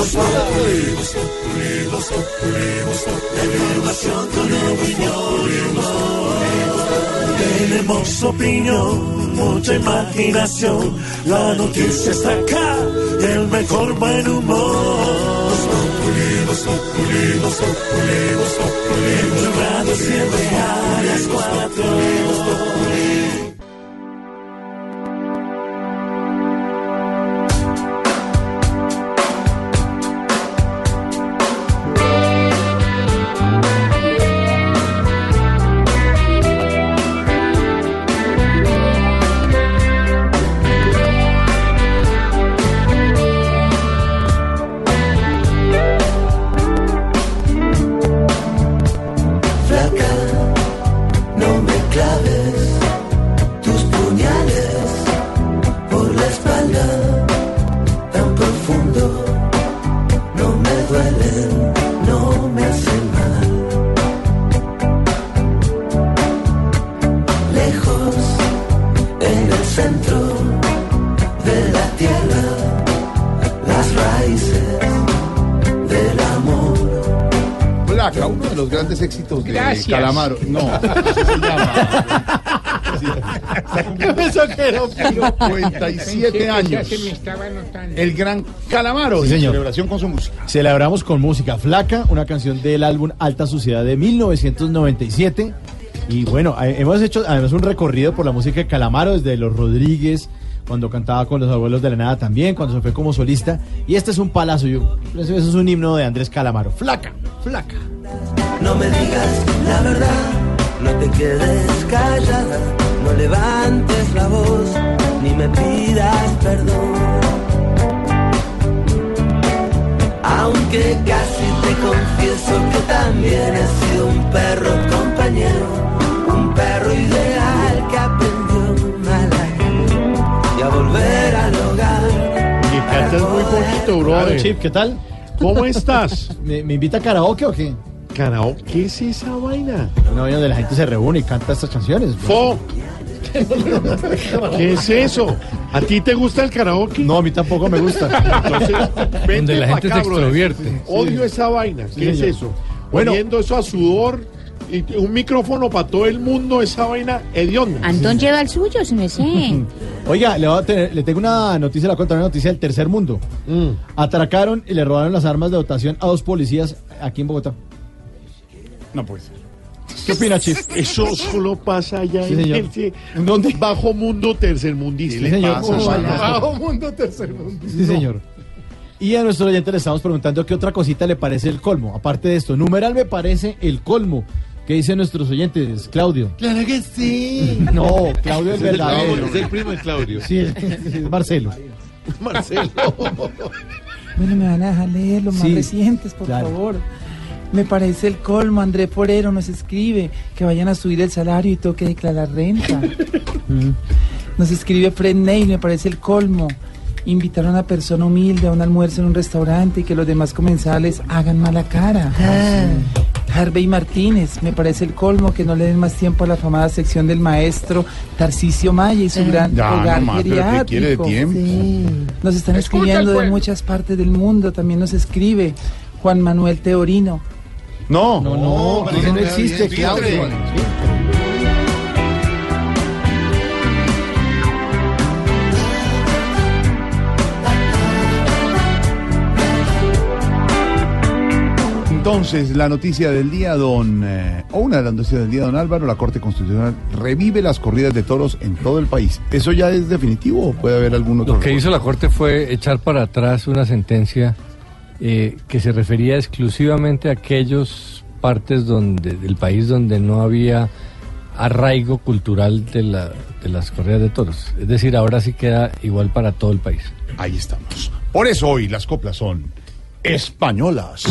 Tenemos opinión, mucha imaginación. La noticia está acá y el mejor buen humor. En tu radio siempre a las cuatro.
Gracias.
Calamaro. No, así se llama. 57
Pensé que
años. El gran Calamaro.
Sí, señor.
Celebración con su música.
Celebramos con música flaca, una canción del álbum Alta Suciedad de 1997. Y bueno, eh, hemos hecho además un recorrido por la música de Calamaro, desde Los Rodríguez, cuando cantaba con los abuelos de la nada también, cuando se fue como solista. Y este es un palazo, yo, eso es un himno de Andrés Calamaro. Flaca, flaca.
No me digas la verdad, no te quedes callada, no levantes la voz, ni me pidas perdón. Aunque casi te confieso que también he sido un perro compañero, un perro ideal que aprendió mal a y a volver al hogar.
Y cantas muy bonito,
Claro,
brother.
Chip, ¿qué tal?
¿Cómo estás?
¿Me, me invita a karaoke o qué?
¿Karaoke? ¿Qué es esa vaina?
No, donde la gente se reúne y canta estas canciones.
¡Fo! ¿Qué es eso? ¿A ti te gusta el karaoke?
No, a mí tampoco me gusta.
Entonces, vente
Donde la gente
acá,
se extrovierte.
Odio esa vaina.
Sí,
¿Qué es
señor.
eso?
Bueno.
Poniendo eso a sudor y un micrófono para todo el mundo, esa vaina hedionda.
Antón lleva el suyo, si me sé.
Oiga, le, voy a tener- le tengo una noticia, le voy a contar una noticia del tercer mundo.
Mm.
Atracaron y le robaron las armas de dotación a dos policías aquí en Bogotá.
No puede ser.
¿Qué opina, Chip?
Eso solo pasa allá
Sí,
en el en donde bajo mundo tercermundista.
Sí, señor.
Bajo mundo tercermundista.
Sí, señor. Y a nuestro oyente le estamos preguntando qué otra cosita le parece el colmo. Aparte de esto, numeral me parece el colmo. ¿Qué dicen nuestros oyentes? Claudio.
Claro que sí.
No, Claudio es
Es el
verdadero.
primo- es el primo de Claudio.
Sí, es, es Marcelo.
Marcelo.
Bueno, me van a dejar leer los más
Sí,
recientes, por
claro.
favor. Me parece el colmo. André Forero nos escribe que vayan a subir el salario y toque declarar renta. Mm. Nos escribe Fred Ney, me parece el colmo. Invitar a una persona humilde a un almuerzo en un restaurante y que los demás comensales hagan mala cara. Harvey Martínez, me parece el colmo que no le den más tiempo a la famada sección del maestro Tarcisio Maya y su gran
Ya,
hogar
no más, pero ¿qué
geriátrico.
quiere de tiempo?
Nos están
Escucha
escribiendo de muchas partes del mundo, también nos escribe Juan Manuel Teorino.
No,
no, no,
no existe, Claudio. Entonces, la noticia del día, don, eh, o una de las noticias del día, don Álvaro, la Corte Constitucional revive las corridas de toros en todo el país. ¿Eso ya es definitivo o puede haber algún otro?
Lo que hizo la Corte fue echar para atrás una sentencia eh, que se refería exclusivamente a aquellos partes donde, del país donde no había arraigo cultural de, la, de las corridas de toros. Es decir, ahora sí queda igual para todo el país.
Ahí estamos. Por eso hoy las coplas son españolas.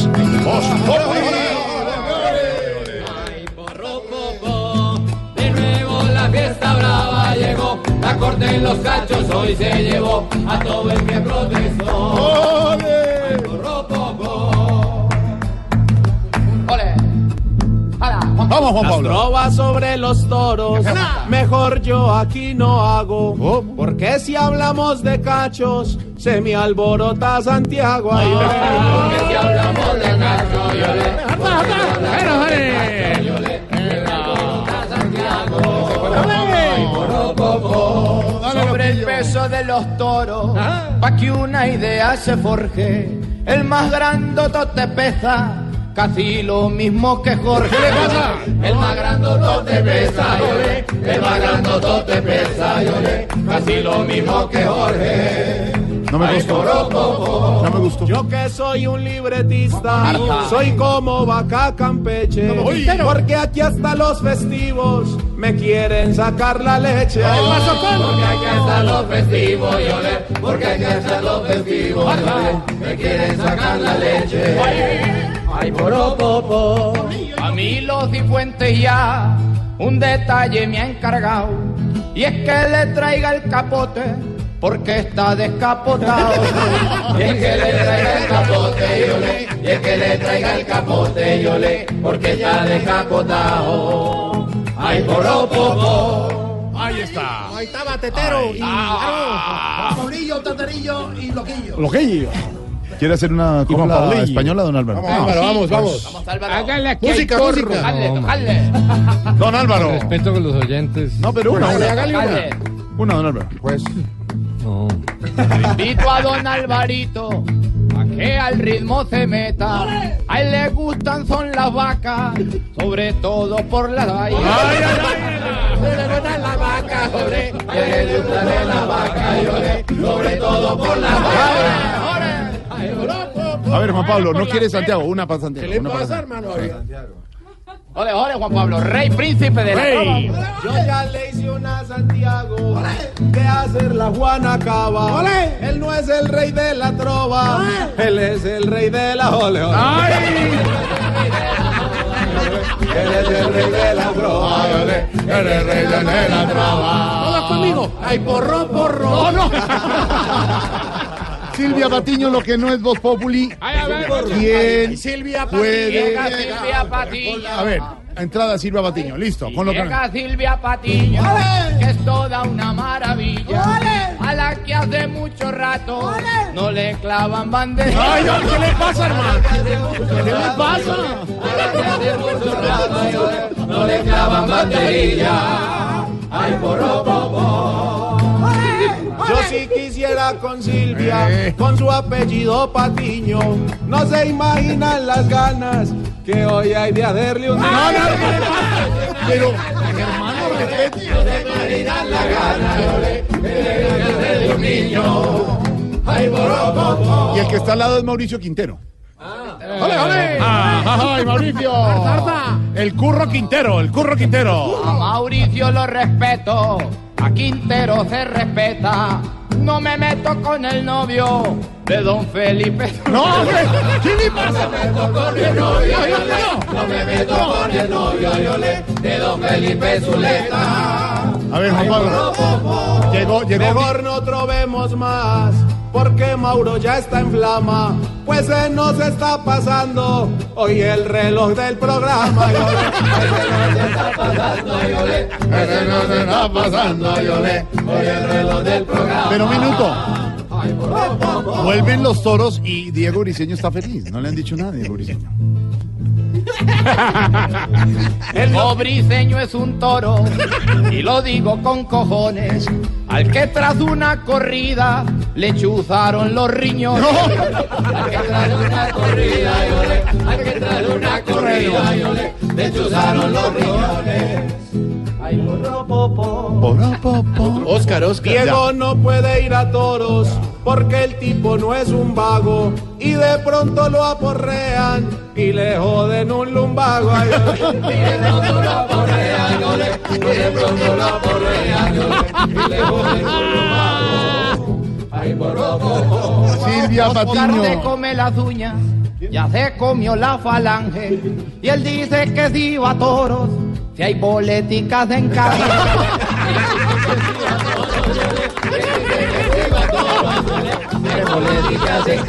De nuevo la fiesta brava llegó, la corte en los cachos hoy se llevó a todo el que protestó.
Vamos, Juan Pablo.
trovas sobre los toros, mejor yo aquí no hago. Porque si hablamos de cachos, se me alborota Santiago. Ay,
Porque si hablamos de cacho, yo le.
Sobre el peso de los toros, pa' que una idea se forje, el más grandotote pesa, casi lo mismo que Jorge.
El más grandotote pesa, yo le. El más grandotote pesa, yo le. Casi lo mismo que Jorge.
No me gustó. No me gustó.
Yo que soy un libretista, soy como vaca campeche. Porque aquí hasta los festivos me quieren sacar la leche.
Porque que estar los festivos, yo le. Porque que estar los festivos, yo le. Me quieren sacar la leche.
Ay, poropopo. A mí los cifuentes ya un detalle me ha encargado. Y es que le traiga el capote porque está descapotado.
Y es que le traiga el capote, yo le. Y es que le traiga el capote, yo le. Porque está descapotado. Ay, porro, popo.
Ahí está.
Ahí estaba Tetero y claro, Paulillo, Taterillo y Loquillo.
Loquillo. ¿Quiere hacer una copla española, don Álvaro?
Vamos, Álvaro, vamos, vamos.
Hágale aquí
Música, música.
Don Álvaro.
Respeto con los oyentes.
No, pero una, una.
hágale una.
Dale.
Una, don Álvaro. Pues.
No.
Invito a don Alvarito a que al ritmo se meta. A él le gustan son las vacas, sobre todo por las vallas.
la vaca, sobre. Que le gusta de la vaca, yo le. Sobre todo por la vaca. Ay.
A ver, Juan Pablo, no quiere Santiago. Una para Santiago.
¿Qué le pasa,
Santiago.
hermano?
Ole, ole, Juan Pablo, rey príncipe de
Rey.
Yo ya le hice una a Santiago de hacer la Juana Cava. Él no es el rey de la trova, él es el rey de la ole. ole. Él es el rey de la trova, ole. Él es el rey de la trova.
Todos conmigo. Ay, porro, porro. no.
Silvia Patiño, lo que no es Voz Populi.
Ay, a ver.
¿Quién
Silvia
puede?
Silvia Patiño.
A ver, entrada Silvia Patiño. Listo, con lo que.
Llega Silvia Patiño, que es toda una maravilla. A la que hace mucho rato no le clavan banderas.
Ay, ¿qué le pasa, hermano? ¿Qué le pasa?
No le clavan batería. Ay, popo.
Yo sí quisiera con Silvia, con su apellido Patiño. No se imaginan las ganas que hoy hay de hacerle un.
No, no, ¿qué le pasa?
Pero, hermano, respete.
imaginan la gana, yo le. De un niño. Ay.
Y el que está al lado es Mauricio Quintero.
¡Ole, ole!
¡Ay, Mauricio! El curro Quintero, el curro Quintero.
A Mauricio lo respeto, a Quintero se respeta. no me meto con el novio de don Felipe.
No, hombre, ¿qué le pasa?
No me meto con el novio, no me meto con el novio, de don Felipe Zuleta.
A ver, Juan Pablo. Llegó, llegó.
Mejor no trovemos más, porque Mauro ya está en flama, pues se nos está pasando hoy el reloj del programa. Yo le, se está pasando, yo le, ese no se está pasando, yo le, hoy el reloj del programa.
Pero un minuto. Vuelven los toros y Diego Briseño está feliz. No le han dicho nada, Diego Briseño.
El briseño es un toro, y lo digo con cojones, al que tras una corrida le chuzaron los riñones. Al que tras una corrida, yo le, al que tras una corrida, yo le, le chuzaron los riñones. Ay, porro, popo.
Oscar, Oscar.
Diego no puede ir a toros porque el tipo no es un vago y de pronto lo aporrean y le joden un lumbago. Ay, y de pronto lo aporrean, y de pronto lo aporrean, yo le- y le joden un lumbago. Ay, porro, popo.
Silvia Patiño.
se come las uñas, ya se comió la falange. Y él dice que si va a toros, si hay políticas en casa. políticas en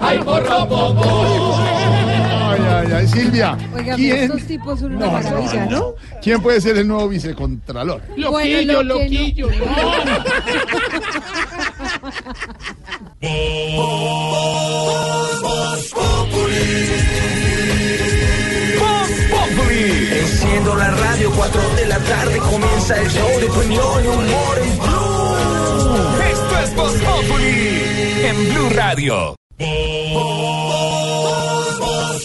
Ay, porro, popo.
Ay, ay, ay, Silvia.
Oiga,
¿Quién?
estos tipos son una
No,
maravilla,
no,
¿no?
no. ¿Quién puede ser el nuevo vicecontralor?
Bueno, lo que no-
Enciendo la radio, 4 de la tarde comienza el show de opinión y humor en Blue.
Esto es Voz Populi en Blue Radio. Voz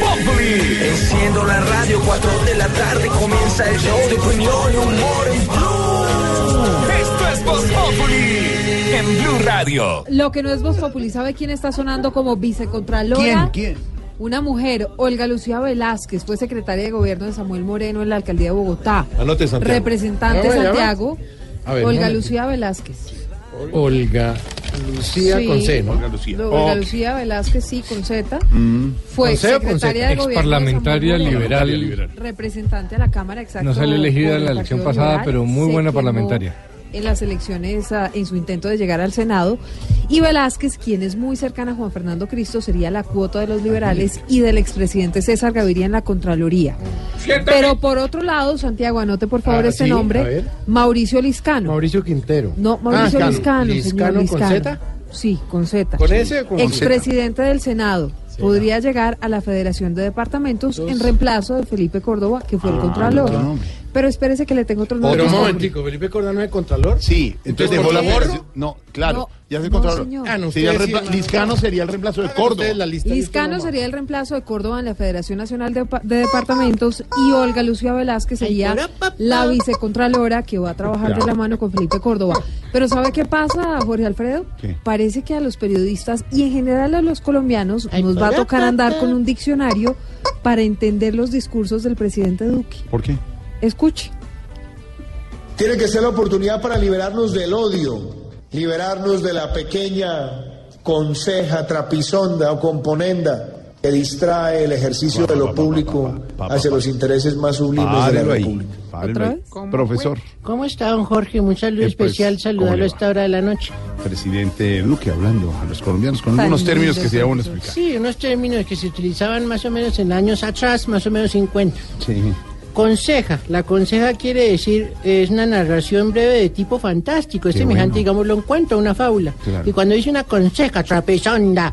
Populi.
Enciendo la radio, 4 de la tarde comienza el show de opinión y humor en Blue.
Esto es Voz Populi en Blue Radio.
Lo que no es Voz Populi, ¿sabe quién está sonando como vicecontralora?
¿Quién?
Una mujer, Olga Lucía Velázquez, fue secretaria de gobierno de Samuel Moreno en la alcaldía de Bogotá.
Anote, Santiago.
Representante
ya va.
Santiago,
A ver,
Olga Lucía Velázquez.
Olga Lucía
Sí.
con C, ¿no?
Lo- Olga Lucía Velázquez, sí, con Z.
Mm.
Fue
¿Con C o con
secretaria de gobierno. de
parlamentaria liberal.
Representante a la Cámara, exacto.
No salió elegida en la
el
elección pasada,
Liberal,
pero muy buena
quemó
parlamentaria.
En las elecciones, ah, en su intento de llegar al Senado. Y Velázquez, quien es muy cercana a Juan Fernando Cristo, sería la cuota de los liberales y del expresidente César Gaviria en la Contraloría. Pero por otro lado, Santiago, anote por favor
Ah,
este
sí,
nombre. Mauricio Liscano.
Mauricio Quintero.
No, Mauricio
Ah,
Liscano, señor
¿Liscano con. Z?
Sí, con Z.
¿Con S o con
Expresidente del Senado. Podría llegar a la Federación de Departamentos en reemplazo de Felipe Córdoba, que fue el Contralor. Pero espérese que le tengo otro nombre.
Pero un momentico, Felipe Cordano es Contralor.
Sí, entonces dejó la. No, claro,
No,
ya se
no,
encontraron.
señor.
Ah, no,
Sería el
sí,
Liscano sería el reemplazo de Córdoba.
Ustedes la lista.
Liscano sería el reemplazo de Córdoba en la Federación Nacional de, Pa- de Departamentos y Olga Lucía Velázquez sería la vicecontralora que va a trabajar de la mano con Felipe Córdoba. Pero ¿sabe qué pasa, Jorge Alfredo?
¿Qué?
Parece que a los periodistas y en general a los colombianos nos va a tocar andar con un diccionario para entender los discursos del presidente Duque.
¿Por qué?
Escuche.
Tiene que ser la oportunidad para liberarnos del odio, liberarnos de la pequeña conseja, trapisonda o componenda que distrae el ejercicio de lo público hacia los intereses más sublimes de la
ahí.
República.
párelo ahí. Profesor,
¿Cómo está, don Jorge? Un saludo
Eh, pues,
especial,
¿cómo
saludarlo a esta hora de la noche.
presidente Duque hablando a los colombianos con algunos términos que
lindo,
sería bueno explicar.
Sí, unos términos que se utilizaban más o menos en años atrás, más o menos 50.
Sí.
Conseja. La conseja quiere decir, es una narración breve de tipo fantástico, es
Qué
semejante,
bueno.
digámoslo, un cuento, una fábula.
Claro.
Y cuando dice una conseja, trapisonda,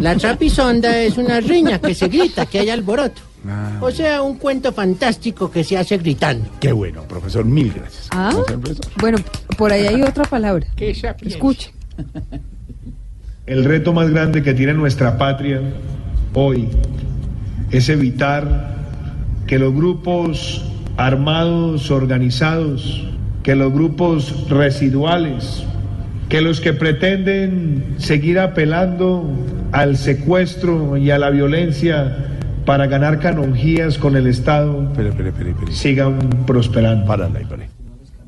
la trapisonda es una riña que se grita, que hay alboroto.
Ah,
O sea, un cuento fantástico que se hace gritando.
qué bueno, profesor, mil gracias.
Ah,
profesor.
bueno, por ahí hay otra palabra. Escuche.
El reto más grande que tiene nuestra patria hoy es evitar que los grupos armados organizados, que los grupos residuales, que los que pretenden seguir apelando al secuestro y a la violencia para ganar canonjías con el Estado sigan prosperando.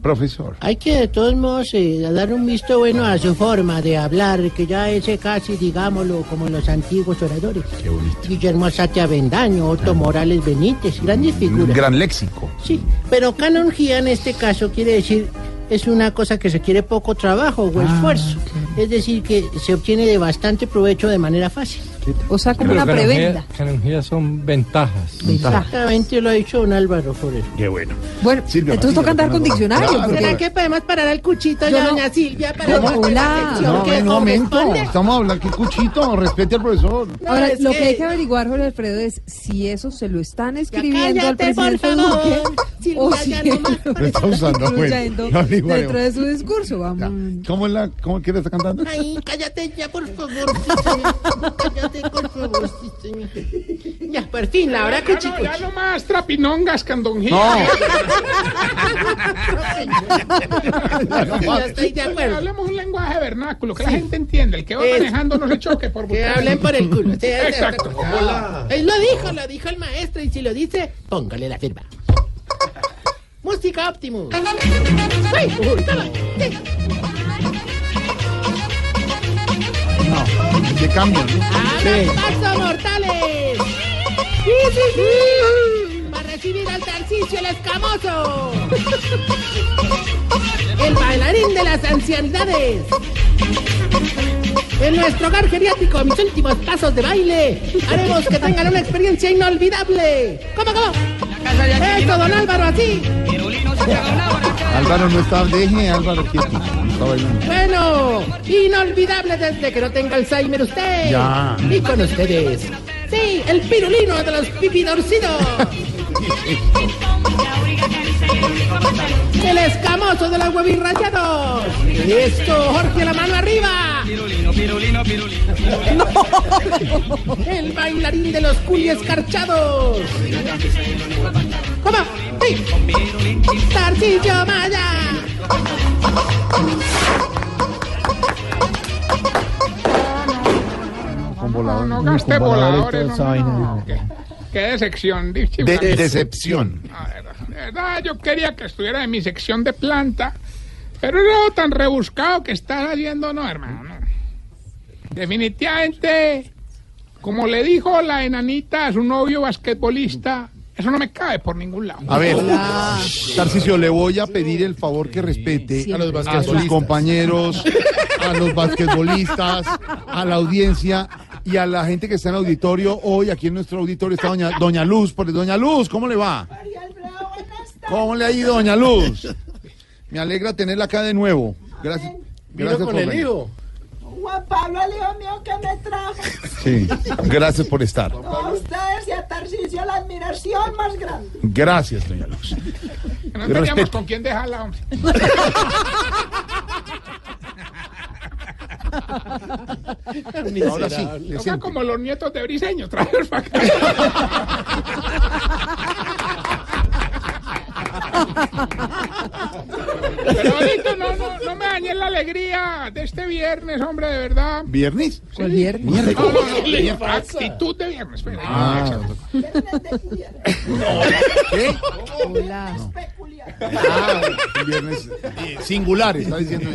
Profesor.
Hay que de todos modos eh, dar un visto bueno a su forma de hablar, que ya es casi, digámoslo, como los antiguos oradores.
Qué bonito.
Guillermo Azatea Bendaño, Otto Morales Benítez, grandes
Un
figuras.
gran léxico.
Sí, pero canonjía en este caso quiere decir es una cosa que se quiere poco trabajo o esfuerzo. Es decir, que se obtiene de bastante provecho de manera fácil.
O sea, como
Pero
una prebenda.
Canonjías son ventajas.
Exactamente lo ha dicho don Álvaro Forero.
Qué bueno.
Bueno,
Silvia,
entonces toca andar con diccionario.
Claro.
porque-
¿Será que podemos parar al cuchito ya,
no-
doña Silvia, para la
Hola.
No,
que
en un momento. Estamos hablando que cuchito, respete al profesor.
Ahora, lo que
que-
hay que averiguar, Jorge Alfredo, es si eso se lo están escribiendo al
cállate, por
presidente
favor.
Duque
Silvia,
o
ya
si
no más.
Lo está usando, averiguaremos.
dentro de su discurso. Vamos.
¿Cómo es la, cómo quiere estar cantando?
Ay, cállate ya, por favor. cállate, por favor. sí, señor. Ya, por fin, la hora cuchi
no, ya no más trapinongas, candonjías.
Ya estoy de acuerdo.
Hablemos un lenguaje vernáculo, que la gente entiende. El que va
Es-
manejando no se choque por
Que
buscar-
hablen por el culo.
Exacto.
cierto. Él lo dijo, lo dijo el maestro. Y si lo dice, póngale la firma. Música Optimus.
No, ¿no?
¡Abran paso, mortales! ¡Sí, sí, sí! ¡Va a recibir al Tarcisio el escamoso! ¡El bailarín de las ancianidades! En nuestro hogar geriátrico, mis últimos pasos de baile, haremos que tengan una experiencia inolvidable. ¿Cómo, cómo? ¡Eso, don Álvaro, así!
Álvaro no está, deje Álvaro quieto. no está bailando.
Bueno, inolvidable desde que no tenga Alzheimer usted.
Ya.
Y con ustedes. Sí, el pirulino de los pipidorcidos. El escamoso de los huevirrayados. Esto, Jorge, la mano arriba. El bailarín de los culi escarchados. ¿Cómo? Sí. Tarcillo Maya.
Con volador.
No gaste voladores. no,
vaina.
no, qué, qué decepción. dice
De- decepción.
A ver, verdad, yo quería que estuviera en mi sección de planta, pero no tan rebuscado que estás haciendo, no, hermano. Definitivamente, como le dijo la enanita a su novio basquetbolista, eso no me cabe por ningún lado.
A ver, Tarcisio, le voy a pedir el favor que respete
A los
a sus compañeros, a los basquetbolistas, a la audiencia y a la gente que está en el auditorio. Hoy aquí en nuestro auditorio está doña, doña Luz. Por, doña Luz, ¿cómo le va? ¿Cómo le ha ido, doña Luz? Me alegra tenerla acá de nuevo. Gracias. Gracias por venir.
Juan Pablo, el hijo mío que me trajo.
Sí, gracias por estar.
A ustedes y a Tarcisio la admiración más grande.
Gracias, doña Luz.
Que no teníamos
Respeto.
con quién dejarla, hombre.
Ahora sí,
Toca como los nietos de Briseño, traerlos para acá. Pero ahorita no, no, no me dañen la alegría de este viernes, hombre, de verdad.
¿Viernes?
¿Cuál viernes?
No, no, no,
¿Qué le
viernes, actitud de viernes. espera.
Ah. ¿Qué?
Hola.
Ah, viernes eh, singular, está diciendo.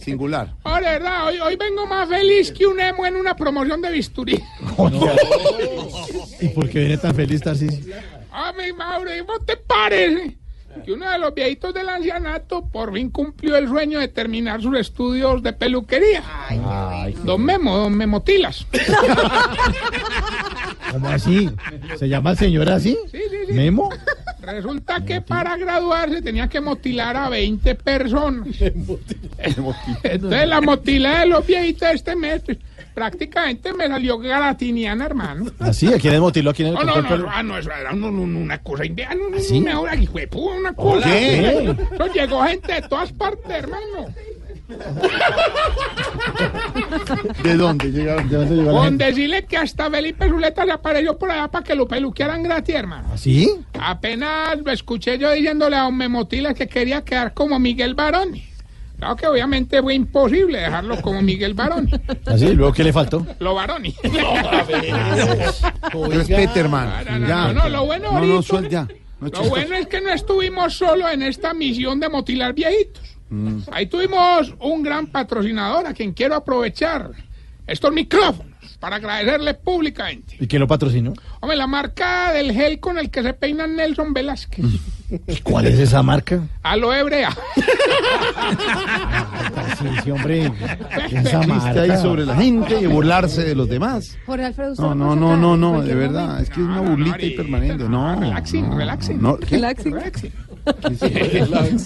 Singular.
Oh, de verdad, hoy, hoy vengo más feliz que un emo en una promoción de bisturí.
¿Y por qué viene tan feliz, Tarcisio?
Ah, mi Mauro, ¿y ¿cómo te parece? Que uno de los viejitos del ancianato por fin cumplió el sueño de terminar sus estudios de peluquería. Don Memo, don Memotilas.
¿Cómo así? ¿Se llama el señor así?
Sí, sí, sí.
¿Memo?
Resulta que para graduarse tenía que motilar a 20 personas. Entonces la motilé de los viejitos este mes prácticamente me salió gratiniana, hermano.
¿Así? ¿A quién es motiló? ¿A quién es
No,
el
no, no,
el-
ah, no, eso era un- un- una cosa india, no, no,
¿Sí?
mejor aquí fue pu- una cosa.
¿Qué?
Eso llegó gente de todas partes, hermano.
¿De dónde llegaron? ¿De dónde llegó la
Con decirle que hasta Felipe Zuleta se apareció por allá para que lo peluquearan gratis, hermano.
¿Así?
Apenas lo escuché yo diciéndole a un Memotiles que quería quedar como Miguel Baroni. Claro que obviamente fue imposible dejarlo como Miguel Barón.
Así, luego qué le faltó.
Lo Baroni.
Respete, hermano.
No, no,
Ya.
no, no, lo bueno
No, no,
ahorita-
suel- ya. No,
Lo bueno es que no estuvimos solo en esta misión de motilar viejitos.
Mm.
Ahí tuvimos un gran patrocinador a quien quiero aprovechar estos micrófonos para agradecerle públicamente.
¿Y quién lo patrocinó?
Hombre, la marca del gel con el que se peina Nelson Velázquez.
¿Y cuál es esa marca?
Aloe Brea.
Sí, sí, hombre. Esa marca.
ahí sobre la gente y burlarse de los demás.
Jorge Alfredo, ¿usted
No, no, no, no, no, de verdad.
momento?
Es que es una burlita y permanente. No.
Relaxing, relaxing.
Relaxing.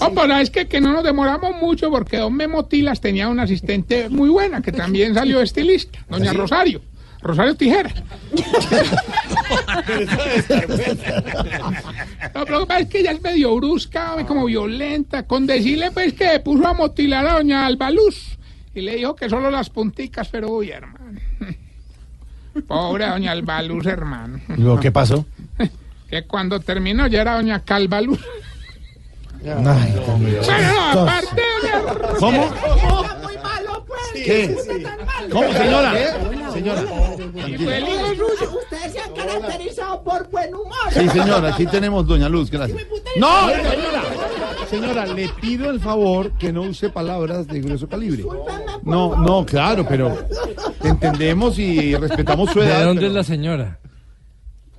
Oh, pues es que, que no nos demoramos mucho porque don Memo Tilas tenía una asistente muy buena que también salió estilista, doña Rosario. Rosario Tijera. Lo que pasa es que ella es medio brusca, como violenta, con decirle pues que puso a motilar a doña Albaluz y le dijo que solo las punticas, pero uy, hermano. Pobre doña Albaluz, hermano.
¿Y luego qué pasó?
Que cuando terminó ya era doña Calvaluz.
Ay,
no, aparte de...
¿Cómo?
muy malo, pues.
¿Qué? ¿Cómo, señora? Señora.
Ustedes se han caracterizado por buen humor.
Sí, señora, aquí tenemos Doña Luz, gracias. No, señora. Señora, le pido el favor que no use palabras de grueso calibre. No, no, claro, pero entendemos y respetamos su
¿De
edad.
dónde
pero-
es la señora?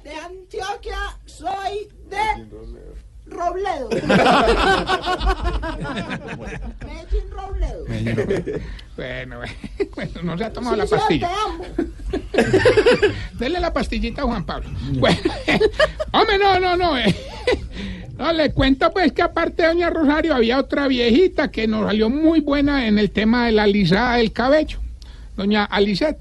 De Antioquia soy de Robledo. Medellín Robledo.
Bueno, bueno, no se ha tomado
Sí,
la pastilla.
te amo.
Dele la pastillita a Juan Pablo. Bueno, hombre, no, no, no. eh. No, le cuento pues que aparte de Doña Rosario había otra viejita que nos salió muy buena en el tema de la alisada del cabello. Doña Alicet.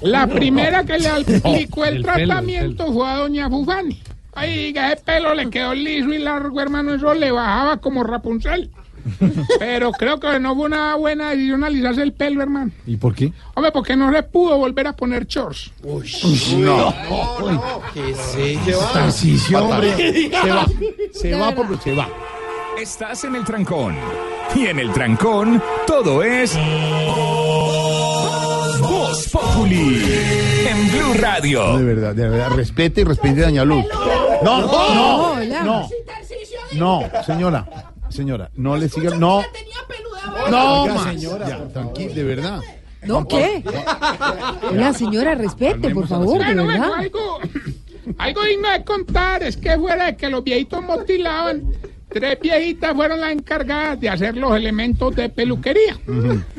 La primera que le aplicó el,
El pelo, el
tratamiento fue a Doña Fufani. Ay, que ese pelo le quedó liso y largo, hermano, eso le bajaba como Rapunzel. Pero creo que no fue una buena decisión alisarse el pelo, hermano.
¿Y por qué?
Hombre, porque no le pudo volver a poner shorts.
No.
¿Qué es
Tarcisio, hombre.
Se va, se va porque se va.
Estás en el trancón. Y en el trancón, todo es. Voz Populi. En Blue Radio.
De verdad, de verdad, respete y respete a Doña Luz. No, no,
hola.
no, no, señora, señora, no le sigan, no,
Tenía peluda
no, más.
señora,
tranquila, de verdad.
¿No qué? Hola, señora, respete, por favor, de
Bueno, bueno,
verdad.
algo, algo digno de contar es que fuera de que los viejitos motilaban, tres viejitas fueron las encargadas de hacer los elementos de peluquería.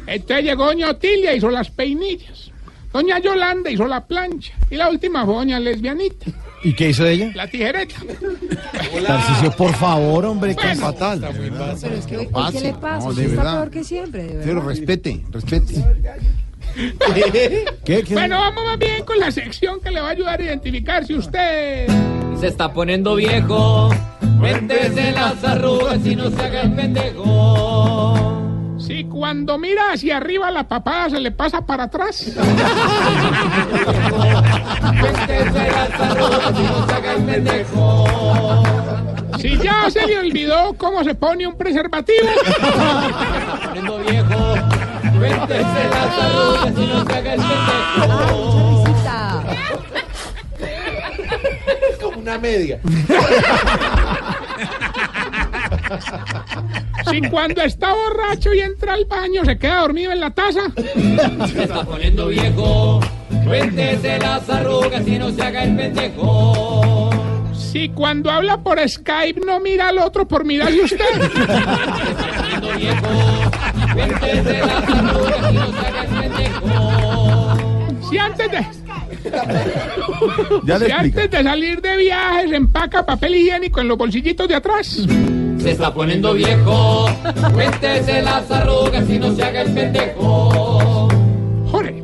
Entonces llegó doña Otilia, hizo las peinillas. Doña Yolanda hizo la plancha. Y la última fue doña Lesbianita,
¿Y qué hizo ella?
la tijereta.
Tarcisio, por favor, hombre, qué
Bueno.
fatal.
Pero es que hoy,
No
hoy ¿qué le pasa?
no,
Usted está
verdad.
peor que siempre, de
Pero
verdad.
respete, respete.
¿Qué? ¿Qué?
Bueno, vamos más bien con la sección que le va a ayudar a identificar si usted...
Se está poniendo viejo. Cuéntese las arrugas y no se haga el pendejo.
Si cuando mira hacia arriba la papada se le pasa para atrás.
Cuéntese las arrugas y no se haga el pendejo.
Si ya se le olvidó cómo se pone un preservativo.
Viejo. Cuéntese las arrugas y no se haga el pendejo.
Risita.
como una media.
Si cuando está borracho y entra al baño se queda dormido en la taza.
Se está poniendo viejo. Cuéntese las arrugas y no se haga el pendejo.
Si cuando habla por Skype no mira al otro por mirarle usted.
Poniendo viejo. Cuéntese las arrugas y no se haga el pendejo.
Si antes de,
Ya
si antes de salir de viaje se empaca papel higiénico en los bolsillitos de atrás.
Se está poniendo viejo. Cuéntese las arrugas y no se haga el pendejo.
Joder.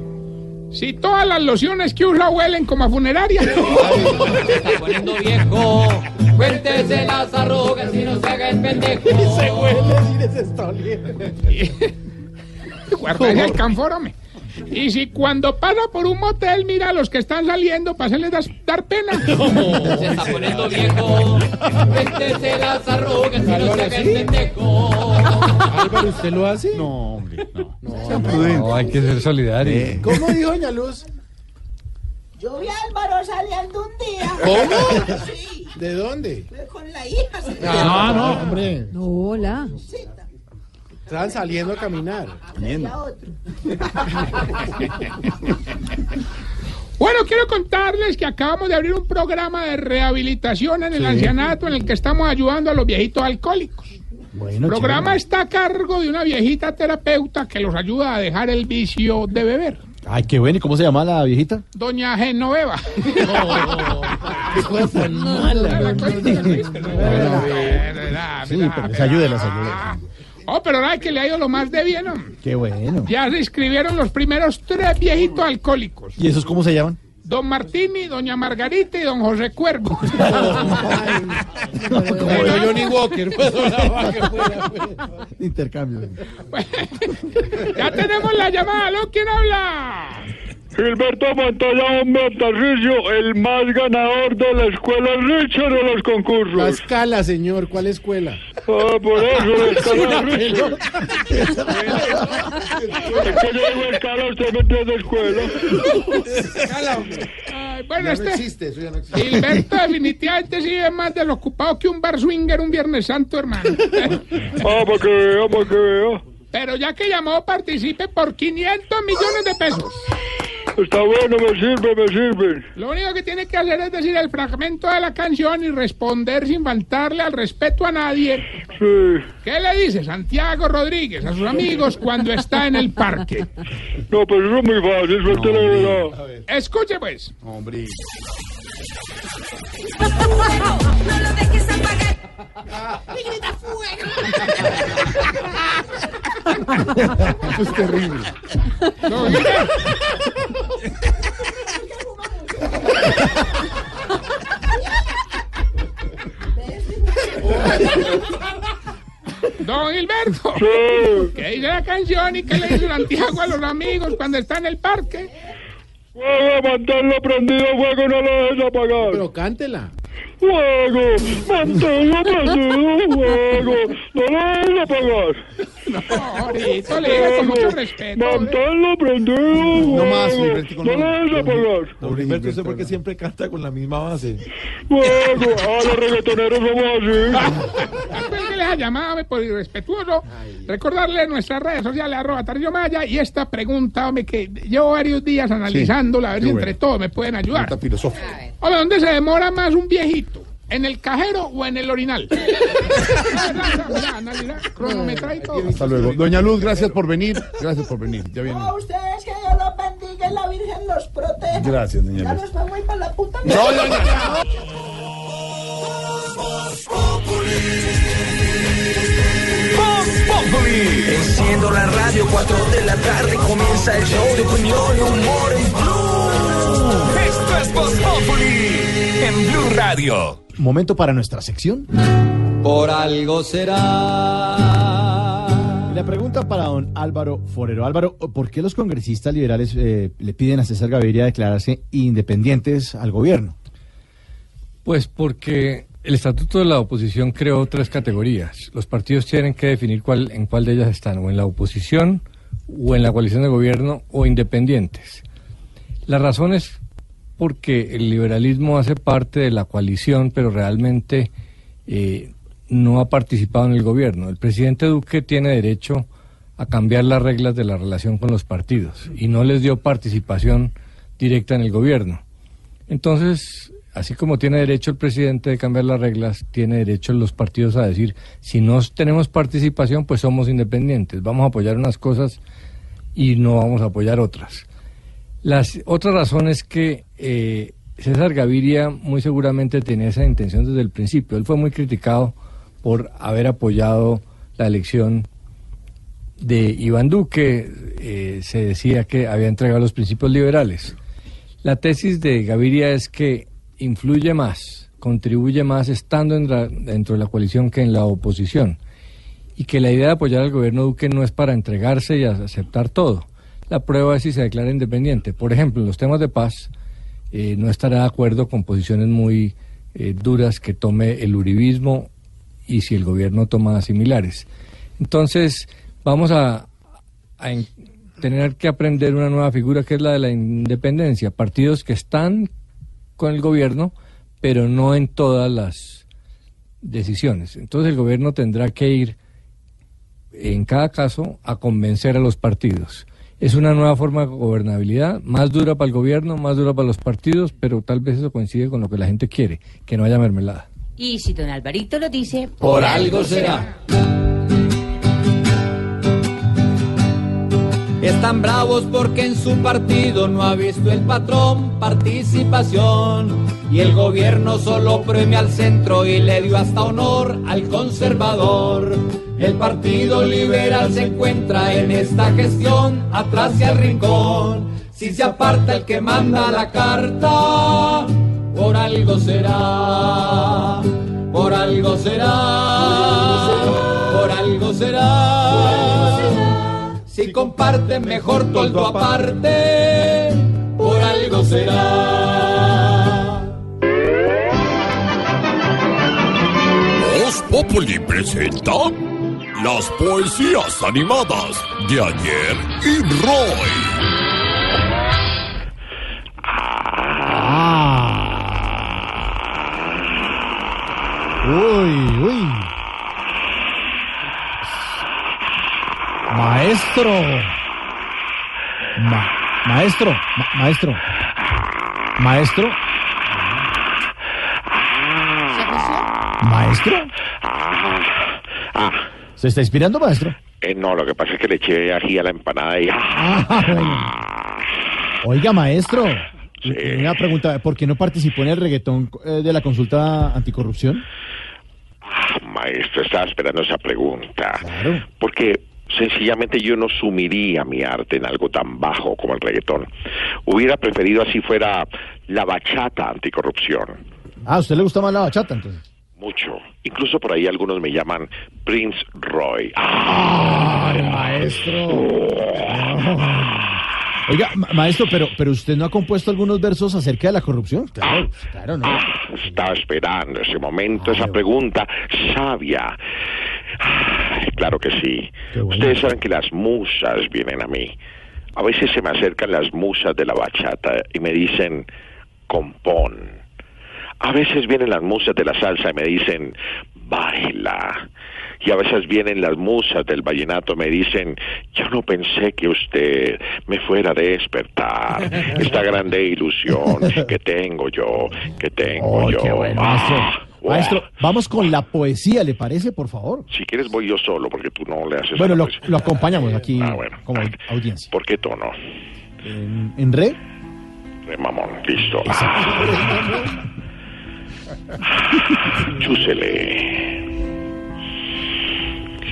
Si todas las lociones que usa huelen como a funeraria.
Se está poniendo viejo. Cuéntese las arrugas y no se haga el pendejo.
Se huele si les está oliendo.
Guarda el canfórame. Y si cuando pasa por un motel mira a los que están saliendo para hacerles das- dar pena.
Se está poniendo viejo. Cuéntese las arrugas y no se haga el pendejo.
¿Usted lo hace?
No, hombre, no.
No,
No, hay que ser solidario.
Eh.
¿Cómo dijo Doña Luz?
Yo vi a Álvaro saliendo un día.
¿Cómo?
Sí,
¿De dónde?
con la hija. se-
Ah, no, hombre.
No, hola.
Estaban saliendo a caminar.
Bueno, quiero contarles que acabamos de abrir un programa de rehabilitación en el ancianato en el que estamos ayudando a los viejitos alcohólicos.
Bueno,
El programa
chévere.
está a cargo de una viejita terapeuta que los ayuda a dejar el vicio de beber.
Ay, qué bueno. ¿Y cómo se llama la viejita?
Doña Genoveva.
Qué cosa tan mala.
Sí, pero les ayude, les ayude.
Oh, pero ay, que le ha ido lo más de bien. hombre.
Qué bueno.
Ya se inscribieron los primeros tres viejitos alcohólicos.
¿Y esos cómo se llaman?
Don Martini, Doña Margarita y Don José Cuervo.
Como Johnny Walker. pues, pues.
Intercambio.
ya tenemos la llamada. ¿Aló? ¿Quién habla?
Gilberto Montoya Montarrillo, el más ganador de la escuela Richard de los
La
concursos.
escala, señor. ¿Cuál escuela?
Ah, por eso, la escala Richard. Es que yo digo escala, usted me entiende escuela.
Ay, bueno,
Ya no
este
existe, eso ya no existe.
Gilberto definitivamente sí es más desocupado que un bar swinger un Viernes Santo, hermano.
Ah, para que vea, para que vea.
Pero ya que llamó, participe por 500 millones de pesos.
Está bueno, me sirve, me sirve.
Lo único que tiene que hacer es decir el fragmento de la canción y responder sin faltarle al respeto a nadie.
Sí.
¿Qué le dice Santiago Rodríguez a sus amigos cuando está en el parque?
No, pero eso es muy fácil, suerte la verdad.
Escuche pues.
Hombre.
No lo dejes apagar. Y grita fuego.
Eso es terrible.
No, ¿qué dice la canción y qué le dice Santiago a los amigos cuando está en el parque?
Fuego, manténlo prendido, fuego, no lo dejes apagar.
Pero cántela.
Fuego, manténlo prendido, fuego, no lo dejes apagar.
No, ahorita le digo con mucho respeto.
Manténlo prendido,
No más,
no
no.
lo dejes apagar.
Gilberto, ¿usted por qué siempre canta con la misma base?
Fuego, ah, los reggaetoneros somos así.
Esa llamada, hombre, por irrespetuoso. Recordarle nuestras redes sociales, arroba Tarcio Maya, y esta pregunta, hombre, que llevo varios días analizándola, a ver si
bueno.
entre todos me pueden ayudar.
Filosófica.
Hombre, ¿dónde se demora más un viejito? ¿En el cajero o en el orinal? Mira, analiza, cronometra y todo.
Hasta luego. Doña Luz, gracias por venir. Gracias por venir. Ya viene.
A ustedes que Dios los bendiga y la Virgen los proteja.
Gracias, doña
Ya
Luz.
nos vamos a ir para la puta.
No, doña-
Enciendo la radio, 4 de la tarde comienza el show de opinión y humor en Blue.
Esto es Voz Populi en Blue Radio.
Momento para nuestra sección.
Por algo será.
La pregunta para don Álvaro Forero. Álvaro, ¿por qué los congresistas liberales eh, le piden a César Gaviria declararse independientes al gobierno?
Pues porque el estatuto de la oposición creó tres categorías. Los partidos tienen que definir cuál, en cuál de ellas están, o en la oposición, o en la coalición de gobierno, o independientes. La razón es porque el liberalismo hace parte de la coalición, pero realmente eh, no ha participado en el gobierno. El presidente Duque tiene derecho a cambiar las reglas de la relación con los partidos y no les dio participación directa en el gobierno. Entonces, así como tiene derecho el presidente de cambiar las reglas, tiene derecho los partidos a decir, si no tenemos participación, pues somos independientes, vamos a apoyar unas cosas y no vamos a apoyar otras. Las otra razón es que eh, César Gaviria muy seguramente tenía esa intención desde el principio. Él fue muy criticado por haber apoyado la elección de Iván Duque. eh, se decía que había entregado los principios liberales. La tesis de Gaviria es que influye más, contribuye más estando dentro de la coalición que en la oposición. Y que la idea de apoyar al gobierno Duque no es para entregarse y aceptar todo. La prueba es si se declara independiente. Por ejemplo, en los temas de paz, eh, no estará de acuerdo con posiciones muy eh, duras que tome el uribismo y si el gobierno toma similares. Entonces, vamos a, a en- tener que aprender una nueva figura que es la de la independencia. Partidos que están con el gobierno, pero no en todas las decisiones. Entonces el gobierno tendrá que ir en cada caso a convencer a los partidos. Es una nueva forma de gobernabilidad, más dura para el gobierno, más dura para los partidos, pero tal vez eso coincide con lo que la gente quiere, que no haya mermelada.
Y si don Alvarito lo dice...
Por algo será.
Están bravos porque en su partido no ha visto el patrón participación y el gobierno solo premia al centro y le dio hasta honor al conservador. El partido liberal se encuentra en esta gestión atrás y al rincón. Si se aparta el que manda la carta, por algo será, por algo será, por algo será. Si comparten mejor toldo aparte, por algo será.
Voz Populi presenta las poesías animadas de ayer y Roy.
Uy, uy. Maestro. Ma- maestro, ma- maestro. Maestro. Maestro. ¿Se está inspirando, maestro?
Eh, no, lo que pasa es que le eché ají a la empanada y...
Ah. Oiga, maestro. Una pregunta, ¿por qué no participó en el reggaetón eh, de la consulta anticorrupción?
Maestro, estaba esperando esa pregunta. Porque sencillamente yo no sumiría mi arte en algo tan bajo como el reggaetón. Hubiera preferido así fuera la bachata anticorrupción.
Ah, ¿a usted le gusta más la bachata, entonces?
Mucho. Incluso por ahí algunos me llaman Prince Roy.
¡Ay, maestro! Oiga, ma- maestro, pero, pero usted no ha compuesto algunos versos acerca de la corrupción. Claro, claro, no.
Estaba esperando ese momento, esa pregunta sabia. Ay, claro que sí. Ustedes saben que las musas vienen a mí. A veces se me acercan las musas de la bachata y me dicen, compón. A veces vienen las musas de la salsa y me dicen, baila. Y a veces vienen las musas del vallenato me dicen, yo no pensé que usted me fuera a despertar. Esta grande ilusión que tengo yo, que tengo
Ay,
yo.
qué bueno, maestro.
Ah,
Maestro, vamos con la poesía, ¿le parece, por favor?
Si quieres voy yo solo porque tú no le haces
Bueno, lo, acompañamos aquí
Ah, bueno.
como au- audiencia.
¿Por qué tono?
¿En, en re?
Re mamón, listo. Chúsele.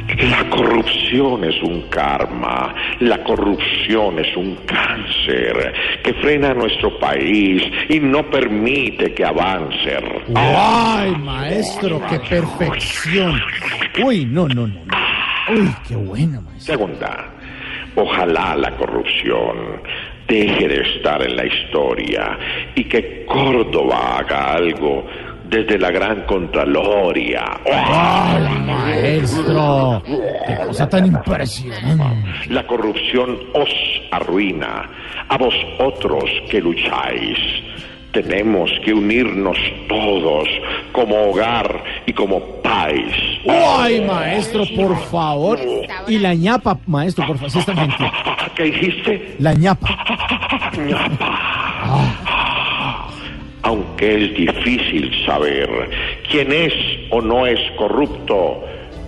La corrupción es un karma, la corrupción es un cáncer que frena a nuestro país y no permite que avance.
¡Ay, maestro, qué perfección! Uy, no, no, no. no. Uy, qué buena, maestro.
Segunda, ojalá la corrupción deje de estar en la historia y que Córdoba haga algo desde la gran Contraloria.
¡Ay, maestro! ¡Qué cosa tan impresionante!
La corrupción os arruina a vosotros que lucháis. Tenemos que unirnos todos como hogar y como país.
¡Ay, maestro, por favor! Y la ñapa, maestro, por favor.
¿Qué dijiste?
La ñapa.
Aunque es difícil saber quién es o no es corrupto,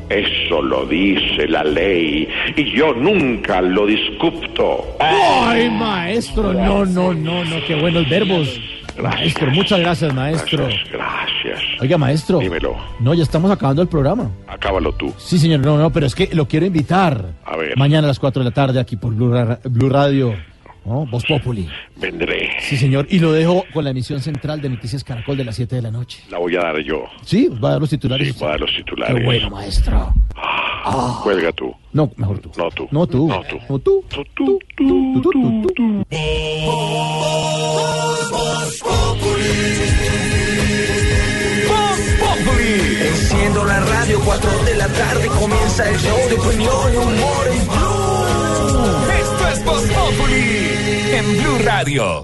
eso lo dice la ley y yo nunca lo discupto.
¡Ay, maestro! No, no, no, no, qué buenos verbos. Maestro, muchas gracias, maestro.
Gracias.
Oiga, maestro.
Dímelo.
No, ya estamos acabando el programa.
Acábalo tú.
Sí, señor, no, no, pero es que lo quiero invitar.
A ver.
Mañana a las 4 de la tarde aquí por Blue, Ra- Blue Radio. ¿No? Voz Populi.
Vendré.
Sí, señor. Y lo dejo con la emisión central de Noticias Caracol de las 7 de la noche.
La voy a dar yo.
Sí, va a dar los titulares.
Sí, voy a dar los titulares.
Qué bueno, maestro.
Cuelga tú.
No, mejor tú.
No tú.
No tú.
No tú.
No tú.
Tú, tú, tú, tú, tú, tú.
Enciendo la radio, 4 de la tarde comienza el show de opinión y humor en es en Blue Radio.